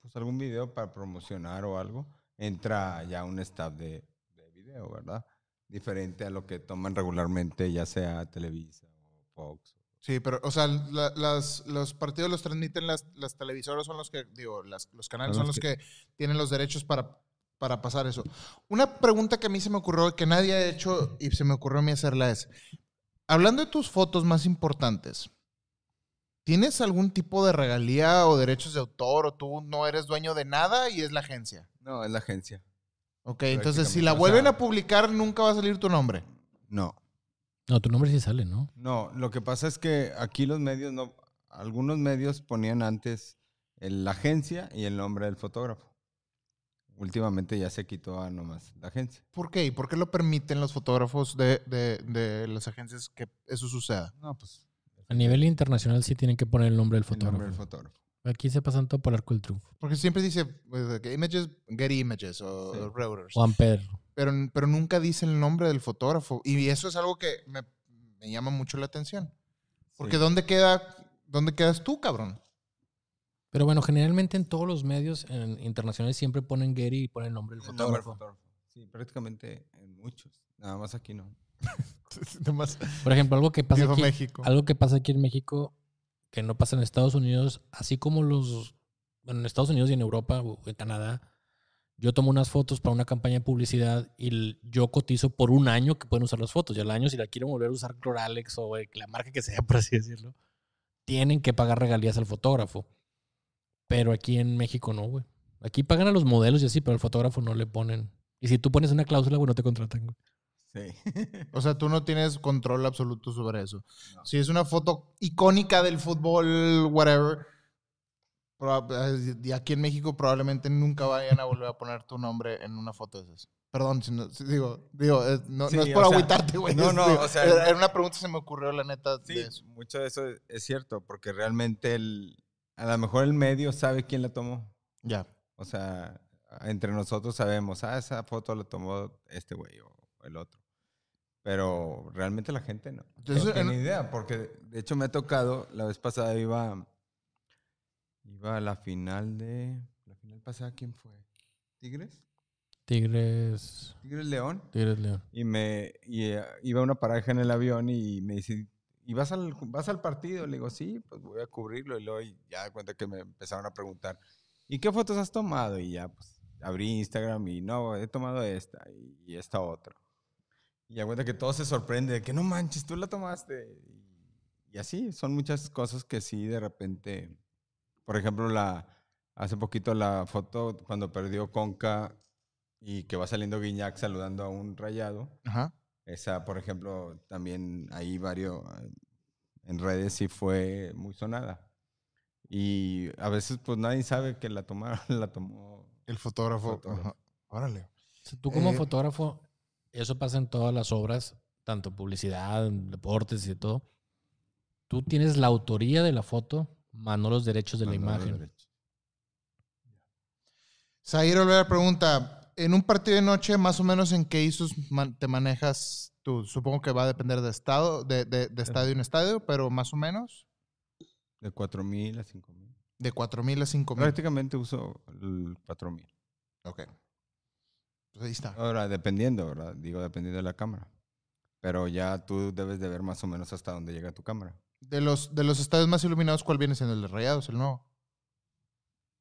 pues algún video para promocionar o algo, entra ya un staff de, de video, ¿verdad? Diferente a lo que toman regularmente, ya sea Televisa o Fox. Sí, pero, o sea, la- las- los partidos los transmiten las, las televisoras, son los que, digo, las- los canales son los que tienen los derechos para, para pasar eso. Una pregunta que a mí se me ocurrió, que nadie ha hecho y se me ocurrió a mí hacerla es, hablando de tus fotos más importantes, ¿tienes algún tipo de regalía o derechos de autor o tú no eres dueño de nada y es la agencia? No, es la agencia. Ok, entonces si la o vuelven sea- a publicar nunca va a salir tu nombre. No. No, tu nombre sí sale, ¿no? No, lo que pasa es que aquí los medios no, algunos medios ponían antes el- la agencia y el nombre del fotógrafo. Últimamente ya se quitó a nomás la agencia. ¿Por qué? ¿Y por qué lo permiten los fotógrafos de, de- de las agencias que eso suceda? No, pues A nivel internacional sí tienen que poner el nombre del el nombre del fotógrafo. Aquí se pasan todo por el arco del triunfo. Porque siempre dice pues, que images, Getty Images o, Sí. Reuters. Juan Pedro. Pero, pero nunca dice el nombre del fotógrafo. Y eso es algo que me, me llama mucho la atención. Porque Sí. ¿dónde, queda, ¿dónde quedas tú, cabrón? Pero bueno, generalmente en todos los medios en- internacionales siempre ponen Getty y ponen el nombre del El nombre del fotógrafo. Sí, prácticamente en muchos. Nada más aquí no. Nomás Por ejemplo, algo que pasa aquí, México. algo que pasa aquí en México que no pasa en Estados Unidos, así como los bueno, en Estados Unidos y en Europa o en Canadá, yo tomo unas fotos para una campaña de publicidad y yo cotizo por un año que pueden usar las fotos. Y al año, si la quieren volver a usar Cloralex o eh, la marca que sea, por así decirlo, tienen que pagar regalías al fotógrafo. Pero aquí en México no, güey. Aquí pagan a los modelos y así, pero al fotógrafo no le ponen. Y si tú pones una cláusula, güey, no te contratan, güey. Sí. O sea, tú no tienes control absoluto sobre eso. No. Si es una foto icónica del fútbol, whatever, eh, y aquí en México probablemente nunca vayan a volver a poner tu nombre en una foto de esas. Perdón, si no- si digo, digo, eh, no, Sí, no es por agüitarte, güey. no, no, digo, o sea, era una pregunta que se me ocurrió, la neta, Sí, de eso. mucho de eso es- es cierto, porque realmente el, a lo mejor el medio sabe quién la tomó. Ya. O sea, entre nosotros sabemos, ah, esa foto la tomó este güey o el otro. Pero realmente la gente no. Entonces, no tiene en- idea, porque de hecho me ha tocado, la vez pasada iba, iba a la final de, la final pasada, ¿quién fue? ¿Tigres? Tigres. ¿Tigres León? Tigres León. Y me y, eh, iba una pareja en el avión y me dice, ¿y vas al, vas al partido? Le digo, sí, pues voy a cubrirlo. Y luego ya de cuenta que me empezaron a preguntar, ¿y qué fotos has tomado? Y ya, pues, abrí Instagram y no, he tomado esta y, esta otra. Y ya cuenta que todo se sorprende de que no manches, tú la tomaste. Y así, son muchas cosas que sí de repente, por ejemplo, la, hace poquito la foto cuando perdió Conca y que va saliendo Guiñac saludando a un rayado. Ajá. Esa, por ejemplo, también ahí varios eh, en redes sí fue muy sonada. Y a veces pues nadie sabe que la tomaron, la tomó. El fotógrafo. Fotógrafo. ajá. Órale. O sea, Tú como Eh, fotógrafo, eso pasa en todas las obras, tanto publicidad, deportes y todo. Tú tienes la autoría de la foto, más no los derechos de la imagen. Zair Olvera pregunta, en un partido de noche, más o menos en qué ISOs man- te manejas tú? Supongo que va a depender de estado, de, de- de estadio en estadio, pero más o menos De 4.000 a 5.000. de 4.000 a 5.000. Prácticamente uso el 4.000. Ok. Pues ahí está. Ahora, dependiendo, ¿verdad? Digo, dependiendo de la cámara. Pero ya tú debes de ver más o menos hasta dónde llega tu cámara. De los, de los estadios más iluminados, ¿cuál viene siendo? ¿El de Rayados, el nuevo?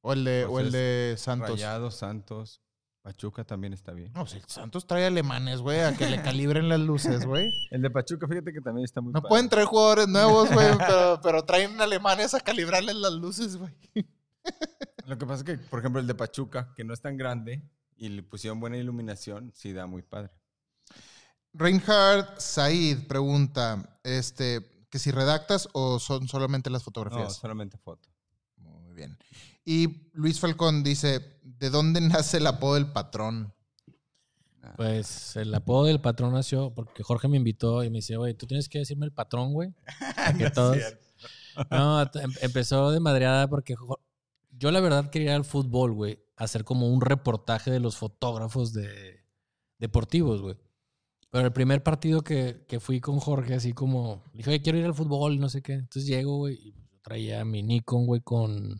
¿O el de, Pues o el es de Santos? Rayados, Santos, Pachuca también está bien. No, el Santos trae alemanes, güey, a que le calibren las luces, güey. El de Pachuca, fíjate que también está muy No padre. pueden traer jugadores nuevos, güey, pero, pero traen alemanes a calibrarles las luces, güey. Lo que pasa es que, por ejemplo, el de Pachuca, que no es tan grande y le pusieron buena iluminación, sí da muy padre. Reinhard Said pregunta, este, que si redactas o son solamente las No, fotografías. solamente foto. Muy bien. Y Luis Falcón dice, ¿de dónde nace el apodo del patrón? Ah, Pues el apodo del patrón nació porque Jorge me invitó y me dice, güey, tú tienes que decirme el patrón, güey. Todos... No, em- empezó de madreada porque yo la verdad quería ir al fútbol, güey. Hacer como un reportaje de los fotógrafos de deportivos, güey. Pero el primer partido que, que fui con Jorge, así como, dije, oye, quiero ir al fútbol, no sé qué. Entonces llego, güey, y yo traía mi Nikon, güey, con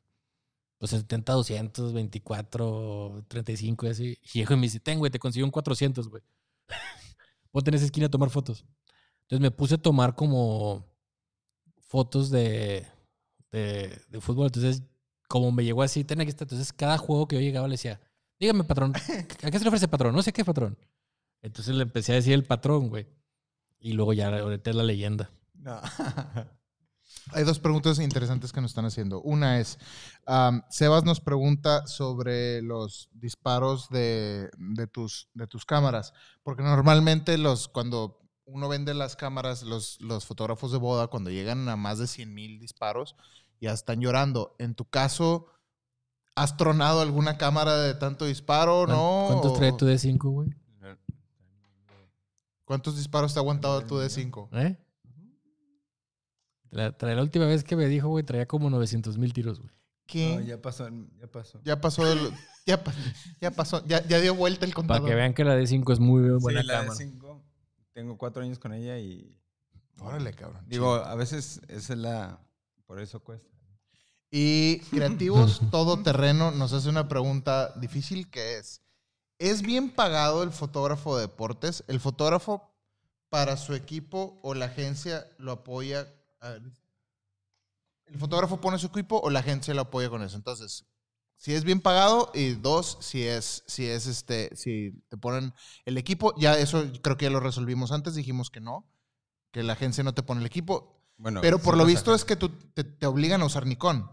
pues 70, 200, 24, 35 y así. Y llego y me dice, ten, güey, te consiguió un 400, güey. Ponte en esa esquina a tomar fotos. Entonces me puse a tomar como fotos de, de, de fútbol. Entonces, como me llegó así, ten aquí está. Entonces, cada juego que yo llegaba le decía, dígame, patrón, ¿a qué se le ofrece patrón? No sé qué patrón. Entonces le empecé a decir el patrón, güey. Y luego ya ahorita es la leyenda. No. Hay dos preguntas interesantes que nos están haciendo. Una es, am, Sebas nos pregunta sobre los disparos de, de tus, de tus cámaras, porque normalmente los, cuando uno vende las cámaras, los, los fotógrafos de boda, cuando llegan a más de 100 mil disparos, ya están llorando. En tu caso, ¿has tronado alguna cámara de tanto disparo? ¿No? ¿Cuántos trae ¿O tu D5, güey? ¿Cuántos disparos te ha aguantado tu D5? ¿Eh? La, trae- la última vez que me dijo, güey, traía como 900 mil tiros, güey. ¿Qué? No, ya pasó, ya pasó. Ya pasó, el- ya, pa- ya pasó, ya, ya dio vuelta el contador. Para que vean que la D5 es muy buena sí, la cámara. cinco, tengo cuatro años con ella y... Órale, cabrón. Digo, a veces esa es la... Por eso cuesta. Y Creativos Todoterreno nos hace una pregunta difícil que es, ¿es bien pagado el fotógrafo de deportes? ¿El fotógrafo para su equipo o la agencia lo apoya? A ver, ¿El fotógrafo pone su equipo o la agencia lo apoya con eso? Entonces, si es bien pagado y dos, si es, si es este, si te ponen el equipo, ya eso creo que ya lo resolvimos antes, dijimos que no, que la agencia no te pone el equipo, Bueno, pero por sí lo visto es que tú, te, te obligan a usar Nikon.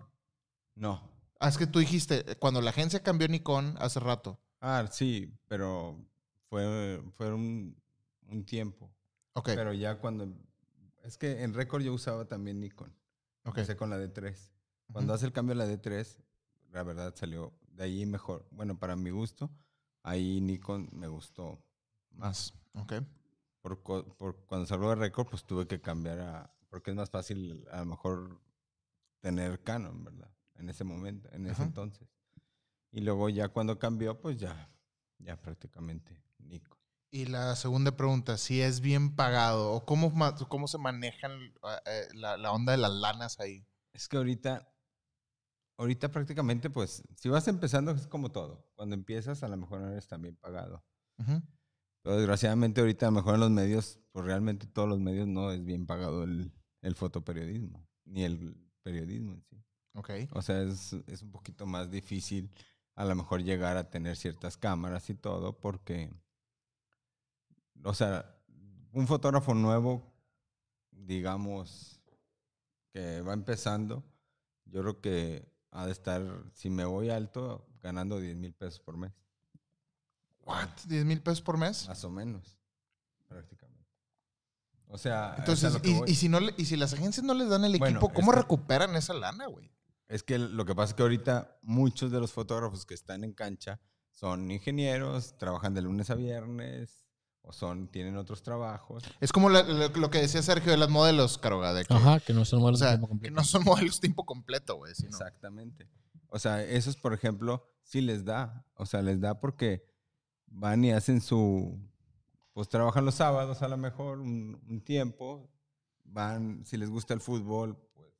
No. Ah, es que tú dijiste, cuando la agencia cambió Nikon hace rato. Ah, sí, pero fue, fue un, un tiempo. Pero ya cuando... Es que en récord yo usaba también Nikon. ok. Empecé con la D3. Cuando Ujú. hace el cambio a la D3, la verdad salió de ahí mejor. Bueno, para mi gusto, ahí Nikon me gustó más. Ok. Por, por cuando salgo de récord, pues tuve que cambiar a... Porque es más fácil a lo mejor tener Canon, ¿verdad? En ese momento, en ese entonces. Y luego ya cuando cambió, pues ya, ya prácticamente Nikon. Y la segunda pregunta, si es bien pagado o cómo, cómo se manejan eh, eh, la, la onda de las lanas ahí. Es que ahorita, ahorita prácticamente, pues, si vas empezando es como todo. Cuando empiezas, a lo mejor no eres tan bien pagado. Pero desgraciadamente ahorita, a lo mejor en los medios, pues realmente todos los medios no es bien pagado el, el fotoperiodismo, ni el periodismo en sí. Ok. O sea, es, es un poquito más difícil a lo mejor llegar a tener ciertas cámaras y todo, porque, o sea, un fotógrafo nuevo, digamos, que va empezando, yo creo que ha de estar, si me voy alto, ganando 10 mil pesos por mes, What? ¿10 mil pesos por mes? más o menos, prácticamente. O sea, Entonces, y, si no, y si las agencias no les dan el Bueno, equipo, es ¿cómo que- recuperan esa lana, güey? Es que lo que pasa es que ahorita muchos de los fotógrafos que están en cancha son ingenieros, trabajan de lunes a viernes o son tienen otros trabajos. Es como la- lo, lo que decía Sergio de las modelos, Caroga, de que, Ajá, que no son o modelos de sea, tiempo que completo. no son modelos tiempo completo, güey. sino- Exactamente. O sea, esos, por ejemplo, sí les da. O sea, les da porque van y hacen su... Pues trabajan los sábados a lo mejor un, un tiempo. Van, si les gusta el fútbol, pues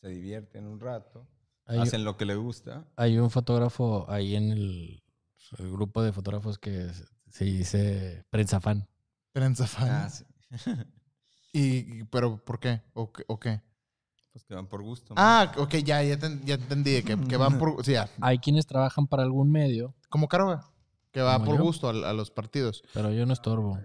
se divierten un rato. Hay, hacen lo que les gusta. hay un fotógrafo ahí en el, el grupo de fotógrafos que se dice prensa fan. Prensa fan. Ah, sí. Y, y- ¿Pero por qué? ¿O qué? o qué? Pues que van por gusto. ¿no? Ah, ok, ya, ya, ten- ya entendí. Que, que van por... Sí, ya. Hay quienes trabajan para algún medio, Como Caroga, que va por yo. gusto a, a los partidos. pero yo no estorbo.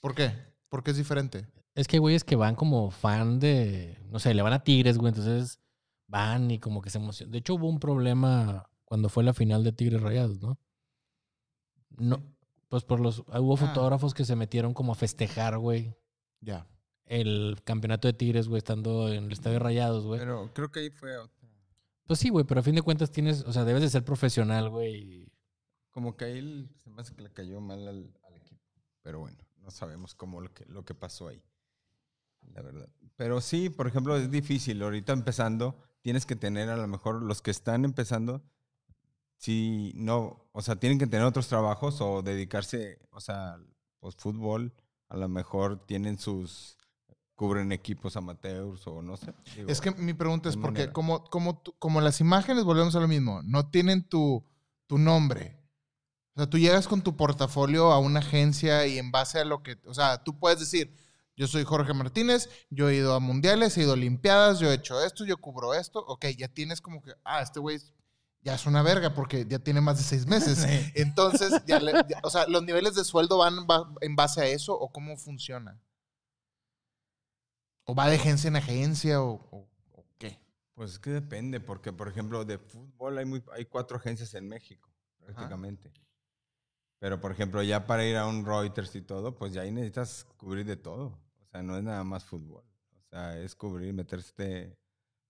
¿Por qué? Porque es diferente. Es que hay güeyes que van como fan de, no sé, le van a Tigres, güey, entonces van y como que se emocionan. De hecho, hubo un problema cuando fue la final de Tigres Rayados, ¿no? No, pues por los, hubo Ah. fotógrafos que se metieron como a festejar, güey, Ya. el campeonato de Tigres, güey, estando en el estadio Rayados, güey. Pero creo que ahí fue otra. Pues sí, güey, pero a fin de cuentas tienes, o sea, debes de ser profesional, güey. como que ahí se me hace que le cayó mal al, al equipo. Pero bueno, no sabemos cómo lo que, lo que pasó ahí. La verdad. Pero sí, por ejemplo, es difícil. Ahorita empezando, tienes que tener a lo mejor los que están empezando, sí, no, o sea, tienen que tener otros trabajos o dedicarse, o sea, pues fútbol, a lo mejor tienen sus, cubren equipos amateurs o no sé. digo, Es que mi pregunta es porque manera. como, como, tú- como las imágenes, volvemos a lo mismo, no tienen tu, tu nombre. O sea, tú llegas con tu portafolio a una agencia y en base a lo que, o sea, tú puedes decir, yo soy Jorge Martínez, yo he ido a mundiales, he ido a olimpiadas, yo he hecho esto, yo cubro esto, ok, ya tienes como que, ah, este güey ya es una verga porque ya tiene más de seis meses. Entonces, ya le- ya- o sea, ¿los niveles de sueldo van en base a eso o cómo funciona? ¿O va de agencia en agencia o, o- o qué? Pues es que depende, porque por ejemplo de fútbol hay, muy, hay cuatro agencias en México, prácticamente. Pero por ejemplo ya para ir a un Reuters y todo, pues ya ahí necesitas cubrir de todo. O sea, no es nada más fútbol. O sea, es cubrir, meterse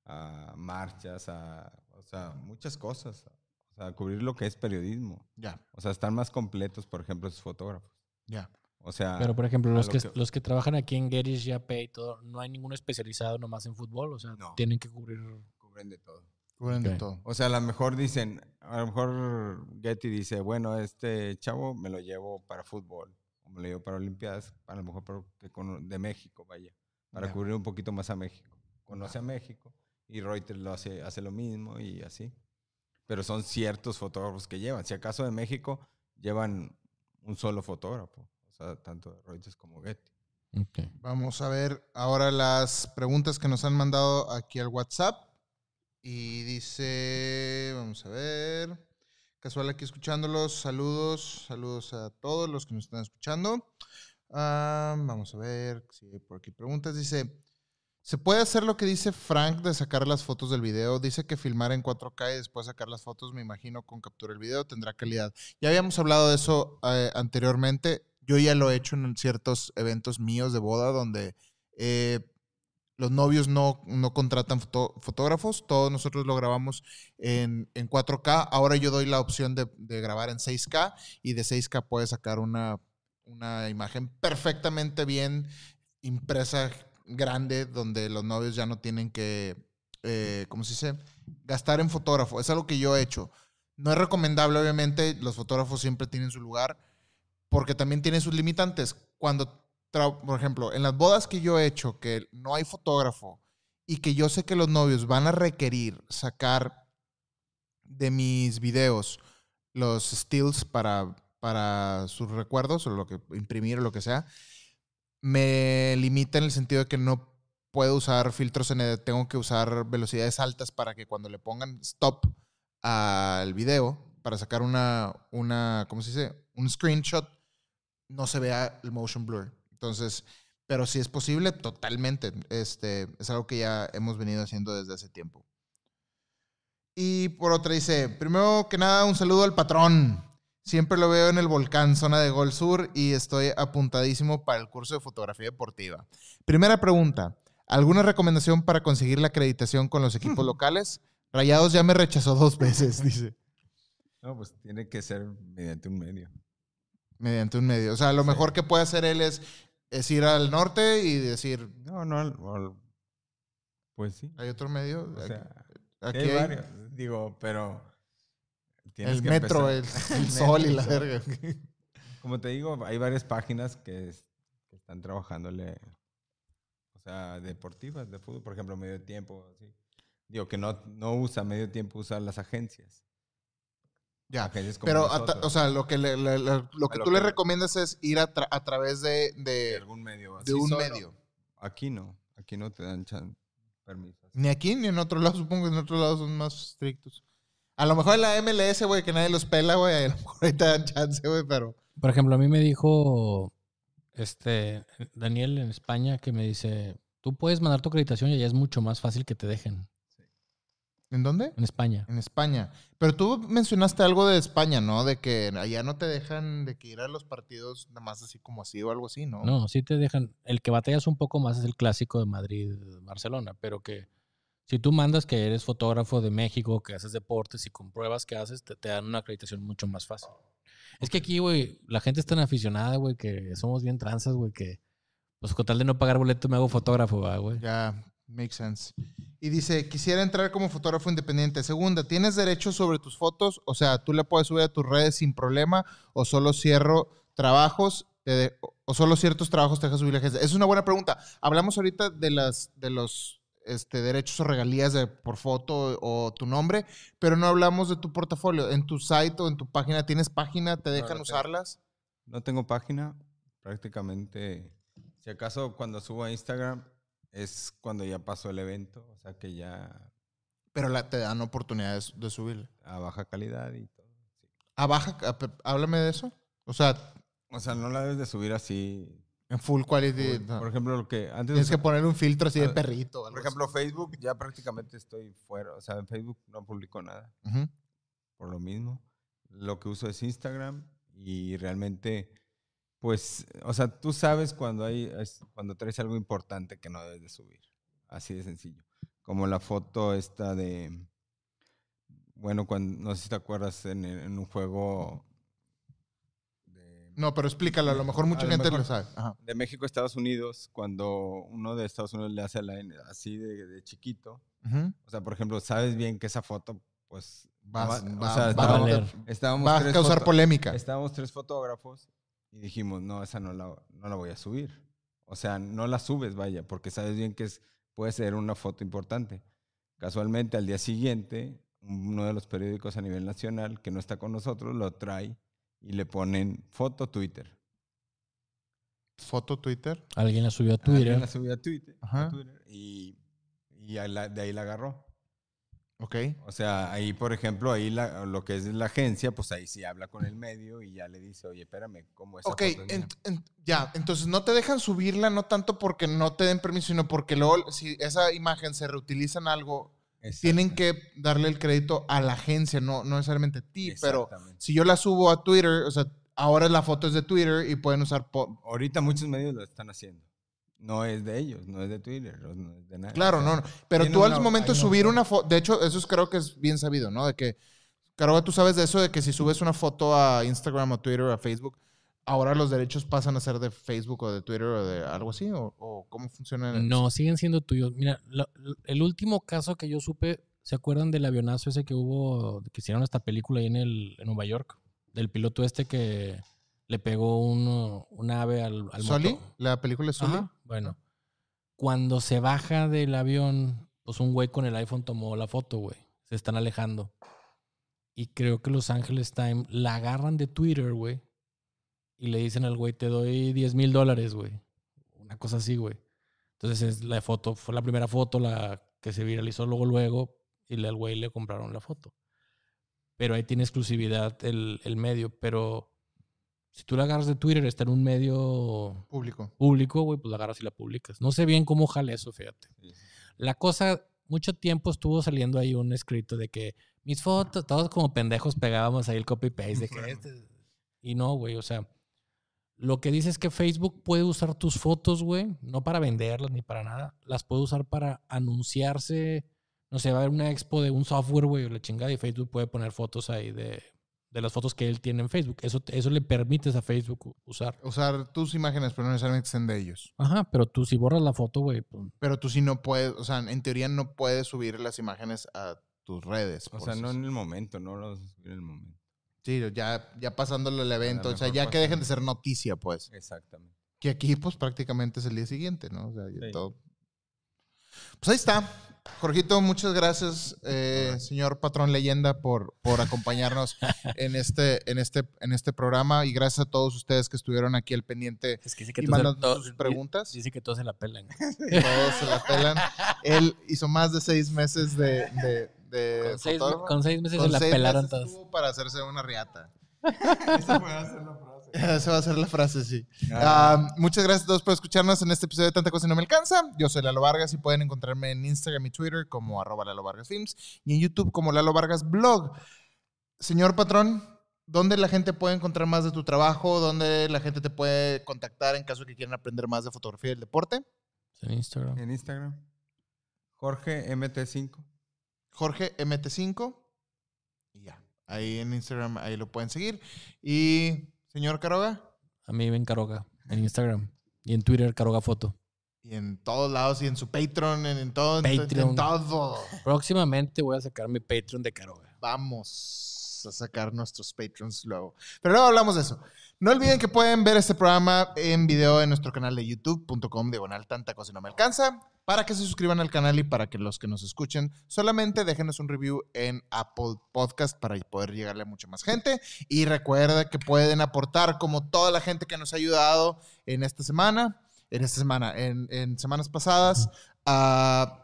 a marchas, a, sea, muchas cosas. O sea, cubrir lo que es periodismo. Ya, O sea, están más completos, por ejemplo, esos fotógrafos. ya. O sea, Pero, por ejemplo, los lo que, que- los que trabajan aquí en Gerish, Yapé y todo, no hay ninguno especializado nomás en fútbol. O sea, No. tienen que cubrir. cubren de todo. Cubren de todo. O sea, a lo mejor dicen, a lo mejor Getty dice, bueno, este chavo me lo llevo para fútbol, o me lo llevo para Olimpiadas, a lo mejor para que con- de México, vaya, para cubrir un poquito más a México. Conoce a México y Reuters lo hace, hace lo mismo y así. Pero son ciertos fotógrafos que llevan. Si acaso de México llevan un solo fotógrafo, o sea, tanto de Reuters como Getty. Ok. Vamos a ver ahora las preguntas que nos han mandado aquí al WhatsApp. Y dice, vamos a ver, casual aquí escuchándolos, saludos, saludos a todos los que nos están escuchando. Ah, vamos a ver si hay por aquí preguntas. Dice, ¿se puede hacer lo que dice Frank de sacar las fotos del video? Dice que filmar en 4K y después sacar las fotos, me imagino, con captura del video tendrá calidad. Ya habíamos hablado de eso eh, anteriormente. Yo ya lo he hecho en ciertos eventos míos de boda donde eh, los novios no, no contratan fotógrafos, todos nosotros lo grabamos en, en 4K. Ahora yo doy la opción de, de grabar en 6K y de 6K puedes sacar una, una imagen perfectamente bien impresa, grande, donde los novios ya no tienen que, eh, ¿cómo se dice? Gastar en fotógrafo. Es algo que yo he hecho. No es recomendable, obviamente, los fotógrafos siempre tienen su lugar, porque también tienen sus limitantes. Cuando, por ejemplo, en las bodas que yo he hecho, que no hay fotógrafo y que yo sé que los novios van a requerir sacar de mis videos los stills para, para sus recuerdos o lo que imprimir o lo que sea, me limita en el sentido de que no puedo usar filtros en tengo que usar velocidades altas para que cuando le pongan stop al video para sacar una, una ¿cómo se dice? Un screenshot, no se vea el motion blur. Entonces, pero si es posible, totalmente. Este, es algo que ya hemos venido haciendo desde hace tiempo. Y por otra dice, primero que nada, un saludo al patrón. Siempre lo veo en el volcán, zona de Gol Sur, y estoy apuntadísimo para el curso de fotografía deportiva. Primera pregunta, ¿alguna recomendación para conseguir la acreditación con los equipos locales? Rayados ya me rechazó dos veces, dice. No, pues tiene que ser mediante un medio. Mediante un medio. O sea, lo Sí. mejor que puede hacer él es, es ir al norte y decir, No, no, o- pues sí. ¿hay otro medio? O sea, Aquí hay hay varios, digo, pero el que metro, el, sol y la verga. Como te digo, hay varias páginas que, es- que están trabajándole, o sea, deportivas de fútbol, por ejemplo, medio tiempo, así. Digo que no, no usa medio tiempo, usa las agencias. Ya. Agencias como Pero, ta- o sea, lo que, le- le- le- lo que tú le recomiendas es ir a, tra- a través de, de de, algún medio. de un solo. medio. Aquí no, aquí no te dan chan, permiso. Ni aquí ni en otro lado, supongo que en otros lados son más estrictos. A lo mejor en la MLS, güey, que nadie los pela, güey, a lo mejor ahí te dan chance, güey, pero... Por ejemplo, a mí me dijo este Daniel en España que me dice, tú puedes mandar tu acreditación y allá es mucho más fácil que te dejen. ¿En dónde? En España. En España. Pero tú mencionaste algo de España, ¿no? De que allá no te dejan de que ir a los partidos nada más así como así o algo así, ¿no? No, sí te dejan. El que batallas un poco más es el clásico de Madrid-Barcelona, pero que si tú mandas que eres fotógrafo de México, que haces deportes y compruebas que haces, te, te dan una acreditación mucho más fácil. Es que aquí, güey, la gente es tan aficionada, güey, que somos bien tranzas, güey, que pues con tal de no pagar boleto me hago fotógrafo, güey. Ya, makes sense. Y dice, quisiera entrar como fotógrafo independiente. Segunda, ¿tienes derechos sobre tus fotos? O sea, tú le puedes subir a tus redes sin problema o solo cierro trabajos de- o solo ciertos trabajos te deja subir la agencia. Es una buena pregunta. Hablamos ahorita de las de los este, derechos o regalías de, por foto o tu nombre, pero no hablamos de tu portafolio. En tu site o en tu página, ¿tienes página? ¿Te dejan no tengo. usarlas? No tengo página, prácticamente. Si acaso cuando subo a Instagram es cuando ya pasó el evento, o sea que ya Pero la, te dan oportunidades de subirla. a baja calidad y todo. sí. ¿A baja? a háblame de eso. O sea, O sea, no la debes de subir así. En full quality. Por, no. por ejemplo, lo que antes. Tienes que poner un filtro así de Ah, perrito. por ejemplo, Facebook ya prácticamente estoy fuera. O sea, en Facebook no publico nada. por lo mismo. Lo que uso es Instagram y realmente, pues, o sea, tú sabes cuando hay, cuando traes algo importante que no debes de subir. Así de sencillo. Como la foto esta de, bueno, cuando, no sé si te acuerdas en, en un juego No, pero explícalo. A lo mejor mucha A lo gente mejor. lo sabe. Ajá. de México a Estados Unidos, cuando uno de Estados Unidos le hace la N así de, de chiquito. O sea, por ejemplo, sabes bien que esa foto, pues, Va, va- va- o sea, va- estábamos- valer. estábamos va a tres causar foto- polémica. Estábamos tres fotógrafos y dijimos, no, esa no la, no la voy a subir. O sea, no la subes, vaya, porque sabes bien que es, puede ser una foto importante. Casualmente, al día siguiente, uno de los periódicos a nivel nacional, que no está con nosotros, lo trae y le ponen foto Twitter. Foto Twitter. Alguien la subió a Alguien Twitter. la subió a Twitter, a Ajá. Twitter y, y a la- de ahí la agarró. Ok. O sea, ahí, por ejemplo, ahí la- lo que es la agencia, pues ahí sí habla con el medio y ya le dice, oye, espérame, ¿cómo es? Ok, ent- ent- ya. Entonces no te dejan subirla no tanto porque no te den permiso, sino porque luego si esa imagen se reutiliza en algo, tienen que darle el crédito a la agencia, no, no necesariamente a ti. Pero si yo la subo a Twitter, o sea, ahora la foto es de Twitter y pueden usar... Ahorita muchos medios lo están haciendo. No es de ellos, no es de Twitter, no es de nadie. Claro, O sea, no, no. Pero tú al momento de subir opción. una foto, de hecho, eso es- creo que es bien sabido, ¿no? De que, creo que tú sabes de eso, de que si subes una foto a Instagram o Twitter o a Facebook, ahora los derechos pasan a ser de Facebook o de Twitter o de algo así, o, o cómo funciona. No, siguen siendo tuyos. Mira, lo- el último caso que yo supe, ¿se acuerdan del avionazo ese que hubo, que hicieron esta película ahí en, el, en Nueva York? Del piloto este que le pegó un, un ave al, al ¿Soli? motor. ¿La película es Soli? Ajá, Bueno, cuando se baja del avión, pues un güey con el iPhone tomó la foto, güey. Se están alejando. Y creo que Los Ángeles Times la agarran de Twitter, güey. Y le dicen al güey, te doy 10 mil dólares, güey. Una cosa así, güey. Entonces es la foto, fue la primera foto, la que se viralizó luego, luego. Y al güey le compraron la foto. Pero ahí tiene exclusividad el, el medio. Pero si tú la agarras de Twitter, está en un medio Público. público, güey, pues la agarras y la publicas. No sé bien cómo jale eso, fíjate. Sí. La cosa, mucho tiempo estuvo saliendo ahí un escrito de que mis fotos, todos como pendejos pegábamos ahí el copy-paste de que este- Y no, güey, o sea, lo que dice es que Facebook puede usar tus fotos, güey, no para venderlas ni para nada. Las puede usar para anunciarse. No sé, va a haber una expo de un software, güey, o la chingada, y Facebook puede poner fotos ahí de, de las fotos que él tiene en Facebook. Eso, eso le permites a Facebook usar. Usar tus imágenes, pero no necesariamente sean de ellos. Ajá, pero tú si borras la foto, güey, pues, Pero tú sí no puedes, o sea, en teoría no puedes subir las imágenes a tus redes. O sea, no en el momento, no lo vas a subir en el momento. Sí, ya, ya pasándolo el evento, o sea, ya que dejen de ser noticia, pues. Exactamente. Que aquí, pues, prácticamente es el día siguiente, ¿no? O sea, ya Sí. todo. Pues ahí está. Jorgito, muchas gracias, eh, señor patrón leyenda, por, por acompañarnos en este, en, este, en este programa. Y gracias a todos ustedes que estuvieron aquí al pendiente Es que dice que y mandando sus preguntas. Dice que todos se la pelan. Todos se la pelan. Él hizo más de seis meses de, de, de Con seis, fotógrafo. con seis meses Con se la seis pelaron meses todos. tuvo para hacerse una riata. Esa puede ser la frase. Esa va a ser la frase, sí. Ah, muchas gracias a todos por escucharnos en este episodio de Tanta Cosa y No Me Alcanza. Yo soy Lalo Vargas y pueden encontrarme en Instagram y Twitter como arroba Lalo Vargas Films y en YouTube como Lalo Vargas Blog. Señor patrón, ¿dónde la gente puede encontrar más de tu trabajo? ¿Dónde la gente te puede contactar en caso que quieran aprender más de fotografía y del deporte? En Instagram. en Instagram. Jorge MT5. Jorge MT5. Y ya. Ahí en Instagram, ahí lo pueden seguir. Y, señor Caroga, A mí ven Caroga en Instagram y en Twitter Caroga Foto. y en todos lados, y en su Patreon, en, en todo. en- en Patreon. todo. Próximamente voy a sacar mi Patreon de Caroga. Vamos a sacar nuestros patrons luego. Pero luego hablamos de eso. No olviden que pueden ver este programa en video en nuestro canal de youtube.com diagonal tanta cosa no me alcanza. Para que se suscriban al canal y para que los que nos escuchen solamente déjenos un review en Apple Podcast para poder llegarle a mucha más gente. Y recuerda que pueden aportar como toda la gente que nos ha ayudado en esta semana, en esta semana, en, semanas pasadas, a,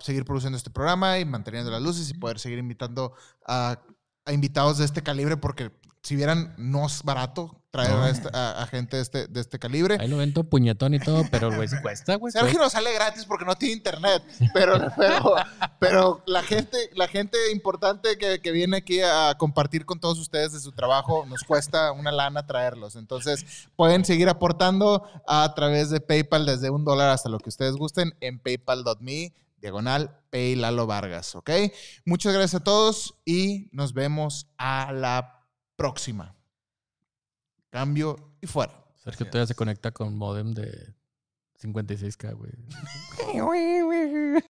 seguir produciendo este programa y manteniendo las luces y poder seguir invitando a invitados de este calibre porque si vieran no es barato traer No. a, este- a- a gente de este, de este calibre. Ahí lo ven todo puñetón y todo, pero güey cuesta, güey. Sergio nos sale gratis porque no tiene internet, pero, pero, pero la, gente, la gente importante que, que viene aquí a compartir con todos ustedes de su trabajo nos cuesta una lana traerlos. Entonces pueden seguir aportando a través de PayPal desde un dólar hasta lo que ustedes gusten en paypal.me diagonal Pay Lalo Vargas, ¿ok? Muchas gracias a todos y nos vemos a la próxima. Cambio y fuera. Sergio todavía se conecta con modem de 56k, güey.